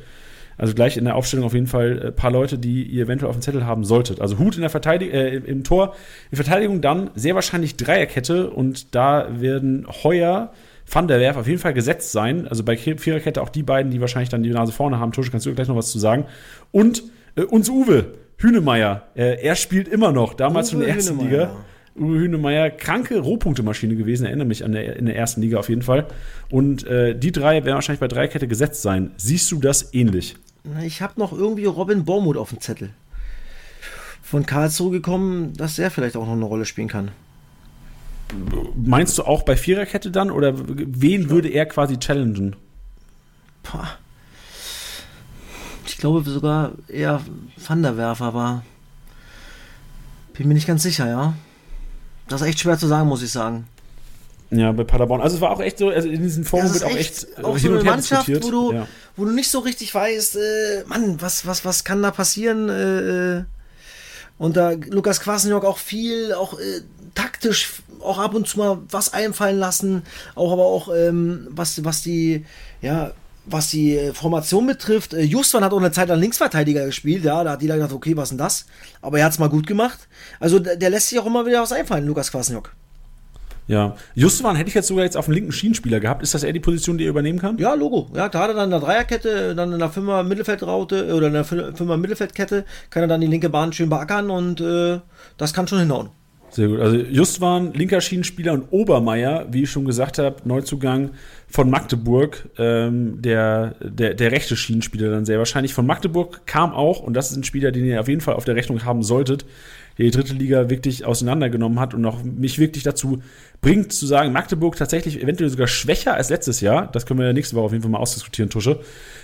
Also gleich in der Aufstellung auf jeden Fall ein äh, paar Leute, die ihr eventuell auf dem Zettel haben solltet. Also Hut in der Verteidigung, äh, im Tor. In Verteidigung dann sehr wahrscheinlich Dreierkette und da werden Heuer, Van der Werf auf jeden Fall gesetzt sein. Also bei Viererkette auch die beiden, die wahrscheinlich dann die Nase vorne haben. Tusche, kannst du gleich noch was zu sagen. Und äh, uns Uwe Hünemeyer. Äh, er spielt immer noch, damals Uwe schon in der ersten. Liga. Uwe Hünemeyer, kranke Rohpunktemaschine gewesen, erinnere mich an der, in der ersten Liga auf jeden Fall. Und äh, die drei werden wahrscheinlich bei Dreikette gesetzt sein. Siehst du das ähnlich? Ich habe noch irgendwie Robin Bormuth auf dem Zettel. Von Karlsruhe gekommen, dass er vielleicht auch noch eine Rolle spielen kann. meinst du auch bei Viererkette dann oder wen würde er quasi challengen? Ich glaube sogar eher Van der Werf, aber bin mir nicht ganz sicher, ja. Das ist echt schwer zu sagen, muss ich sagen. Ja, bei Paderborn. Also es war auch echt so, also in diesem Forum wird auch ist echt, auch äh, so hin und eine Mannschaft, wo diskutiert. du, ja. wo du nicht so richtig weißt, äh, Mann, was, was, was kann da passieren? Äh, äh, und da Lukas Kwasniok auch viel, auch äh, taktisch auch ab und zu mal was einfallen lassen, auch aber auch ähm, was, was die, ja, was die äh, Formation betrifft. Justwan hat auch eine Zeit lang Linksverteidiger gespielt, ja, da hat jeder gedacht, okay, was denn das? Aber er hat es mal gut gemacht. Also der, der lässt sich auch immer wieder was einfallen, Lukas Kwasniok. Ja. Justwan hätte ich jetzt sogar jetzt auf dem linken Schienenspieler gehabt. Ist das eher die Position, die er übernehmen kann? Ja, Logo. Ja, gerade dann in der Dreierkette, dann in der Fünfer Mittelfeldraute äh, oder in der Fün- Fünfer Mittelfeldkette kann er dann die linke Bahn schön beackern und äh, das kann schon hinhauen. Sehr gut. Also Justwan, linker Schienenspieler und Obermeier, wie ich schon gesagt habe, Neuzugang von Magdeburg, ähm, der, der, der rechte Schienenspieler dann sehr wahrscheinlich. Von Magdeburg kam auch, und das ist ein Spieler, den ihr auf jeden Fall auf der Rechnung haben solltet, der die dritte Liga wirklich auseinandergenommen hat und auch mich wirklich dazu bringt zu sagen, Magdeburg tatsächlich eventuell sogar schwächer als letztes Jahr. Das können wir nächste Woche auf jeden Fall mal ausdiskutieren, Tusche.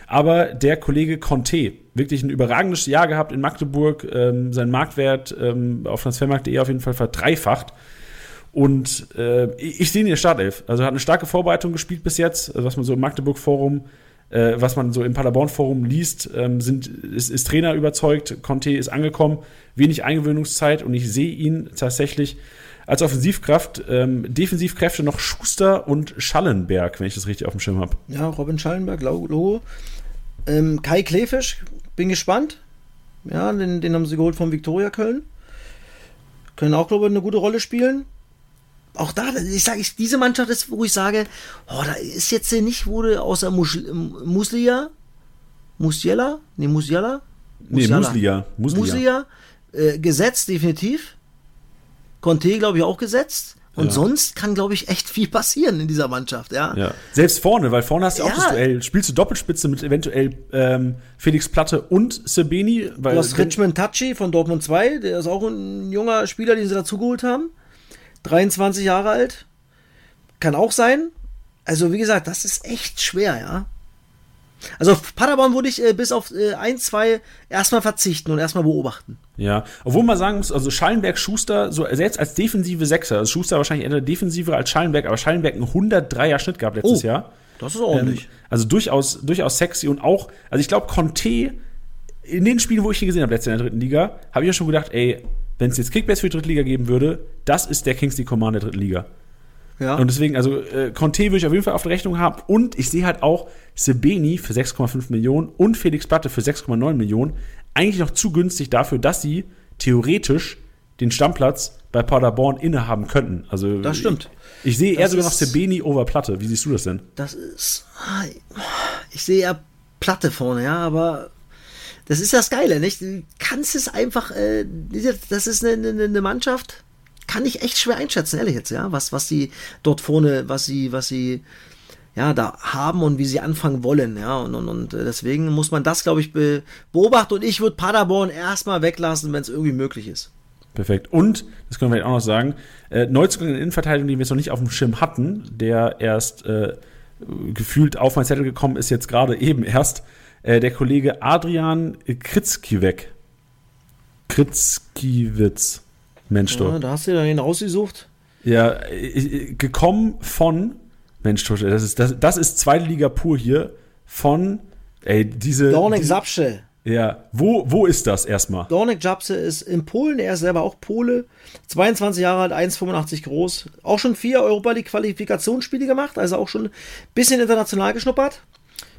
Aber der Kollege Conte, wirklich ein überragendes Jahr gehabt in Magdeburg, ähm, sein Marktwert ähm, auf transfermarkt.de auf jeden Fall verdreifacht. Und äh, ich, ich sehe ihn in der Startelf. Also hat eine starke Vorbereitung gespielt bis jetzt, also was man so im Magdeburg-Forum, äh, was man so im Paderborn-Forum liest, ähm, sind, ist, ist Trainer überzeugt, Conte ist angekommen, wenig Eingewöhnungszeit und ich sehe ihn tatsächlich als Offensivkraft, ähm, Defensivkräfte noch Schuster und Schallenberg, wenn ich das richtig auf dem Schirm habe. Ja, Robin Schallenberg, Logo. Ähm, Kai Klefisch, bin gespannt. Ja, den, den haben sie geholt von Viktoria Köln. Können auch, glaube ich, eine gute Rolle spielen. Auch da, ich sage, ich, diese Mannschaft ist, wo ich sage, oh, da ist jetzt nicht, wurde außer Mus- Muslia, Musiela, nee, Musiala, Nee. Muslia. Muslia. Muslia, äh, gesetzt, definitiv. Conte, glaube ich, auch gesetzt. Und Ja. sonst kann, glaube ich, echt viel passieren in dieser Mannschaft, ja. Ja. Selbst vorne, weil vorne hast du auch Ja. das Duell. Spielst du Doppelspitze mit eventuell ähm, Felix Platte und Sebeni? Du hast Richmond Tachi von Dortmund 2, der ist auch ein junger Spieler, den sie dazugeholt haben. 23 Jahre alt. Kann auch sein. Also, wie gesagt, das ist echt schwer, ja. Also, auf Paderborn würde ich äh, bis auf äh, ein, zwei erstmal verzichten und erstmal beobachten. Ja, obwohl man sagen muss, also Schallenberg, Schuster, so selbst als defensive Sechser, also Schuster wahrscheinlich eher defensiver als Schallenberg, aber Schallenberg einen 103er Schnitt gehabt letztes Oh, Jahr. Das ist Ähm, also durchaus, durchaus sexy und auch, also ich glaube, Conte, in den Spielen, wo ich ihn gesehen habe, letztes Jahr in der dritten Liga, habe ich ja schon gedacht, ey, wenn es jetzt Kickbacks für die dritte Liga geben würde, das ist der Kingsley Command der dritten Liga. ja. Und deswegen, also äh, Conte würde ich auf jeden Fall auf der Rechnung haben. Und ich sehe halt auch Sebeni für 6,5 Millionen und Felix Platte für 6,9 Millionen eigentlich noch zu günstig dafür, dass sie theoretisch den Stammplatz bei Paderborn innehaben könnten. Also Das stimmt. Ich, ich sehe eher Das sogar noch Sebeni over Platte. Wie siehst du das denn? Das ist. ah, Ich sehe ja Platte vorne, ja, aber das ist das Geile, nicht? Du kannst es einfach, äh, das ist eine, eine, eine Mannschaft, kann ich echt schwer einschätzen, ehrlich jetzt, ja, was, was sie dort vorne, was sie, was sie, ja, da haben und wie sie anfangen wollen, ja, und, und, und äh, deswegen muss man das, glaube ich, be beobachten und ich würde Paderborn erstmal weglassen, wenn es irgendwie möglich ist. Perfekt. Und, das können wir auch noch sagen, äh, Neuzugang in der Innenverteidigung, den wir jetzt noch nicht auf dem Schirm hatten, der erst äh, gefühlt auf mein Zettel gekommen ist, jetzt gerade eben erst, äh, der Kollege Adrian Kritzkiewek. Kritzkiewicz. Mensch, du. Ja, da hast du ihn rausgesucht. Ja, äh, äh, gekommen von, Mensch, das ist, das, das ist zweite Liga pur hier, von, ey, diese. Dornik Sapsche. Ja, wo, wo ist das erstmal? Dornik Japse ist in Polen, er ist selber auch Pole, 22 Jahre alt, 1,85 groß, auch schon vier Europa League Qualifikationsspiele gemacht, also auch schon ein bisschen international geschnuppert.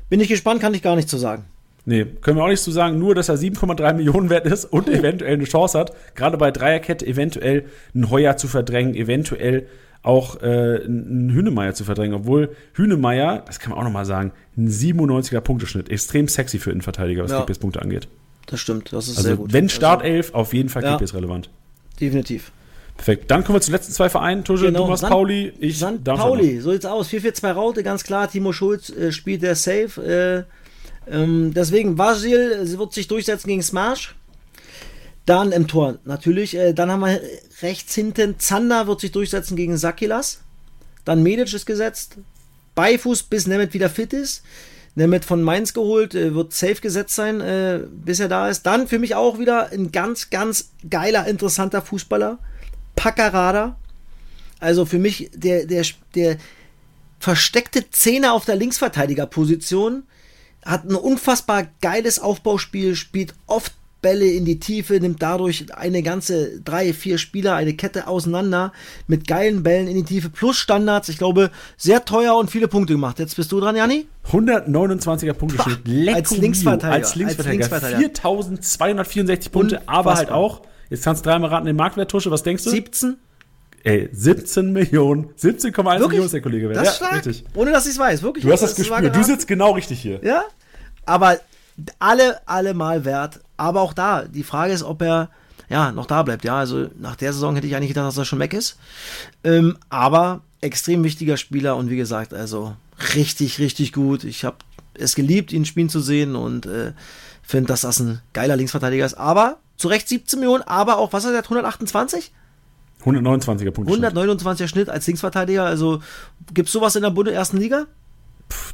Bin ich gespannt, kann ich gar nicht zu sagen. Nee, können wir auch nicht so sagen, nur dass er 7,3 Millionen wert ist und eventuell eine Chance hat, gerade bei Dreierkette eventuell einen Heuer zu verdrängen, eventuell auch äh, einen Hünemeyer zu verdrängen, obwohl Hünemeyer, das kann man auch nochmal sagen, ein 97er Punkteschnitt, extrem sexy für Innenverteidiger, was Ja. Kickbase-Punkte angeht. Das stimmt, das ist sehr Also gut. wenn Startelf, auf jeden Fall Ja. Kickbase-relevant. Also, definitiv. Perfekt. Dann kommen wir zu den letzten zwei Vereinen. Tusche, Genau, machst San- Pauli, ich. Darmstadt Pauli, so sieht's aus. 4-4-2 Raute, ganz klar. Timo Schulz äh, spielt der Safe. Äh, ähm, deswegen, Vasil wird sich durchsetzen gegen Smash. Dann im Tor natürlich. Äh, dann haben wir rechts hinten Zander wird sich durchsetzen gegen Sakilas. Dann Medic ist gesetzt. Beifuß, bis Nemeth wieder fit ist. Nemeth von Mainz geholt, äh, wird safe gesetzt sein, äh, bis er da ist. Dann für mich auch wieder ein ganz, ganz geiler, interessanter Fußballer. Paccarada. Also für mich der, der, der versteckte Zehner auf der Linksverteidigerposition. Hat ein unfassbar geiles Aufbauspiel, spielt oft Bälle in die Tiefe, nimmt dadurch eine ganze drei, vier Spieler, eine Kette auseinander mit geilen Bällen in die Tiefe plus Standards. Ich glaube, sehr teuer und viele Punkte gemacht. Jetzt bist du dran, Janni? 129er Punkteschnitt. Als Linksverteidiger. Als Linksverteidiger. Als Linksverteidiger. 4264 Punkte, aber halt Unfassbar. auch, jetzt kannst du dreimal raten, den Marktwert, Tusche, was denkst du? 17? Ey, 17 Millionen, 17,1 Wirklich? Millionen ist der Kollege wert. Das ist stark. richtig. Ohne dass ich es weiß, wirklich. Du hast das, war gespürt. Du sitzt genau richtig hier. Ja, aber alle, alle mal wert. Aber auch da, die Frage ist, ob er ja noch da bleibt. Ja, also nach der Saison hätte ich eigentlich gedacht, dass er schon weg ist. Ähm, aber extrem wichtiger Spieler und wie gesagt, also richtig, richtig gut. Ich habe es geliebt, ihn spielen zu sehen und äh, finde, dass das ein geiler Linksverteidiger ist. Aber zu Recht 17 Millionen, aber auch, was hat er, 128? 129er Punkte. 129er Schnitt als Linksverteidiger. Also gibt es sowas in der Bunde ersten Liga?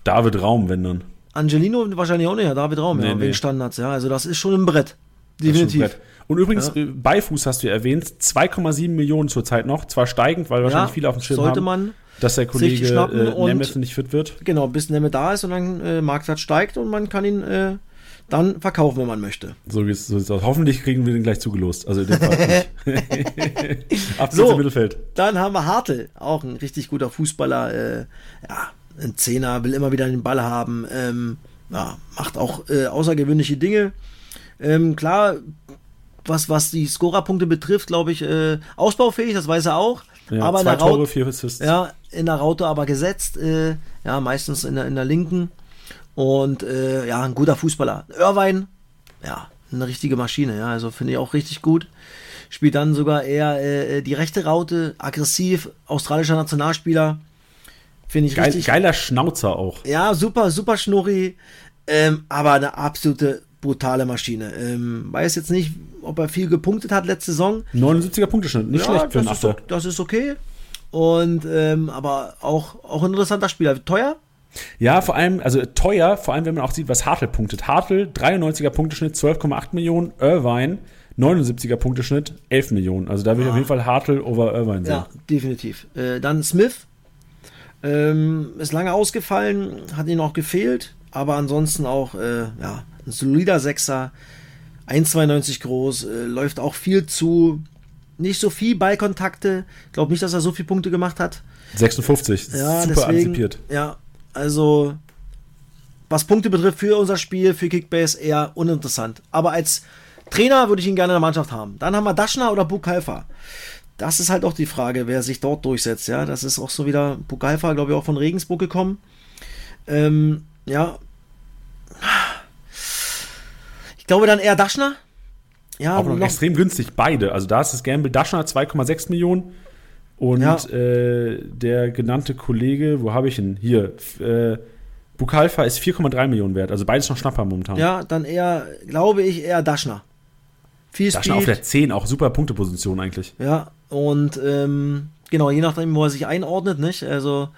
David Raum, wenn dann. Angelino wahrscheinlich auch nicht, ja, David Raum, Nee, ja, nee. wegen Standards, ja. Also das ist schon ein Brett. Definitiv. ein Brett. Und übrigens, äh, Beifuß hast du ja erwähnt, 2,7 Millionen zurzeit noch, zwar steigend, weil wahrscheinlich Ja, viele auf dem Schirm sollte haben, man dass der Kollege schnappen äh, Nemeth nicht fit wird. Genau, bis Nemme da ist und dann äh, Marktwert steigt und man kann ihn äh, dann verkaufen, wenn man möchte. So, geht's- so sieht's aus. Hoffentlich kriegen wir den gleich zugelost. Also in dem Fall <laughs> nicht. <laughs> Ab So. ins Mittelfeld. Dann haben wir Hartl, auch ein richtig guter Fußballer. Äh, ja, ein Zehner, will immer wieder den Ball haben. Ähm, ja, macht auch äh, außergewöhnliche Dinge. Ähm, klar, was, was die Scorerpunkte betrifft, glaube ich, äh, ausbaufähig, das weiß er auch. Ja, aber in zwei der, Raute, Tore, vier Assists. ja, in der Raute aber gesetzt. Äh, ja, meistens in der, in der linken. Und äh, ja, ein guter Fußballer. Irvine, ja, eine richtige Maschine. Ja, also finde ich auch richtig gut. Spielt dann sogar eher äh, die rechte Raute, aggressiv, australischer Nationalspieler. Finde ich Geil, richtig. geiler Schnauzer auch. Ja, super, super schnurri. Ähm, aber eine absolute brutale Maschine. Ähm, weiß jetzt nicht, ob er viel gepunktet hat letzte Saison. 79er Punkteschnitt, nicht schlecht für das, ist, das ist okay. Und ähm, aber auch, auch ein interessanter Spieler. Teuer? Ja, vor allem, also teuer, vor allem wenn man auch sieht, was Hartl punktet. Hartl, 93er Punkteschnitt, 12,8 Millionen. Irvine, 79er Punkteschnitt, 11 Millionen. Also da würde ich auf jeden Fall Hartl over Irvine sehen. Ja, definitiv. Äh, dann Smith. Ähm, ist lange ausgefallen, hat ihn auch gefehlt, aber ansonsten auch äh, ja, ein solider Sechser, 1,92 groß, äh, läuft auch viel zu, nicht so viel Ballkontakte. Glaube nicht, dass er so viele Punkte gemacht hat. 56, Ja, super deswegen, antizipiert. Ja, also was Punkte betrifft für unser Spiel, für Kickbase eher uninteressant. Aber als Trainer würde ich ihn gerne in der Mannschaft haben. Dann haben wir Daschner oder Bukalfa. Das ist halt auch die Frage, wer sich dort durchsetzt. Ja, das ist auch so wieder Bukalfa, glaube ich, auch von Regensburg gekommen. Ähm, ja. Ich glaube dann eher Daschner. Ja, noch, noch, extrem günstig, beide. Also da ist das Gamble Daschner 2,6 Millionen und Ja. äh, der genannte Kollege, wo habe ich ihn? Hier, äh, Bukalfa ist 4,3 Millionen wert. Also beides noch Schnapper momentan. ja, dann eher, glaube ich, eher Daschner. Viel Daschner auf der 10, auch super Punkteposition eigentlich. Ja, und ähm, genau, je nachdem, wo er sich einordnet, nicht? Also,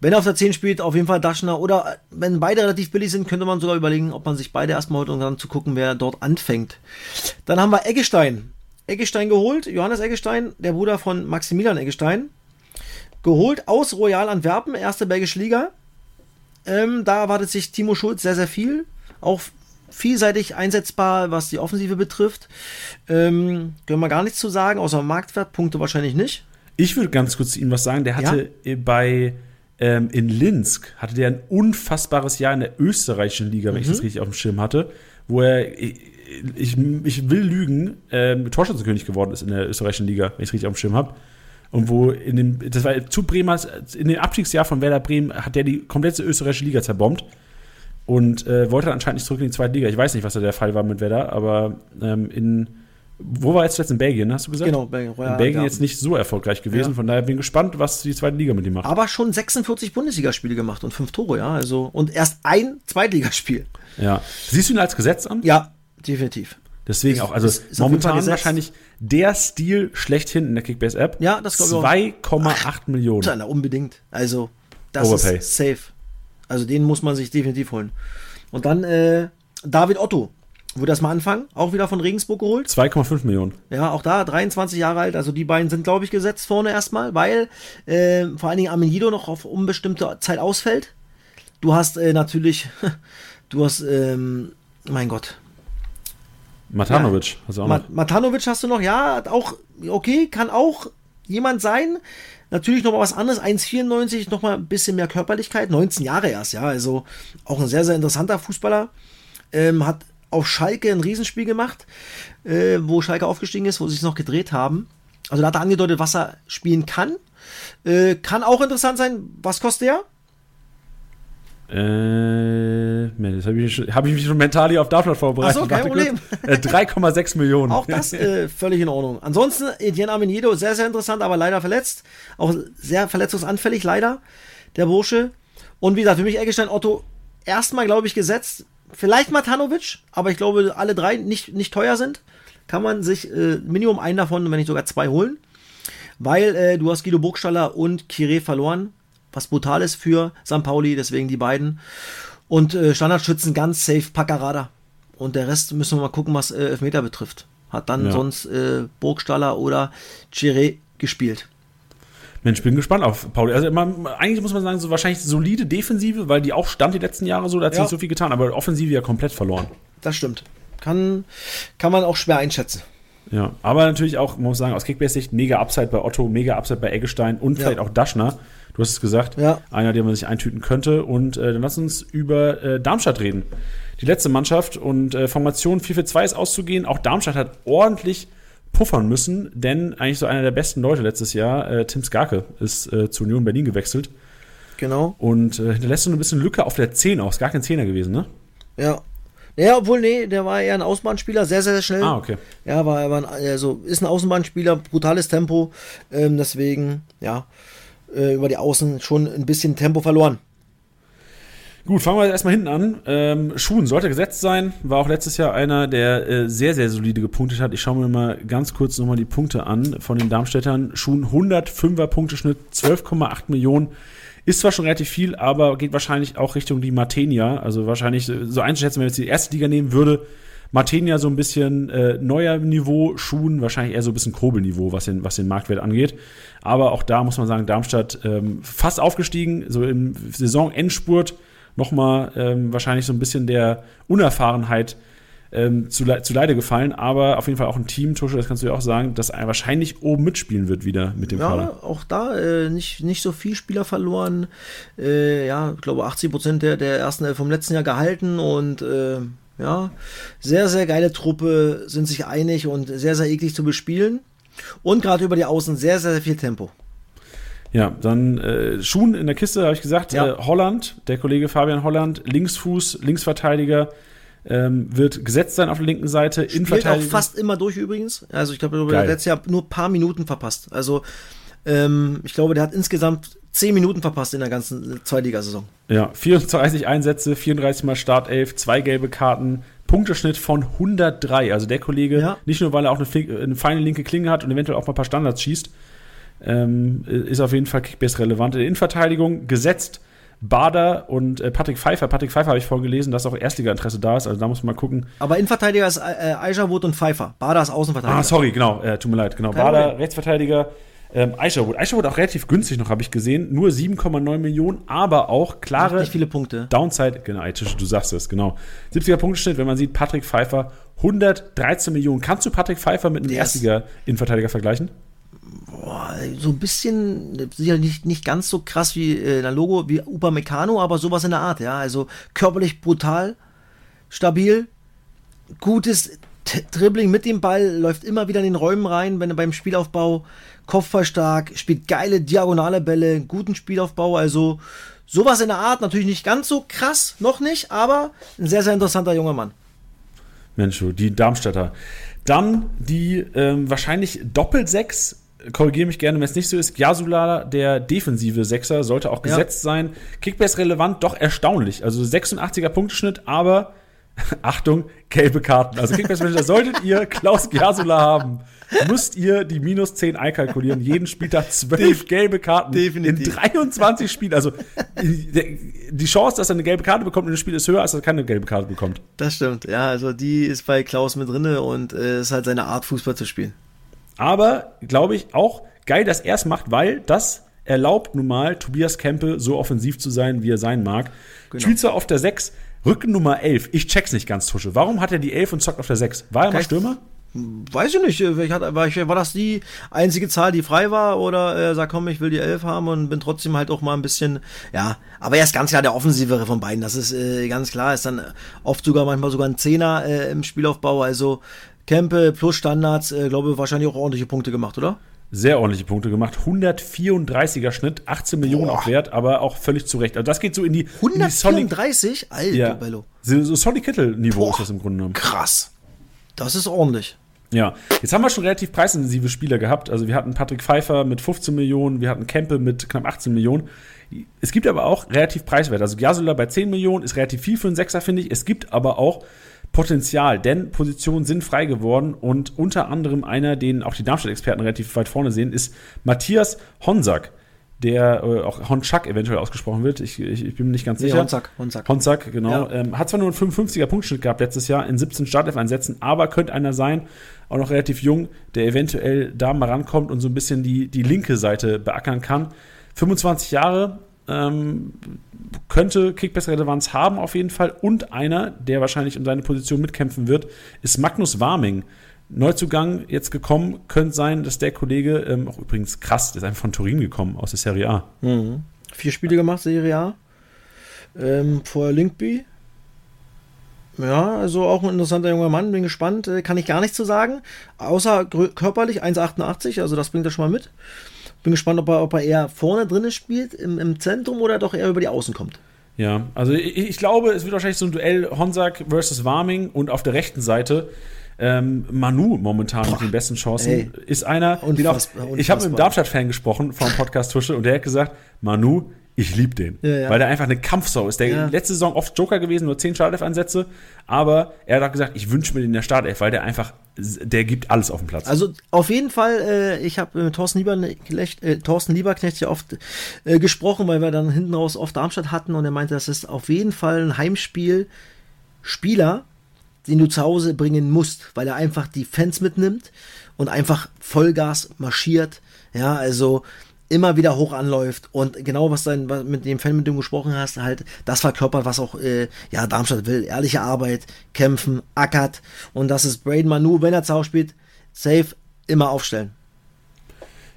wenn er auf der 10 spielt, auf jeden Fall Daschner. Oder wenn beide relativ billig sind, könnte man sogar überlegen, ob man sich beide erstmal holt und dann zu gucken, wer dort anfängt. Dann haben wir Eggestein. Eggestein geholt, Johannes Eggestein, der Bruder von Maximilian Eggestein. Geholt aus Royal Antwerpen, erste belgische Liga. Ähm, da erwartet sich Timo Schulz sehr, sehr viel. Auch vielseitig einsetzbar, was die Offensive betrifft. Ähm, können wir gar nichts zu sagen, außer Marktwert, Punkte wahrscheinlich nicht. Ich würde ganz kurz zu ihm was sagen. Der hatte äh, bei ähm, in Linsk hatte der ein unfassbares Jahr in der österreichischen Liga, wenn ich Mhm. das richtig auf dem Schirm hatte, wo er ich, ich, will lügen, ähm, Torschützenkönig geworden ist in der österreichischen Liga, wenn ich es richtig auf dem Schirm habe. Und wo in dem, das war zu Bremers, in dem Abstiegsjahr von Werder Bremen hat der die komplette österreichische Liga zerbombt und äh, wollte anscheinend nicht zurück in die zweite Liga. Ich weiß nicht, was da der Fall war mit Werder, aber ähm, in, wo war er jetzt zuletzt in Belgien, hast du gesagt? Genau, Belgien, Royal in Belgien Antwerpen. jetzt nicht so erfolgreich gewesen, Ja. von daher bin ich gespannt, was die zweite Liga mit ihm macht. Aber schon 46 Bundesligaspiele gemacht und 5 Tore, ja. Also, und erst ein Zweitligaspiel. Ja. Siehst du ihn als Gesetz an? Ja, definitiv. Deswegen auch, also ist- ist momentan wahrscheinlich der Stil schlechthin in der Kickbase-App. Ja, das glaube ich 2,8 Millionen. Na, unbedingt. Also, das Overpay. ist safe. Also, den muss man sich definitiv holen. Und dann äh, David Otto. Würde das mal anfangen? Auch wieder von Regensburg geholt. 2,5 Millionen. Ja, auch da 23 Jahre alt. Also die beiden sind, glaube ich, gesetzt vorne erstmal, weil äh, vor allen Dingen Amenido noch auf unbestimmte Zeit ausfällt. Du hast äh, natürlich, <laughs> du hast, ähm, mein Gott. Matanovic. hast du auch noch. Matanovic hast du noch, ja, hat auch, okay, kann auch jemand sein. Natürlich noch mal was anderes, 1,94, noch mal ein bisschen mehr Körperlichkeit, 19 Jahre erst, ja, also auch ein sehr, sehr interessanter Fußballer. Ähm, hat auf Schalke ein Riesenspiel gemacht, äh, wo Schalke aufgestiegen ist, wo sie es noch gedreht haben. Also da hat er angedeutet, was er spielen kann. Äh, kann auch interessant sein. Was kostet der? Äh, das habe ich, schon- hab ich mich schon mental hier auf Dartplat vorbereitet. Ach so, kein. Problem. Äh, 3,6 Millionen. Auch das äh, völlig in Ordnung. Ansonsten, Etienne Amenido, sehr, sehr interessant, aber leider verletzt. Auch sehr verletzungsanfällig, leider, der Bursche. Und wie gesagt, für mich Eggestein Otto erstmal, glaube ich, gesetzt. Vielleicht Matanovic, aber ich glaube, alle drei nicht, nicht teuer sind. Kann man sich äh, Minimum einen davon, wenn nicht sogar zwei holen. Weil äh, du hast Guido Burgstaller und Kire verloren. Was brutal ist für St. Pauli, deswegen die beiden. Und äh, Standardschützen ganz safe Paccarada. Und der Rest müssen wir mal gucken, was äh, Elfmeter betrifft. Hat dann Ja. sonst äh, Burgstaller oder Chiré gespielt. Mensch, bin gespannt auf Pauli. Also man, eigentlich muss man sagen, so wahrscheinlich solide Defensive, weil die auch stand die letzten Jahre so, da hat sie Ja. nicht so viel getan, aber Offensive ja komplett verloren. Das stimmt. Kann, kann man auch schwer einschätzen. Ja, aber natürlich auch, man muss sagen, aus Kickbase-Sicht mega Upside bei Otto, mega Upside bei Eggestein und Ja. vielleicht auch Daschner. Du hast es gesagt, Ja. einer, den man sich eintüten könnte. Und äh, dann lass uns über äh, Darmstadt reden. Die letzte Mannschaft und äh, Formation 4-4-2 ist auszugehen. Auch Darmstadt hat ordentlich puffern müssen, denn eigentlich so einer der besten Leute letztes Jahr, äh, Tim Skarke, ist äh, zu Union Berlin gewechselt Genau. und äh, hinterlässt so ein bisschen Lücke auf der 10 auch. Ist gar kein Zehner gewesen, ne? Ja. Ja, obwohl, nee, der war eher ein Außenbahnspieler, sehr, sehr, sehr schnell. Ah, okay. Ja, war, er war ein, also ist ein Außenbahnspieler, brutales Tempo. Ähm, deswegen, ja, äh, über die Außen schon ein bisschen Tempo verloren. Gut, fangen wir erstmal hinten an. Ähm, Schuhen sollte gesetzt sein. War auch letztes Jahr einer, der äh, sehr, sehr solide gepunktet hat. Ich schaue mir mal ganz kurz nochmal die Punkte an von den Darmstädtern. Schuhen 105er Punkteschnitt, 12,8 Millionen. Ist zwar schon relativ viel, aber geht wahrscheinlich auch Richtung die Martenia. Also wahrscheinlich äh, so einzuschätzen, wenn man jetzt die erste Liga nehmen würde. Martenia so ein bisschen äh, neuer Niveau, Schuhen wahrscheinlich eher so ein bisschen Kobel-Niveau, was den, was den Marktwert angeht. Aber auch da muss man sagen, Darmstadt ähm, fast aufgestiegen, so im Saisonendspurt nochmal ähm, wahrscheinlich so ein bisschen der Unerfahrenheit ähm, zu, zu Leide gefallen, aber auf jeden Fall auch ein Team, Tusche, das kannst du ja auch sagen, das wahrscheinlich oben mitspielen wird wieder mit dem Ja, Kader. auch da äh, nicht, nicht so viel Spieler verloren. Äh, ja, ich glaube 80 Prozent der, der ersten Elf vom letzten Jahr gehalten und äh, ja, sehr, sehr geile Truppe, sind sich einig und sehr, sehr eklig zu bespielen. Und gerade über die Außen sehr, sehr, sehr viel Tempo. Ja, dann äh, Schuhen in der Kiste, habe ich gesagt. Ja. Äh, Holland, der Kollege Fabian Holland, Linksfuß, Linksverteidiger, ähm, wird gesetzt sein auf der linken Seite. Spielt auch fast immer durch übrigens. Also ich glaube, er hat letztes Jahr nur ein paar Minuten verpasst. Also ähm, ich glaube, der hat insgesamt 10 Minuten verpasst in der ganzen Zweitligasaison. Ja, 34 Einsätze, 34 mal Startelf, zwei gelbe Karten, Punkteschnitt von 103. Also der Kollege, Ja. nicht nur weil er auch eine, fli- eine feine linke Klinge hat und eventuell auch mal ein paar Standards schießt, ähm, ist auf jeden Fall Kickbase relevant. In der Innenverteidigung gesetzt Bader und äh, Patrick Pfeiffer. Patrick Pfeiffer habe ich vorgelesen, dass auch Erstliga-Interesse da ist. Also da muss man mal gucken. Aber Innenverteidiger ist äh, Aisha Wood und Pfeiffer. Bader ist Außenverteidiger. Ah, sorry, genau, äh, tut mir leid. Genau, Kein Bader, Problem. Rechtsverteidiger. Ähm, Aisha Wood. Aisha Wood auch relativ günstig noch, habe ich gesehen. Nur 7,9 Millionen, aber auch Macht klare nicht viele Punkte. Downside, genau, Tisch, du sagst es, genau. 70er Punkteschnitt, wenn man sieht, Patrick Pfeiffer, 113 Millionen. Kannst du Patrick Pfeiffer mit einem Der ist- Erstliga-Innenverteidiger vergleichen? Boah, so ein bisschen, sicher nicht, nicht ganz so krass wie äh, der Logo, wie Upamecano, aber sowas in der Art, ja. Also körperlich brutal, stabil, gutes Dribbling mit dem Ball, läuft immer wieder in den Räumen rein, wenn er beim Spielaufbau, Kopfball stark, spielt geile diagonale Bälle, guten Spielaufbau, also sowas in der Art, natürlich nicht ganz so krass, noch nicht, aber ein sehr, sehr interessanter junger Mann. Mensch, die Darmstädter. Dann die ähm, wahrscheinlich Doppelsechs, korrigiere mich gerne, wenn es nicht so ist. Gyasula, der defensive Sechser, sollte auch Ja. gesetzt sein. Kickbase relevant, doch erstaunlich. Also 86er Punkteschnitt, aber <laughs> Achtung, gelbe Karten. Also Kickbase Manager, solltet ihr Klaus Giasula haben, müsst ihr die minus 10 einkalkulieren. Jeden Spieltag zwölf gelbe Karten Definitiv. in 23 Spielen. Also die Chance, dass er eine gelbe Karte bekommt in dem Spiel ist höher, als dass er keine gelbe Karte bekommt. Das stimmt, ja, also die ist bei Klaus mit drinne und äh, ist halt seine Art, Fußball zu spielen. Aber, glaube ich, auch geil, dass er es macht, weil das erlaubt nun mal Tobias Kempe so offensiv zu sein, wie er sein mag. Genau. Spielt zwar auf der 6, Rücken Nummer 11. Ich check's nicht ganz, Tusche. Warum hat er die 11 und zockt auf der 6? War er mal Stürmer? Weiß ich nicht. War, war das die einzige Zahl, die frei war? Oder er äh, sagt, komm, ich will die 11 haben und bin trotzdem halt auch mal ein bisschen, ja. Aber er ist ganz klar der offensivere von beiden. Das ist äh, ganz klar. Ist dann oft sogar manchmal sogar ein Zehner äh, im Spielaufbau. Also Kempe plus Standards, äh, glaube wahrscheinlich auch ordentliche Punkte gemacht, oder? sehr ordentliche Punkte gemacht. 134er Schnitt, 18 Millionen Boah. auch wert, aber auch völlig zurecht. Also das geht so in die 134? In Alter, ja. Bello. So, so Sonny Kittel-Niveau ist das im Grunde genommen. Krass. Das ist ordentlich. Ja, jetzt haben wir schon relativ preisintensive Spieler gehabt. Also wir hatten Patrick Pfeiffer mit 15 Millionen, wir hatten Kempe mit knapp 18 Millionen. Es gibt aber auch relativ preiswert. Also Giasola bei 10 Millionen ist relativ viel für einen Sechser, finde ich. Es gibt aber auch Potenzial, denn Positionen sind frei geworden und unter anderem einer, den auch die Darmstadt-Experten relativ weit vorne sehen, ist Matthias Honsack der äh, auch Honchak eventuell ausgesprochen wird. Ich, ich, ich bin mir nicht ganz sicher. Nee, Honzak, Honzak. Honzak, genau. Ja. Ähm, hat zwar nur einen 55er Punktschnitt gehabt letztes Jahr in 17 Startelf-Einsätzen, aber könnte einer sein, auch noch relativ jung, der eventuell da mal rankommt und so ein bisschen die, die linke Seite beackern kann. 25 Jahre, ähm, könnte Kickbase-Relevanz haben auf jeden Fall. Und einer, der wahrscheinlich um seine Position mitkämpfen wird, ist Magnus Warming. Neuzugang jetzt gekommen, könnte sein, dass der Kollege, ähm, auch übrigens krass, der ist einfach von Turin gekommen, aus der Serie A. Mhm. Vier Spiele gemacht, Serie A. Ähm, vor Linkby. Ja, also auch ein interessanter junger Mann, bin gespannt, äh, kann ich gar nichts zu sagen. Außer körperlich 1,88, also das bringt er schon mal mit. Bin gespannt, ob er, ob er eher vorne drin spielt, im, im Zentrum oder doch eher über die Außen kommt. Ja, also ich, ich, glaube, es wird wahrscheinlich so ein Duell Honsack versus Warming und auf der rechten Seite ähm, Manu momentan Boah, mit den besten Chancen ey, ist einer, unfassbar, auch, ich habe mit einem Darmstadt-Fan gesprochen vom Podcast Tusche und der hat gesagt, Manu ich liebe den. Ja, ja. Weil der einfach eine Kampfsau ist. Der ja. letzte Saison oft Joker gewesen, nur 10 Startelf-Einsätze. Aber er hat auch gesagt, ich wünsche mir den in der Startelf, weil der einfach, der gibt alles auf dem Platz. Also auf jeden Fall, äh, ich habe mit Thorsten, Lieberknecht, äh, Thorsten Lieberknecht ja oft äh, gesprochen, weil wir dann hinten raus oft Darmstadt hatten und er meinte, das ist auf jeden Fall ein Heimspiel. Spieler, den du zu Hause bringen musst, weil er einfach die Fans mitnimmt und einfach Vollgas marschiert. Ja, also immer wieder hoch anläuft und genau was was mit dem Fan, mit dem du gesprochen hast, halt das verkörpert, was auch äh, ja Darmstadt will. Ehrliche Arbeit, kämpfen, ackert und das ist Braden Manu, wenn er zu Hause spielt, safe immer aufstellen.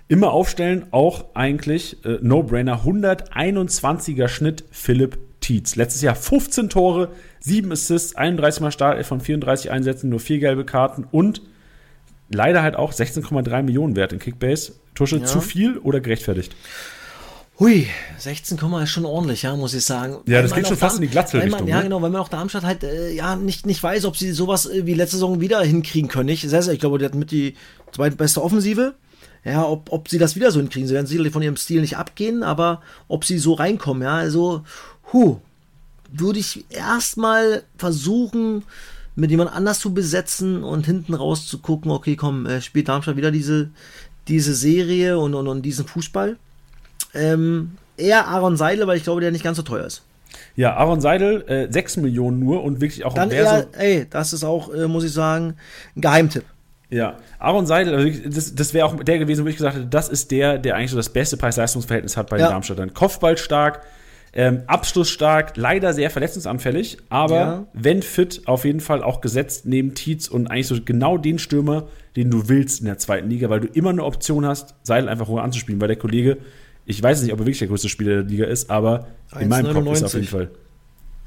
Immer aufstellen, auch eigentlich äh, No-Brainer, 121er Schnitt Philipp Tietz. Letztes Jahr 15 Tore, 7 Assists, 31 Mal Start von 34 Einsätzen, nur 4 gelbe Karten und leider halt auch 16,3 Millionen wert in Kickbase. Tusche, ja. zu viel oder gerechtfertigt? Hui, 16, ist schon ordentlich, ja, muss ich sagen. Ja, das geht schon fast in die Glatzel-Richtung. Ja, ne? genau, weil man auch Darmstadt halt äh, ja nicht, nicht weiß, ob sie sowas äh, wie letzte Saison wieder hinkriegen können. Ich, sehr, sehr, ich glaube, die hatten mit die zweitbeste Offensive. Ja, ob, ob sie das wieder so hinkriegen. Sie werden sicherlich von ihrem Stil nicht abgehen, aber ob sie so reinkommen, ja, also, hu, würde ich erstmal versuchen, mit jemand anders zu besetzen und hinten raus zu gucken, okay, komm, äh, spielt Darmstadt wieder diese, diese Serie und, und, und diesen Fußball. Ähm, eher Aaron Seidel, weil ich glaube, der nicht ganz so teuer ist. Ja, Aaron Seidel, äh, 6 Millionen nur und wirklich auch Dann eher, ey, das ist auch, äh, muss ich sagen, ein Geheimtipp. Ja, Aaron Seidel, also das, das wäre auch der gewesen, wo ich gesagt hätte, das ist der, der eigentlich so das beste Preis-Leistungs-Verhältnis hat bei ja. den Darmstädtern. Kopfball stark, ähm, abschlussstark, leider sehr verletzungsanfällig, aber ja. wenn fit, auf jeden Fall auch gesetzt neben Tietz und eigentlich so genau den Stürmer, den du willst in der zweiten Liga, weil du immer eine Option hast, Seidel einfach hoch anzuspielen, weil der Kollege, ich weiß nicht, ob er wirklich der größte Spieler der Liga ist, aber 1, in meinem Kopf ist er auf jeden Fall.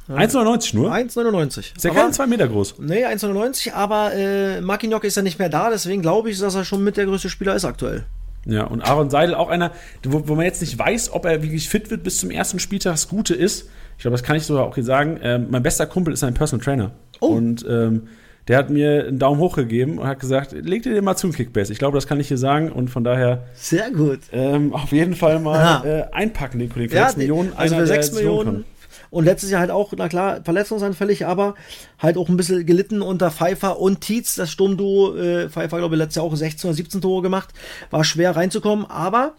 1,99 nur? 1,99. Ist ja keine 2 Meter groß. Nee, 1,99, aber äh, Makinok ist ja nicht mehr da, deswegen glaube ich, dass er schon mit der größte Spieler ist aktuell. Ja, und Aaron Seidel auch einer, wo, wo, man jetzt nicht weiß, ob er wirklich fit wird bis zum ersten Spieltag. Das Gute ist, ich glaube, das kann ich sogar auch hier sagen, äh, mein bester Kumpel ist ein Personal Trainer. Oh. Und ähm, der hat mir einen Daumen hoch gegeben und hat gesagt, leg dir den mal zu, Kickbase. Ich glaube, das kann ich hier sagen und von daher. Sehr gut. Ähm, auf jeden Fall mal äh, einpacken, den Kollegen. Für ja, 6 Millionen. Also für 6 Millionen Und letztes Jahr halt auch, na klar, verletzungsanfällig, aber halt auch ein bisschen gelitten unter Pfeiffer und Tietz, das Sturmduo. Äh, Pfeiffer, glaube ich, letztes Jahr auch 16 oder 17 Tore gemacht. War schwer reinzukommen, aber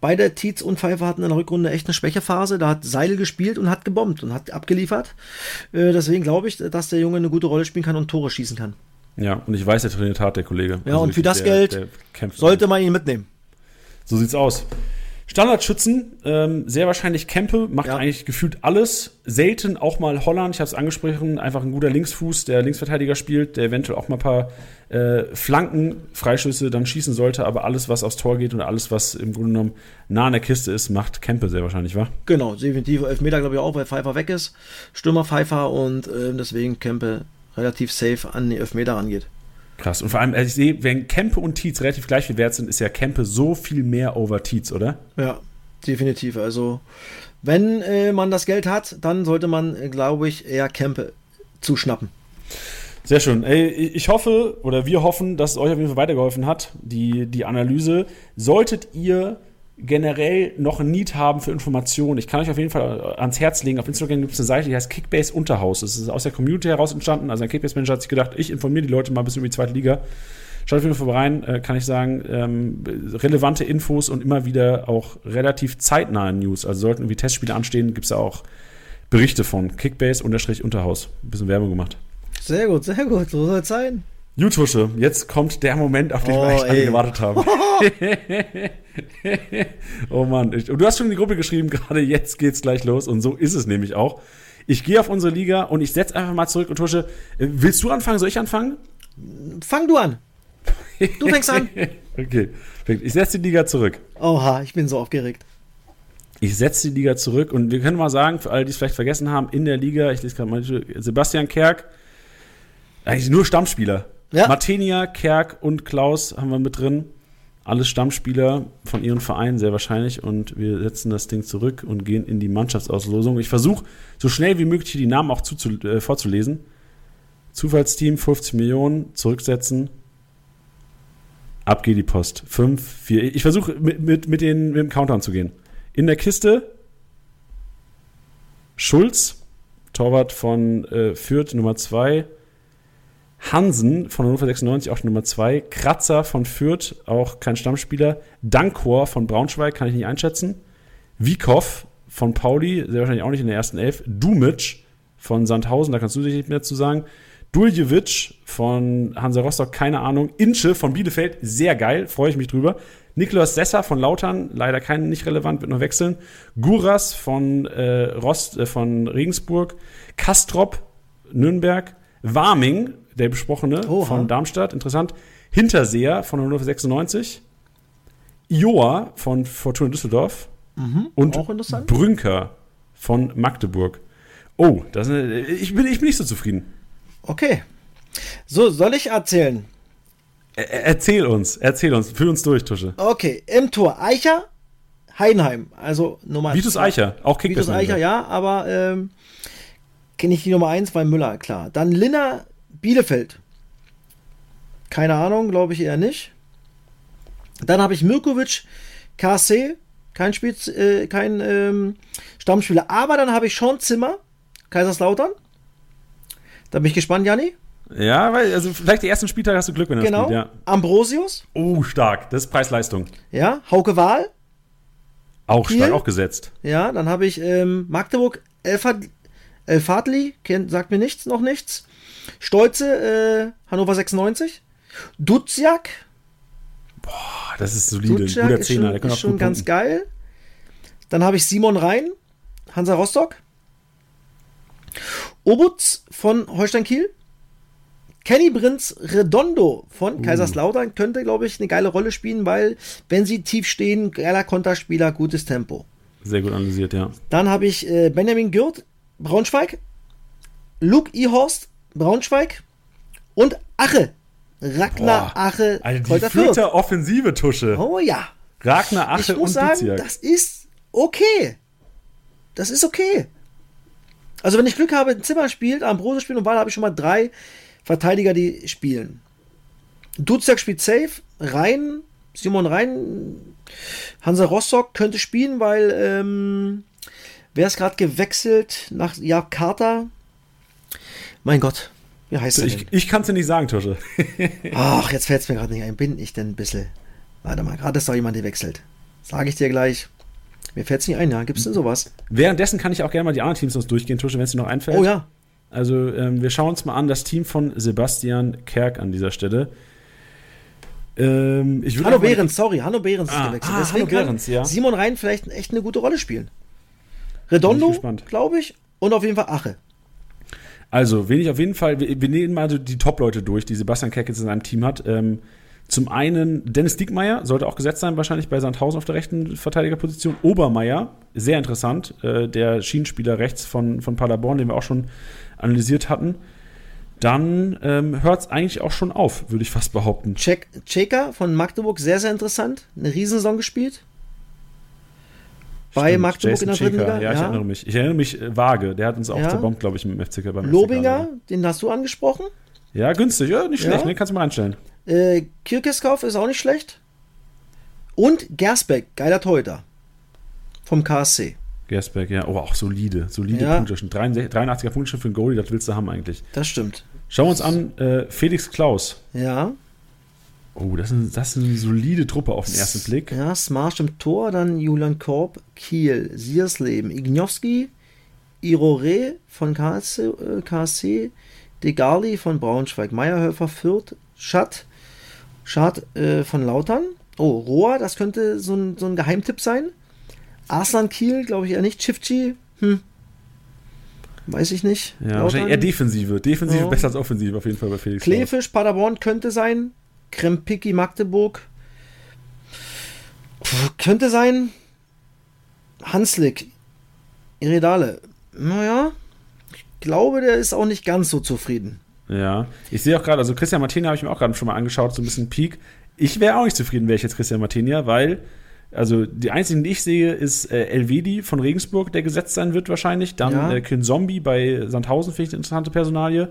beide Tietz und Pfeiffer hatten in der Rückrunde echt eine Schwächephase. Da hat Seil gespielt und hat gebombt und hat abgeliefert. Äh, deswegen glaube ich, dass der Junge eine gute Rolle spielen kann und Tore schießen kann. Ja, und ich weiß, der trainiert hart, der Kollege. Ja, also und für das der, Geld der sollte man ihn mitnehmen. So sieht's aus. Standardschützen, ähm, sehr wahrscheinlich Kempe, macht ja. eigentlich gefühlt alles. Selten auch mal Holland, ich habe es angesprochen, einfach ein guter Linksfuß, der Linksverteidiger spielt, der eventuell auch mal ein paar äh, Flanken, Freischüsse dann schießen sollte, aber alles, was aufs Tor geht und alles, was im Grunde genommen nah an der Kiste ist, macht Kempe sehr wahrscheinlich, wa? Genau, definitiv. Elfmeter glaube ich auch, weil Pfeiffer weg ist. Stürmer Pfeiffer und äh, deswegen Kempe relativ safe an die Elfmeter rangeht. Krass. Und vor allem, also ich sehe, wenn Kempe und Tietz relativ gleich viel wert sind, ist ja Kempe so viel mehr over Tietz, oder? Ja, definitiv. Also, wenn äh, man das Geld hat, dann sollte man, äh, glaube ich, eher Kempe zuschnappen. Sehr schön. Ey, ich hoffe, oder wir hoffen, dass es euch auf jeden Fall weitergeholfen hat, die, die Analyse. Solltet ihr generell noch ein Need haben für Informationen, ich kann euch auf jeden Fall ans Herz legen. Auf Instagram gibt es eine Seite, die heißt Kickbase Unterhaus. Das ist aus der Community heraus entstanden. Also ein Kickbase-Manager hat sich gedacht, ich informiere die Leute mal bis über die zweite Liga. Schaut auf jeden Fall rein, äh, kann ich sagen, ähm, relevante Infos und immer wieder auch relativ zeitnahe News. Also sollten irgendwie Testspiele anstehen, gibt es ja auch Berichte von Kickbase-Unterhaus. Ein bisschen Werbung gemacht. Sehr gut, sehr gut, so soll es sein. Jutusche, jetzt kommt der Moment, auf den oh, wir echt alle gewartet haben. <laughs> oh Mann, du hast schon in die Gruppe geschrieben, gerade jetzt geht's gleich los und so ist es nämlich auch. Ich gehe auf unsere Liga und ich setze einfach mal zurück und Tusche, äh, willst du anfangen? Soll ich anfangen? Fang du an. Du fängst an. <laughs> okay, ich setze die Liga zurück. Oha, ich bin so aufgeregt. Ich setze die Liga zurück und wir können mal sagen, für alle, die es vielleicht vergessen haben, in der Liga, ich lese gerade mal, Sebastian Kerk, eigentlich nur Stammspieler. Ja. Martenia, Kerk und Klaus haben wir mit drin. Alles Stammspieler von ihren Vereinen, sehr wahrscheinlich. Und wir setzen das Ding zurück und gehen in die Mannschaftsauslosung. Ich versuche, so schnell wie möglich die Namen auch zuzu, äh, vorzulesen. Zufallsteam, 50 Millionen, zurücksetzen. Ab geht die Post. 5, 4. Ich versuche mit, mit, mit, mit dem Countdown zu gehen. In der Kiste Schulz, Torwart von äh, Fürth, Nummer 2. Hansen von Hannover 96, auch die Nummer 2. Kratzer von Fürth, auch kein Stammspieler. Dankor von Braunschweig, kann ich nicht einschätzen. Wiekow von Pauli, sehr wahrscheinlich auch nicht in der ersten Elf. Dumic von Sandhausen, da kannst du sich mehr zu sagen. Duljevic von Hansa Rostock, keine Ahnung. Inche von Bielefeld, sehr geil, freue ich mich drüber. Niklas Sesser von Lautern, leider kein nicht relevant, wird noch wechseln. Guras von äh, Rost, äh, von Regensburg. Kastrop, Nürnberg. Warming, der besprochene Oha. von Darmstadt, interessant. Hinterseher von Hannover 96. Joa von Fortuna Düsseldorf. Mhm, und Brünker von Magdeburg. Oh, das, ich, bin, ich bin nicht so zufrieden. Okay. So, soll ich erzählen? Er, erzähl uns, erzähl uns, führ uns durch, Tusche. Okay, im Tor Eicher, Heidenheim, also Nummer Vitus Eicher, auch Kickbase. Vitus Eicher, ja, aber ähm, kenne ich die Nummer 1, weil Müller, klar. Dann Linner Bielefeld. Keine Ahnung, glaube ich eher nicht. Dann habe ich Mirkovic, KC, kein, Spiel, äh, kein ähm, Stammspieler. Aber dann habe ich Sean Zimmer, Kaiserslautern. Da bin ich gespannt, Janni. Ja, weil, also vielleicht die ersten Spieltage hast du Glück, wenn er genau. spielt, ja. Ambrosius. Oh, stark. Das ist Preis-Leistung. Ja, Hauke Wahl. Auch Kiel. stark, auch gesetzt. Ja, dann habe ich ähm, Magdeburg, Elfad, Elfadli, kennt, sagt mir nichts, noch nichts. Stolze, äh, Hannover 96. Duziak. Boah, das ist solide. Duziak guter Zehner. Ist schon, ist schon ganz geil. Dann habe ich Simon Rhein, Hansa Rostock. Obutz von Holstein Kiel. Kenny Prinz Redondo von uh. Kaiserslautern könnte, glaube ich, eine geile Rolle spielen, weil, wenn sie tief stehen, geiler Konterspieler, gutes Tempo. Sehr gut analysiert, ja. Dann habe ich äh, Benjamin Gürt, Braunschweig. Luke Ihorst, Braunschweig. Und Ache. Ragnar Boah. Ache. Also die vierte Offensive Tusche. Oh ja. Ragnar Ache ich muss und sagen, das ist okay. Das ist okay. Also wenn ich Glück habe, ein Zimmer spielt, Ambrose spielt und Wahl, habe ich schon mal drei Verteidiger, die spielen. Duziak spielt safe, Rhein, Simon Rhein, Hansa Rostock könnte spielen, weil ähm, Wer ist gerade gewechselt nach ja, Carter? Mein Gott, wie heißt er Ich, denn? ich kann es dir nicht sagen, Tusche. <laughs> Ach, jetzt fällt es mir gerade nicht ein. Bin ich denn ein bisschen. Warte mal, gerade ist doch jemand gewechselt. Sage ich dir gleich. Mir fällt es nicht ein, ja. Gibt es denn sowas? Währenddessen kann ich auch gerne mal die anderen Teams uns durchgehen, Tusche, wenn es dir noch einfällt. Oh ja. Also ähm, wir schauen uns mal an das Team von Sebastian Kerk an dieser Stelle. Ähm, Hanno Behrens, sorry, Hanno Behrens ist Ah, gewechselt. ah, Deswegen Hanno Behrens, ja. Simon Rhein vielleicht echt eine gute Rolle spielen. Redondo, glaube ich, und auf jeden Fall Ache. Also, wen ich auf jeden Fall, wir, nehmen mal so die Top-Leute durch, die Sebastian jetzt in seinem Team hat. Ähm, zum einen Dennis Diekmeyer, sollte auch gesetzt sein, wahrscheinlich bei Sandhausen auf der rechten Verteidigerposition. Obermeier, sehr interessant, äh, der Schienenspieler rechts von, von Paderborn, den wir auch schon analysiert hatten. Dann ähm, hört es eigentlich auch schon auf, würde ich fast behaupten. Check, Checker von Magdeburg, sehr, sehr interessant. Eine Riesensaison gespielt. Bei Stimmt, Magdeburg Jason in der dritten Liga. Ja, ich erinnere mich. Ich erinnere mich äh, vage. Der hat uns auch Ja. zerbombt, glaube ich, mit dem FCK beim Lobinger, FCK. den hast du angesprochen. Ja, günstig. Ja, nicht Ja. schlecht. Den kannst du mal einstellen. Äh, Kirkeskauf ist auch nicht schlecht. Und Gersbeck, geiler Torhüter. Vom KSC. Gersberg, ja. Oh, auch solide. Solide Ja. Punkte. Schon 63 83er Punkte für einen Goalie. Das willst du haben eigentlich. Das stimmt. Schauen wir uns an. Äh, Felix Klaus. Ja. Oh, das ist, das ist eine solide Truppe auf den ersten Blick. Ja, Smarsch im Tor, dann Julian Korb, Kiel, Siersleben, Ignowski, Irore von KSC, äh, KSC Degarli von Braunschweig, Meyerhöfer, Fürth, Schatt, Schad äh, von Lautern. Oh, Rohr, das könnte so ein, so ein Geheimtipp sein. Arslan Kiel, glaube ich eher nicht. Chifchi, hm. Weiß ich nicht. Ja, Lautern. wahrscheinlich eher Defensive. Defensive Ja. besser als Offensive auf jeden Fall bei Felix Klaus. Kleefisch, Paderborn könnte sein. Krempicki, Magdeburg. Pff, Könnte sein. Hanslik, Iredale. Naja, ich glaube, der ist auch nicht ganz so zufrieden. Ja, ich sehe auch gerade, also Christian Martinia habe ich mir auch gerade schon mal angeschaut, so ein bisschen Peak. Ich wäre auch nicht zufrieden, wäre ich jetzt Christian Martinia, weil, also die einzigen, die ich sehe, ist äh, Elvedi von Regensburg, der gesetzt sein wird wahrscheinlich. Dann Ja. äh, Kin Zombie bei Sandhausen, finde ich eine interessante Personalie.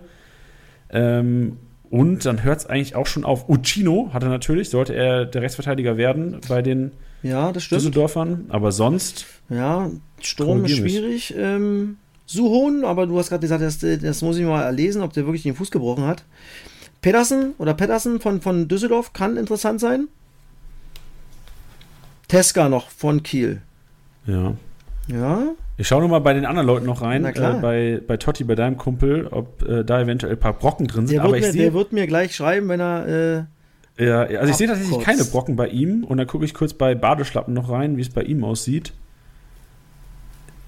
Ähm, und dann hört es eigentlich auch schon auf. Uccino hatte natürlich, sollte er der Rechtsverteidiger werden bei den Ja, das stimmt. Düsseldorfern. Aber sonst, Ja, Sturm ist schwierig. Ähm, Suhon, aber du hast gerade gesagt, das, das muss ich mal erlesen, ob der wirklich den Fuß gebrochen hat. Pedersen oder Pedersen von, von Düsseldorf kann interessant sein. Teska noch von Kiel. ja. Ja, Ich schaue noch mal bei den anderen Leuten noch rein, äh, bei, bei Totti, bei deinem Kumpel, ob äh, da eventuell ein paar Brocken drin sind. der Aber wird, ich mir, sehe, der wird mir gleich schreiben, wenn er. Äh, Ja, also ich sehe tatsächlich keine Brocken bei ihm und dann gucke ich kurz bei Badeschlappen noch rein, wie es bei ihm aussieht.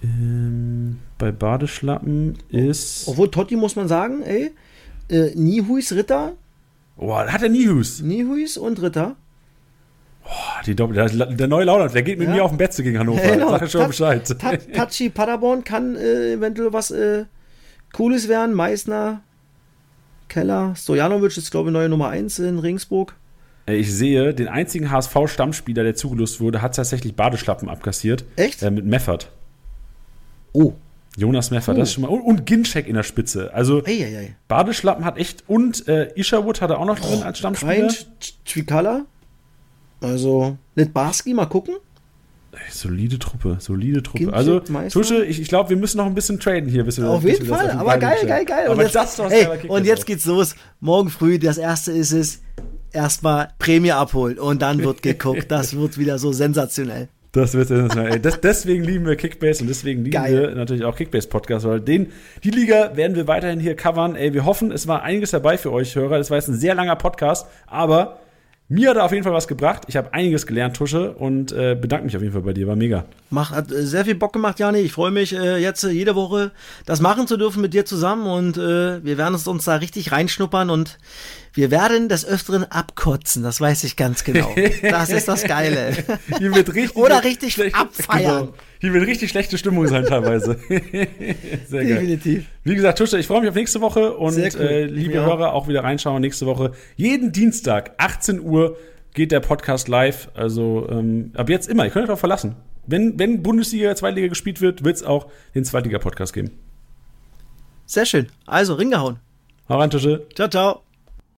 Ähm, bei Badeschlappen ist. obwohl Totti muss man sagen, ey. Äh, Nihuis Ritter. Boah, hat er Nihus. Nihuis und Ritter. Boah, die Doppel, der, der neue Launert, der geht mit Ja. mir auf dem Bett gegen Hannover. Genau. Sag ich schon Bescheid. Ta Tachi Paderborn kann äh, eventuell was äh, Cooles werden. Meißner, Keller, Stojanovic ist, glaube ich, neue Nummer 1 in Regensburg. Äh, Ich sehe, den einzigen HSV-Stammspieler, der zugelost wurde, hat tatsächlich Badeschlappen abkassiert. Echt? Äh, mit Meffert. Oh. Jonas Meffert, Oh. das ist schon mal. Und, und Ginczek in der Spitze. Also Eieiei. Badeschlappen hat echt. Und äh, Isherwood hat er auch noch drin als Stammspieler. Twikala. Also, Litbarski, mal gucken. Ey, Solide Truppe, solide Truppe. Ginczek, also. Tusche, ich, ich glaube, wir müssen noch ein bisschen traden hier. Bis wir, Auf jeden Fall, aber geil, geil, geil. Aber Und jetzt, das Kickbase und jetzt geht's los. Morgen früh, das erste ist es, erstmal Prämie abholen und dann wird <laughs> geguckt. Das wird wieder so sensationell. Das wird sensationell. Ey, das, deswegen lieben wir Kickbase und deswegen lieben Geil. wir natürlich auch Kickbase Podcast, weil den, die Liga werden wir weiterhin hier covern. Ey, wir hoffen, es war einiges dabei für euch Hörer. Das war jetzt ein sehr langer Podcast, aber mir hat er auf jeden Fall was gebracht. Ich habe einiges gelernt, Tusche, und äh, bedanke mich auf jeden Fall bei dir. War mega. Macht, hat äh, sehr viel Bock gemacht, Jani. Ich freue mich äh, jetzt äh, jede Woche das machen zu dürfen mit dir zusammen und äh, wir werden es uns da richtig reinschnuppern und wir werden des Öfteren abkotzen, das weiß ich ganz genau. <laughs> Das ist das Geile. Hier wird richtig Oder richtig abfeiern. Genau. Hier wird richtig schlechte Stimmung sein teilweise. <laughs> Sehr geil. Definitiv. Wie gesagt, Tusche, ich freue mich auf nächste Woche und cool. äh, liebe auch. Hörer, auch wieder reinschauen nächste Woche. Jeden Dienstag, 18 Uhr, geht der Podcast live. Also ähm, ab jetzt immer, ihr könnt euch darauf verlassen. Wenn, wenn Bundesliga, Zweitliga gespielt wird, wird es auch den Zweitliga-Podcast geben. Sehr schön. Also, ringehauen. Hau rein, Tusche. Ciao, ciao.